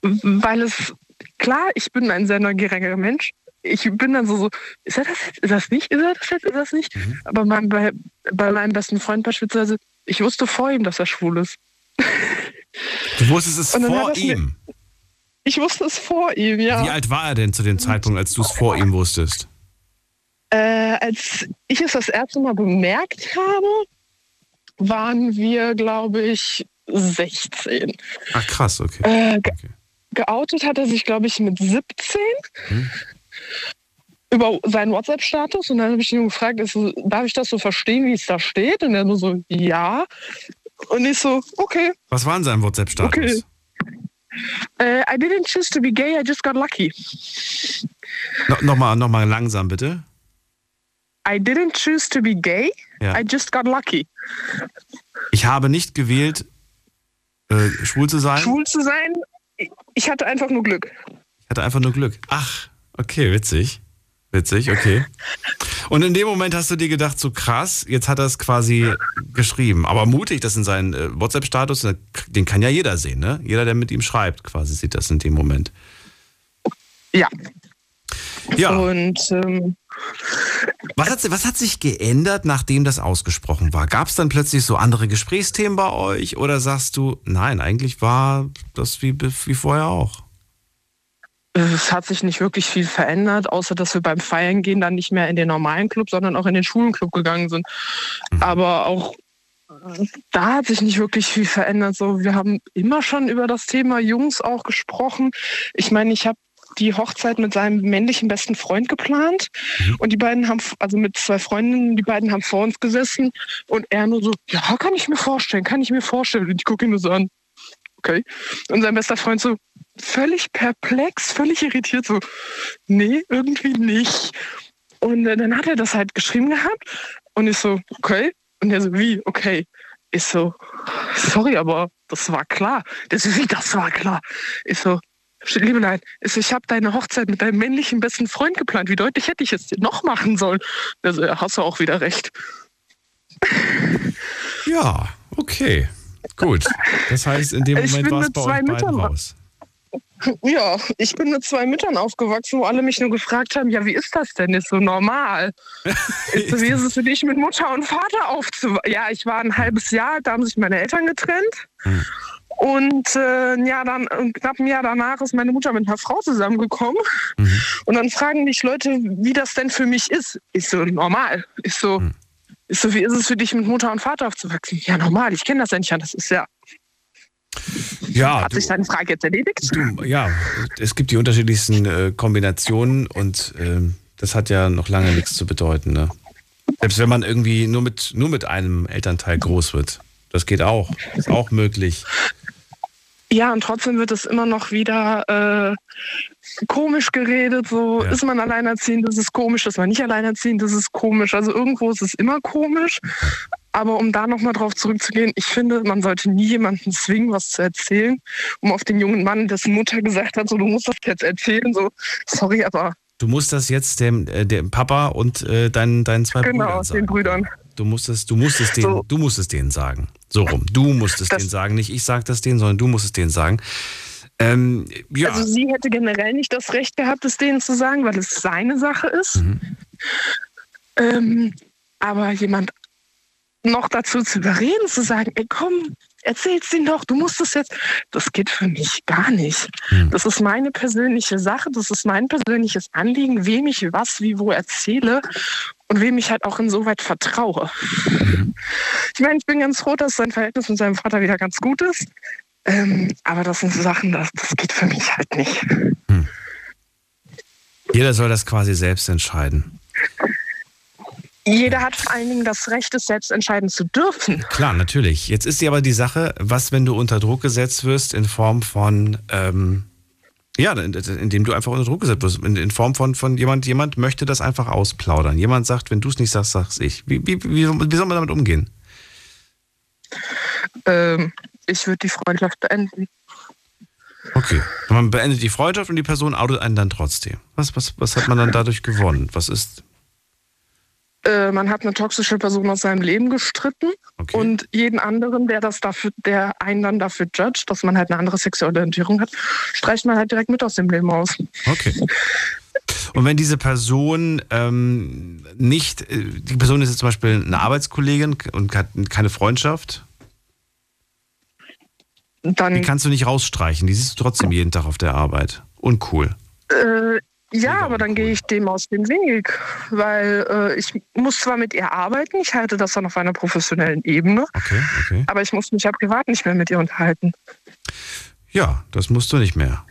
weil es, klar, ich bin ein sehr neugieriger Mensch, ich bin dann so, so ist er das jetzt? Ist das nicht? Ist er das jetzt? Ist das nicht? Aber mein, bei, bei meinem besten Freund beispielsweise, ich wusste vor ihm, dass er schwul ist. Du wusstest es vor er's mir- ihm. Ich wusste es vor ihm, ja. Wie alt war er denn zu dem Zeitpunkt, als du es vor ihm wusstest? Äh, als ich es das erste Mal bemerkt habe, waren wir, glaube ich, 16. Ach krass, okay. Äh, ge Geoutet hat er sich, glaube ich, mit 17 Hm. über seinen WhatsApp-Status. Und dann habe ich ihn gefragt, ist, darf ich das so verstehen, wie es da steht? Und er nur so, ja. Und ich so, okay. Was war in seinem WhatsApp-Status? Okay. Äh, I didn't choose to be gay, I just got lucky. No, Nochmal noch mal langsam, bitte. I didn't choose to be gay, Ja. I just got lucky. Ich habe nicht gewählt, äh, schwul zu sein. Schwul zu sein, ich hatte einfach nur Glück. Ich hatte einfach nur Glück. Ach, okay, witzig. Witzig, okay. Und in dem Moment hast du dir gedacht, so krass, jetzt hat er es quasi geschrieben. Aber mutig, das in seinen äh, WhatsApp-Status, den kann ja jeder sehen, ne? Jeder, der mit ihm schreibt, quasi sieht das in dem Moment. Ja. Ja. Und ähm, Was hat, was hat sich geändert, nachdem das ausgesprochen war? Gab es dann plötzlich so andere Gesprächsthemen bei euch oder sagst du, nein, eigentlich war das wie, wie vorher auch? Es hat sich nicht wirklich viel verändert, außer dass wir beim Feiern gehen dann nicht mehr in den normalen Club, sondern auch in den Schulenclub gegangen sind. Aber auch da hat sich nicht wirklich viel verändert. So, wir haben immer schon über das Thema Jungs auch gesprochen. Ich meine, ich habe die Hochzeit mit seinem männlichen besten Freund geplant und die beiden haben, also mit zwei Freundinnen, die beiden haben vor uns gesessen und er nur so, ja, kann ich mir vorstellen, kann ich mir vorstellen. Und ich gucke ihn nur so an, okay. Und sein bester Freund so, völlig perplex, völlig irritiert, so, nee, irgendwie nicht. Und dann hat er das halt geschrieben gehabt und ich so, okay. Und er so, wie, okay. Ich so, sorry, aber das war klar. Der so, wie, das war klar. Ich so, Liebelein, ich, so, ich habe deine Hochzeit mit deinem männlichen besten Freund geplant. Wie deutlich hätte ich es dir noch machen sollen? Der so, ja, hast du auch wieder recht. Ja, okay. Gut. Das heißt, in dem Ich Moment war es bei euch beiden raus. Ja, ich bin mit zwei Müttern aufgewachsen, wo alle mich nur gefragt haben, ja, wie ist das denn? Ist so normal. ist so, wie ist es für dich, mit Mutter und Vater aufzuwachsen? Ja, ich war ein halbes Jahr, da haben sich meine Eltern getrennt. Und äh, Jahr dann, ein knapp ein Jahr danach ist meine Mutter mit einer Frau zusammengekommen. Und dann fragen mich Leute, wie das denn für mich ist. Ist so normal. Ist so, ist so, wie ist es für dich, mit Mutter und Vater aufzuwachsen? Ja, normal, ich kenne das ja nicht anders. Ist ja. Ja, Hat sich deine Frage jetzt erledigt? Du, ja, es gibt die unterschiedlichsten äh, Kombinationen und ähm, das hat ja noch lange nichts zu bedeuten. Ne? Selbst wenn man irgendwie nur mit, nur mit einem Elternteil groß wird. Das geht auch. Ist auch möglich. Ja, und trotzdem wird es immer noch wieder äh, komisch geredet. So ist man alleinerziehend, das ist komisch, ist man nicht alleinerziehend, das ist komisch. Also irgendwo ist es immer komisch. Aber um da nochmal drauf zurückzugehen, ich finde, man sollte nie jemanden zwingen, was zu erzählen. Um auf den jungen Mann, dessen Mutter gesagt hat, so du musst das jetzt erzählen, so sorry, aber Du musst das jetzt dem, äh, dem Papa und äh, deinen, deinen zwei genau, Brüdern sagen. den Brüdern. Du musst es, du musst es denen, du musst es denen sagen. So rum. Du musst es denen sagen. Nicht ich sag das denen, sondern du musst es denen sagen. Ähm, ja. Also sie hätte generell nicht das Recht gehabt, es denen zu sagen, weil es seine Sache ist. Mhm. Ähm, aber jemand noch dazu zu überreden, zu sagen, ey komm, erzähl's denen doch, du musst es jetzt. Das geht für mich gar nicht. Mhm. Das ist meine persönliche Sache, das ist mein persönliches Anliegen, wem ich was, wie, wo erzähle und wem ich halt auch insoweit vertraue. Ich meine, ich bin ganz froh, dass sein Verhältnis mit seinem Vater wieder ganz gut ist. Ähm, aber das sind so Sachen, das, das geht für mich halt nicht. Jeder soll das quasi selbst entscheiden. Jeder hat vor allen Dingen das Recht, es selbst entscheiden zu dürfen. Klar, natürlich. Jetzt ist dir aber die Sache, was, wenn du unter Druck gesetzt wirst in Form von, ähm, ja, in- indem du einfach unter Druck gesetzt wirst, in, in Form von, von jemand, jemand möchte das einfach ausplaudern. Jemand sagt, wenn du es nicht sagst, sag's ich. Wie, wie, wie, wie soll man damit umgehen? Ähm, ich würde die Freundschaft beenden. Okay. Man beendet die Freundschaft und die Person outet einen dann trotzdem. Was, was, was hat man dann dadurch gewonnen? Was ist. Äh, man hat eine toxische Person aus seinem Leben gestritten und jeden anderen, der das dafür, der einen dann dafür judgt, dass man halt eine andere sexuelle Orientierung hat, streicht man halt direkt mit aus dem Leben aus. Okay. Und wenn diese Person ähm, nicht, äh, die Person ist jetzt zum Beispiel eine Arbeitskollegin und hat keine Freundschaft, dann. die kannst du nicht rausstreichen. Die siehst du trotzdem jeden Tag auf der Arbeit. Uncool. Äh, ja, aber dann gehe ich dem aus dem Weg, weil äh, ich muss zwar mit ihr arbeiten, ich halte das dann auf einer professionellen Ebene, Okay, okay. aber ich muss mich ja privat nicht mehr mit ihr unterhalten. Ja, das musst du nicht mehr.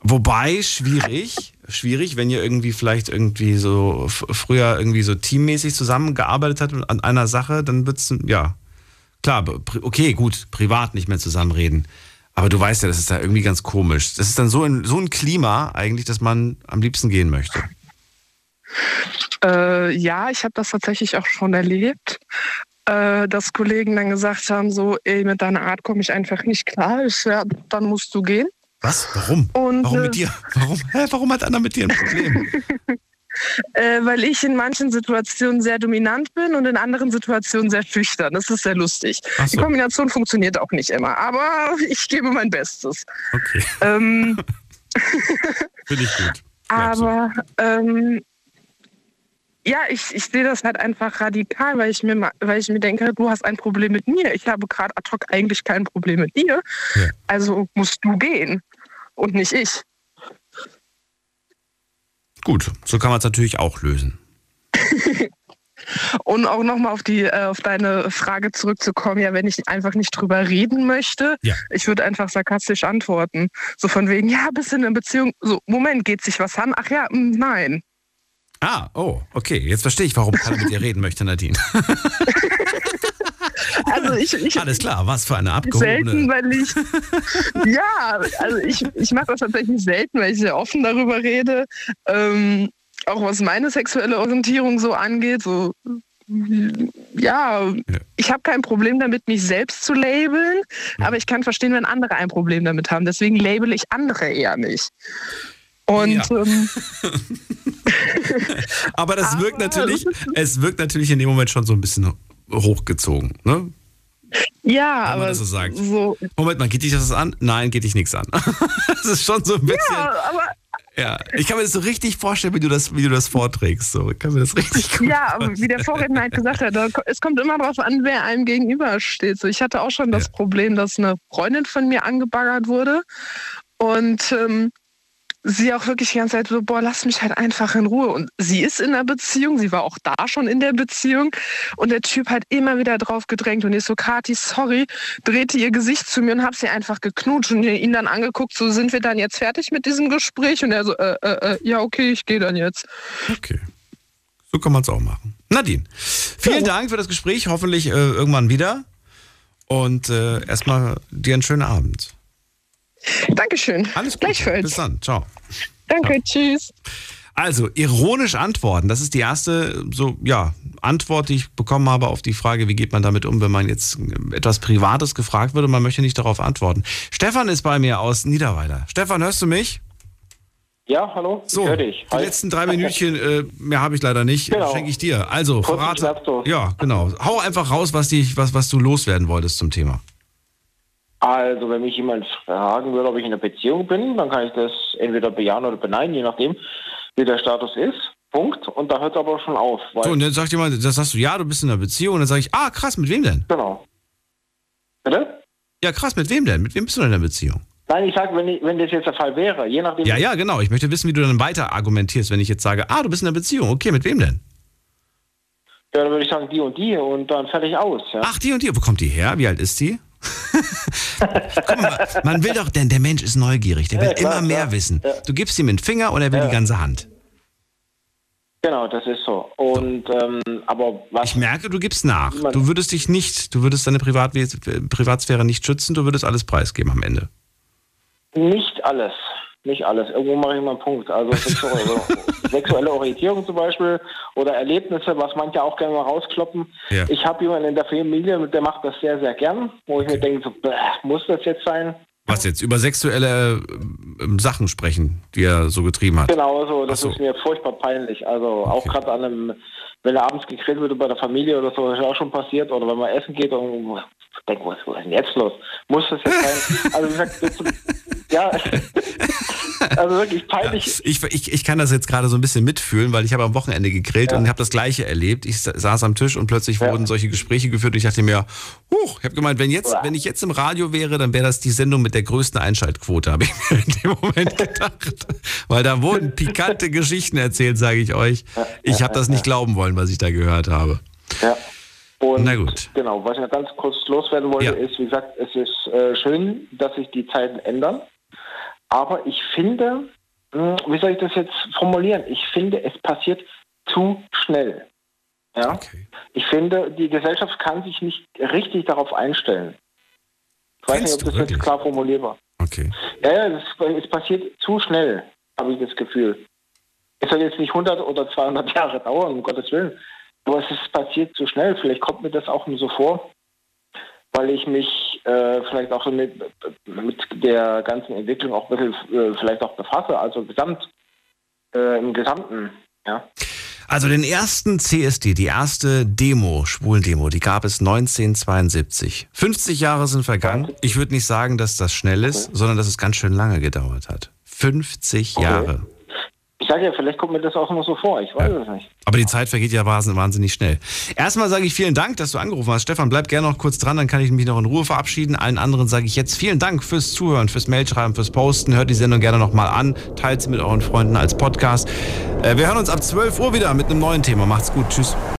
Wobei, schwierig, schwierig, wenn ihr irgendwie vielleicht irgendwie so früher irgendwie so teammäßig zusammengearbeitet habt an einer Sache, dann wird's, ja, klar, okay, gut, privat nicht mehr zusammenreden. Aber du weißt ja, das ist da irgendwie ganz komisch. Das ist dann so ein, so ein Klima eigentlich, dass man am liebsten gehen möchte. Äh, ja, ich habe das tatsächlich auch schon erlebt, äh, dass Kollegen dann gesagt haben, so, ey, mit deiner Art komme ich einfach nicht klar, ich, ja, dann musst du gehen. Was? Warum? Und, Warum äh, mit dir? Warum, hä, warum hat Anna mit dir ein Problem? Äh, weil ich in manchen Situationen sehr dominant bin und in anderen Situationen sehr schüchtern. Das ist sehr lustig. So. Die Kombination funktioniert auch nicht immer, aber ich gebe mein Bestes. Okay. Ähm, Finde ich gut. aber ähm, ja, ich, ich sehe das halt einfach radikal, weil ich mir weil ich mir denke, du hast ein Problem mit mir. Ich habe gerade ad hoc eigentlich kein Problem mit dir. Also musst du gehen und nicht ich. Gut, so kann man es natürlich auch lösen. Und auch nochmal auf die äh, auf deine Frage zurückzukommen, ja, wenn ich einfach nicht drüber reden möchte, Ja. ich würde einfach sarkastisch antworten. So von wegen, ja, bist du in einer Beziehung? So, Moment, geht sich was an? Ach ja, mm, nein. Ah, oh, okay. Jetzt verstehe ich, warum keiner mit dir reden möchte, Nadine. Also ich, ich Alles klar, was für eine selten, abgehobene. weil ich ja, also ich, ich mache das tatsächlich selten, weil ich sehr offen darüber rede. Ähm, auch was meine sexuelle Orientierung so angeht, so ja, ich habe kein Problem damit, mich selbst zu labeln, aber ich kann verstehen, wenn andere ein Problem damit haben. Deswegen label ich andere eher nicht. Und ähm, Aber das wirkt natürlich, es wirkt natürlich in dem Moment schon so ein bisschen hochgezogen, ne? ja, Wenn aber so sagt. so Moment mal, geht dich das an? Nein, geht dich nichts an. das ist schon so ein bisschen. ja, aber Ja, ich kann mir das so richtig vorstellen, wie du das, wie du das vorträgst. So, ich kann mir das richtig gut Ja, aber wie der Vorredner halt gesagt hat, es kommt immer darauf an, wer einem gegenübersteht. So, ich hatte auch schon das Problem, dass eine Freundin von mir angebaggert wurde und ähm, sie auch wirklich die ganze Zeit so, boah, lass mich halt einfach in Ruhe. Und sie ist in einer Beziehung, sie war auch da schon in der Beziehung und der Typ hat immer wieder drauf gedrängt und ich so, Kati, sorry, drehte ihr Gesicht zu mir und hab sie einfach geknutscht und ihn dann angeguckt, so, sind wir dann jetzt fertig mit diesem Gespräch? Und er so, äh, äh, äh, ja, okay, ich gehe dann jetzt. Okay. So kann man es auch machen. Nadine, vielen Dank für das Gespräch. Hoffentlich äh, irgendwann wieder. Und äh, erstmal dir einen schönen Abend. Dankeschön. Alles gut. Gleichfalls. Bis dann. Ciao. Danke, tschüss. Also, ironisch antworten. Das ist die erste so, ja, Antwort, die ich bekommen habe auf die Frage, wie geht man damit um, wenn man jetzt etwas Privates gefragt wird und man möchte nicht darauf antworten. Stefan ist bei mir aus Niederweiler. Stefan, hörst du mich? Ja, hallo, So, ich höre dich. die Hi. letzten drei Minütchen, äh, mehr habe ich leider nicht, Genau. schenke ich dir. Also, verrate. Ja, genau. Hau einfach raus, was, dich, was, was du loswerden wolltest zum Thema. Also, wenn mich jemand fragen würde, ob ich in einer Beziehung bin, dann kann ich das entweder bejahen oder beneiden, je nachdem, wie der Status ist. Punkt. Und da hört es aber schon auf. So, und dann sagt jemand, das sagst du, ja, du bist in einer Beziehung. Und dann sage ich, ah, krass, mit wem denn? Genau. Bitte? Ja, krass, mit wem denn? Mit wem bist du denn in einer Beziehung? Nein, ich sage, wenn, ich- wenn das jetzt der Fall wäre, je nachdem. Ja, ja, genau. Ich möchte wissen, wie du dann weiter argumentierst, wenn ich jetzt sage, ah, du bist in einer Beziehung. Okay, mit wem denn? Ja, dann würde ich sagen, die und die und dann fertig aus. Ja. Ach, die und die. Wo kommt die her? Wie alt ist die? Guck mal, man will doch, denn der Mensch ist neugierig. Der will Ja, klar, immer mehr klar. wissen. Ja. Du gibst ihm den Finger und er will die ganze Hand. Genau, das ist so. Und, ähm, aber was. Ich merke, du gibst nach. Du würdest dich nicht, du würdest deine Privatwe- Privatsphäre nicht schützen, du würdest alles preisgeben am Ende. Nicht alles. Nicht alles. Irgendwo mache ich mal einen Punkt. Also sexuelle, sexuelle Orientierung zum Beispiel oder Erlebnisse, was manche auch gerne mal rauskloppen. Ja. Ich habe jemanden in der Familie, der macht das sehr, sehr gern, wo ich mir denke, so, bäh, muss das jetzt sein? Was jetzt? Über sexuelle ähm, Sachen sprechen, die er so getrieben hat. Genau so, das so. ist mir furchtbar peinlich. Also auch gerade an einem, wenn er abends gegrillt wird bei der Familie oder so, ist auch schon passiert. Oder wenn man essen geht und denkt, was ist denn jetzt los? Muss das jetzt sein? Also gesagt, das, ja, Also wirklich peinlich. Ja, ich, ich, ich kann das jetzt gerade so ein bisschen mitfühlen, weil ich habe am Wochenende gegrillt ja. und habe das Gleiche erlebt. Ich saß am Tisch und plötzlich ja. wurden solche Gespräche geführt und ich dachte mir, huch, ich habe gemeint, wenn, jetzt, wenn ich jetzt im Radio wäre, dann wäre das die Sendung mit der größten Einschaltquote, habe ich mir in dem Moment gedacht. weil da wurden pikante Geschichten erzählt, sage ich euch. Ich habe das nicht glauben wollen, was ich da gehört habe. Ja. Und Na gut. genau, was ich noch ganz kurz loswerden wollte, ist, wie gesagt, es ist äh, schön, dass sich die Zeiten ändern. Aber ich finde, mh, wie soll ich das jetzt formulieren? Ich finde, es passiert zu schnell. Ja? Okay. Ich finde, die Gesellschaft kann sich nicht richtig darauf einstellen. Ich weiß Findest nicht, ob das jetzt klar formulierbar Okay. Ja, ja, es passiert zu schnell, habe ich das Gefühl. Es soll jetzt nicht 100 oder 200 Jahre dauern, um Gottes Willen. Aber es ist passiert zu schnell. Vielleicht kommt mir das auch nur so vor, weil ich mich äh, vielleicht auch so mit, mit der ganzen Entwicklung auch ein bisschen äh, vielleicht auch befasse, also gesamt, äh, im Gesamten, ja. Also den ersten CSD, die erste Demo, Schwulendemo, die gab es 1972. 50 Jahre sind vergangen. Ich würde nicht sagen, dass das schnell ist, sondern dass es ganz schön lange gedauert hat. 50 Jahre. Ich sage ja, vielleicht kommt mir das auch nur so vor, ich weiß es nicht. Aber die Zeit vergeht ja wahnsinnig, wahnsinnig schnell. Erstmal sage ich vielen Dank, dass du angerufen hast. Stefan, bleib gerne noch kurz dran, dann kann ich mich noch in Ruhe verabschieden. Allen anderen sage ich jetzt vielen Dank fürs Zuhören, fürs Mailschreiben, fürs Posten. Hört die Sendung gerne nochmal an, teilt sie mit euren Freunden als Podcast. Äh, wir hören uns ab 12 Uhr wieder mit einem neuen Thema. Macht's gut, tschüss.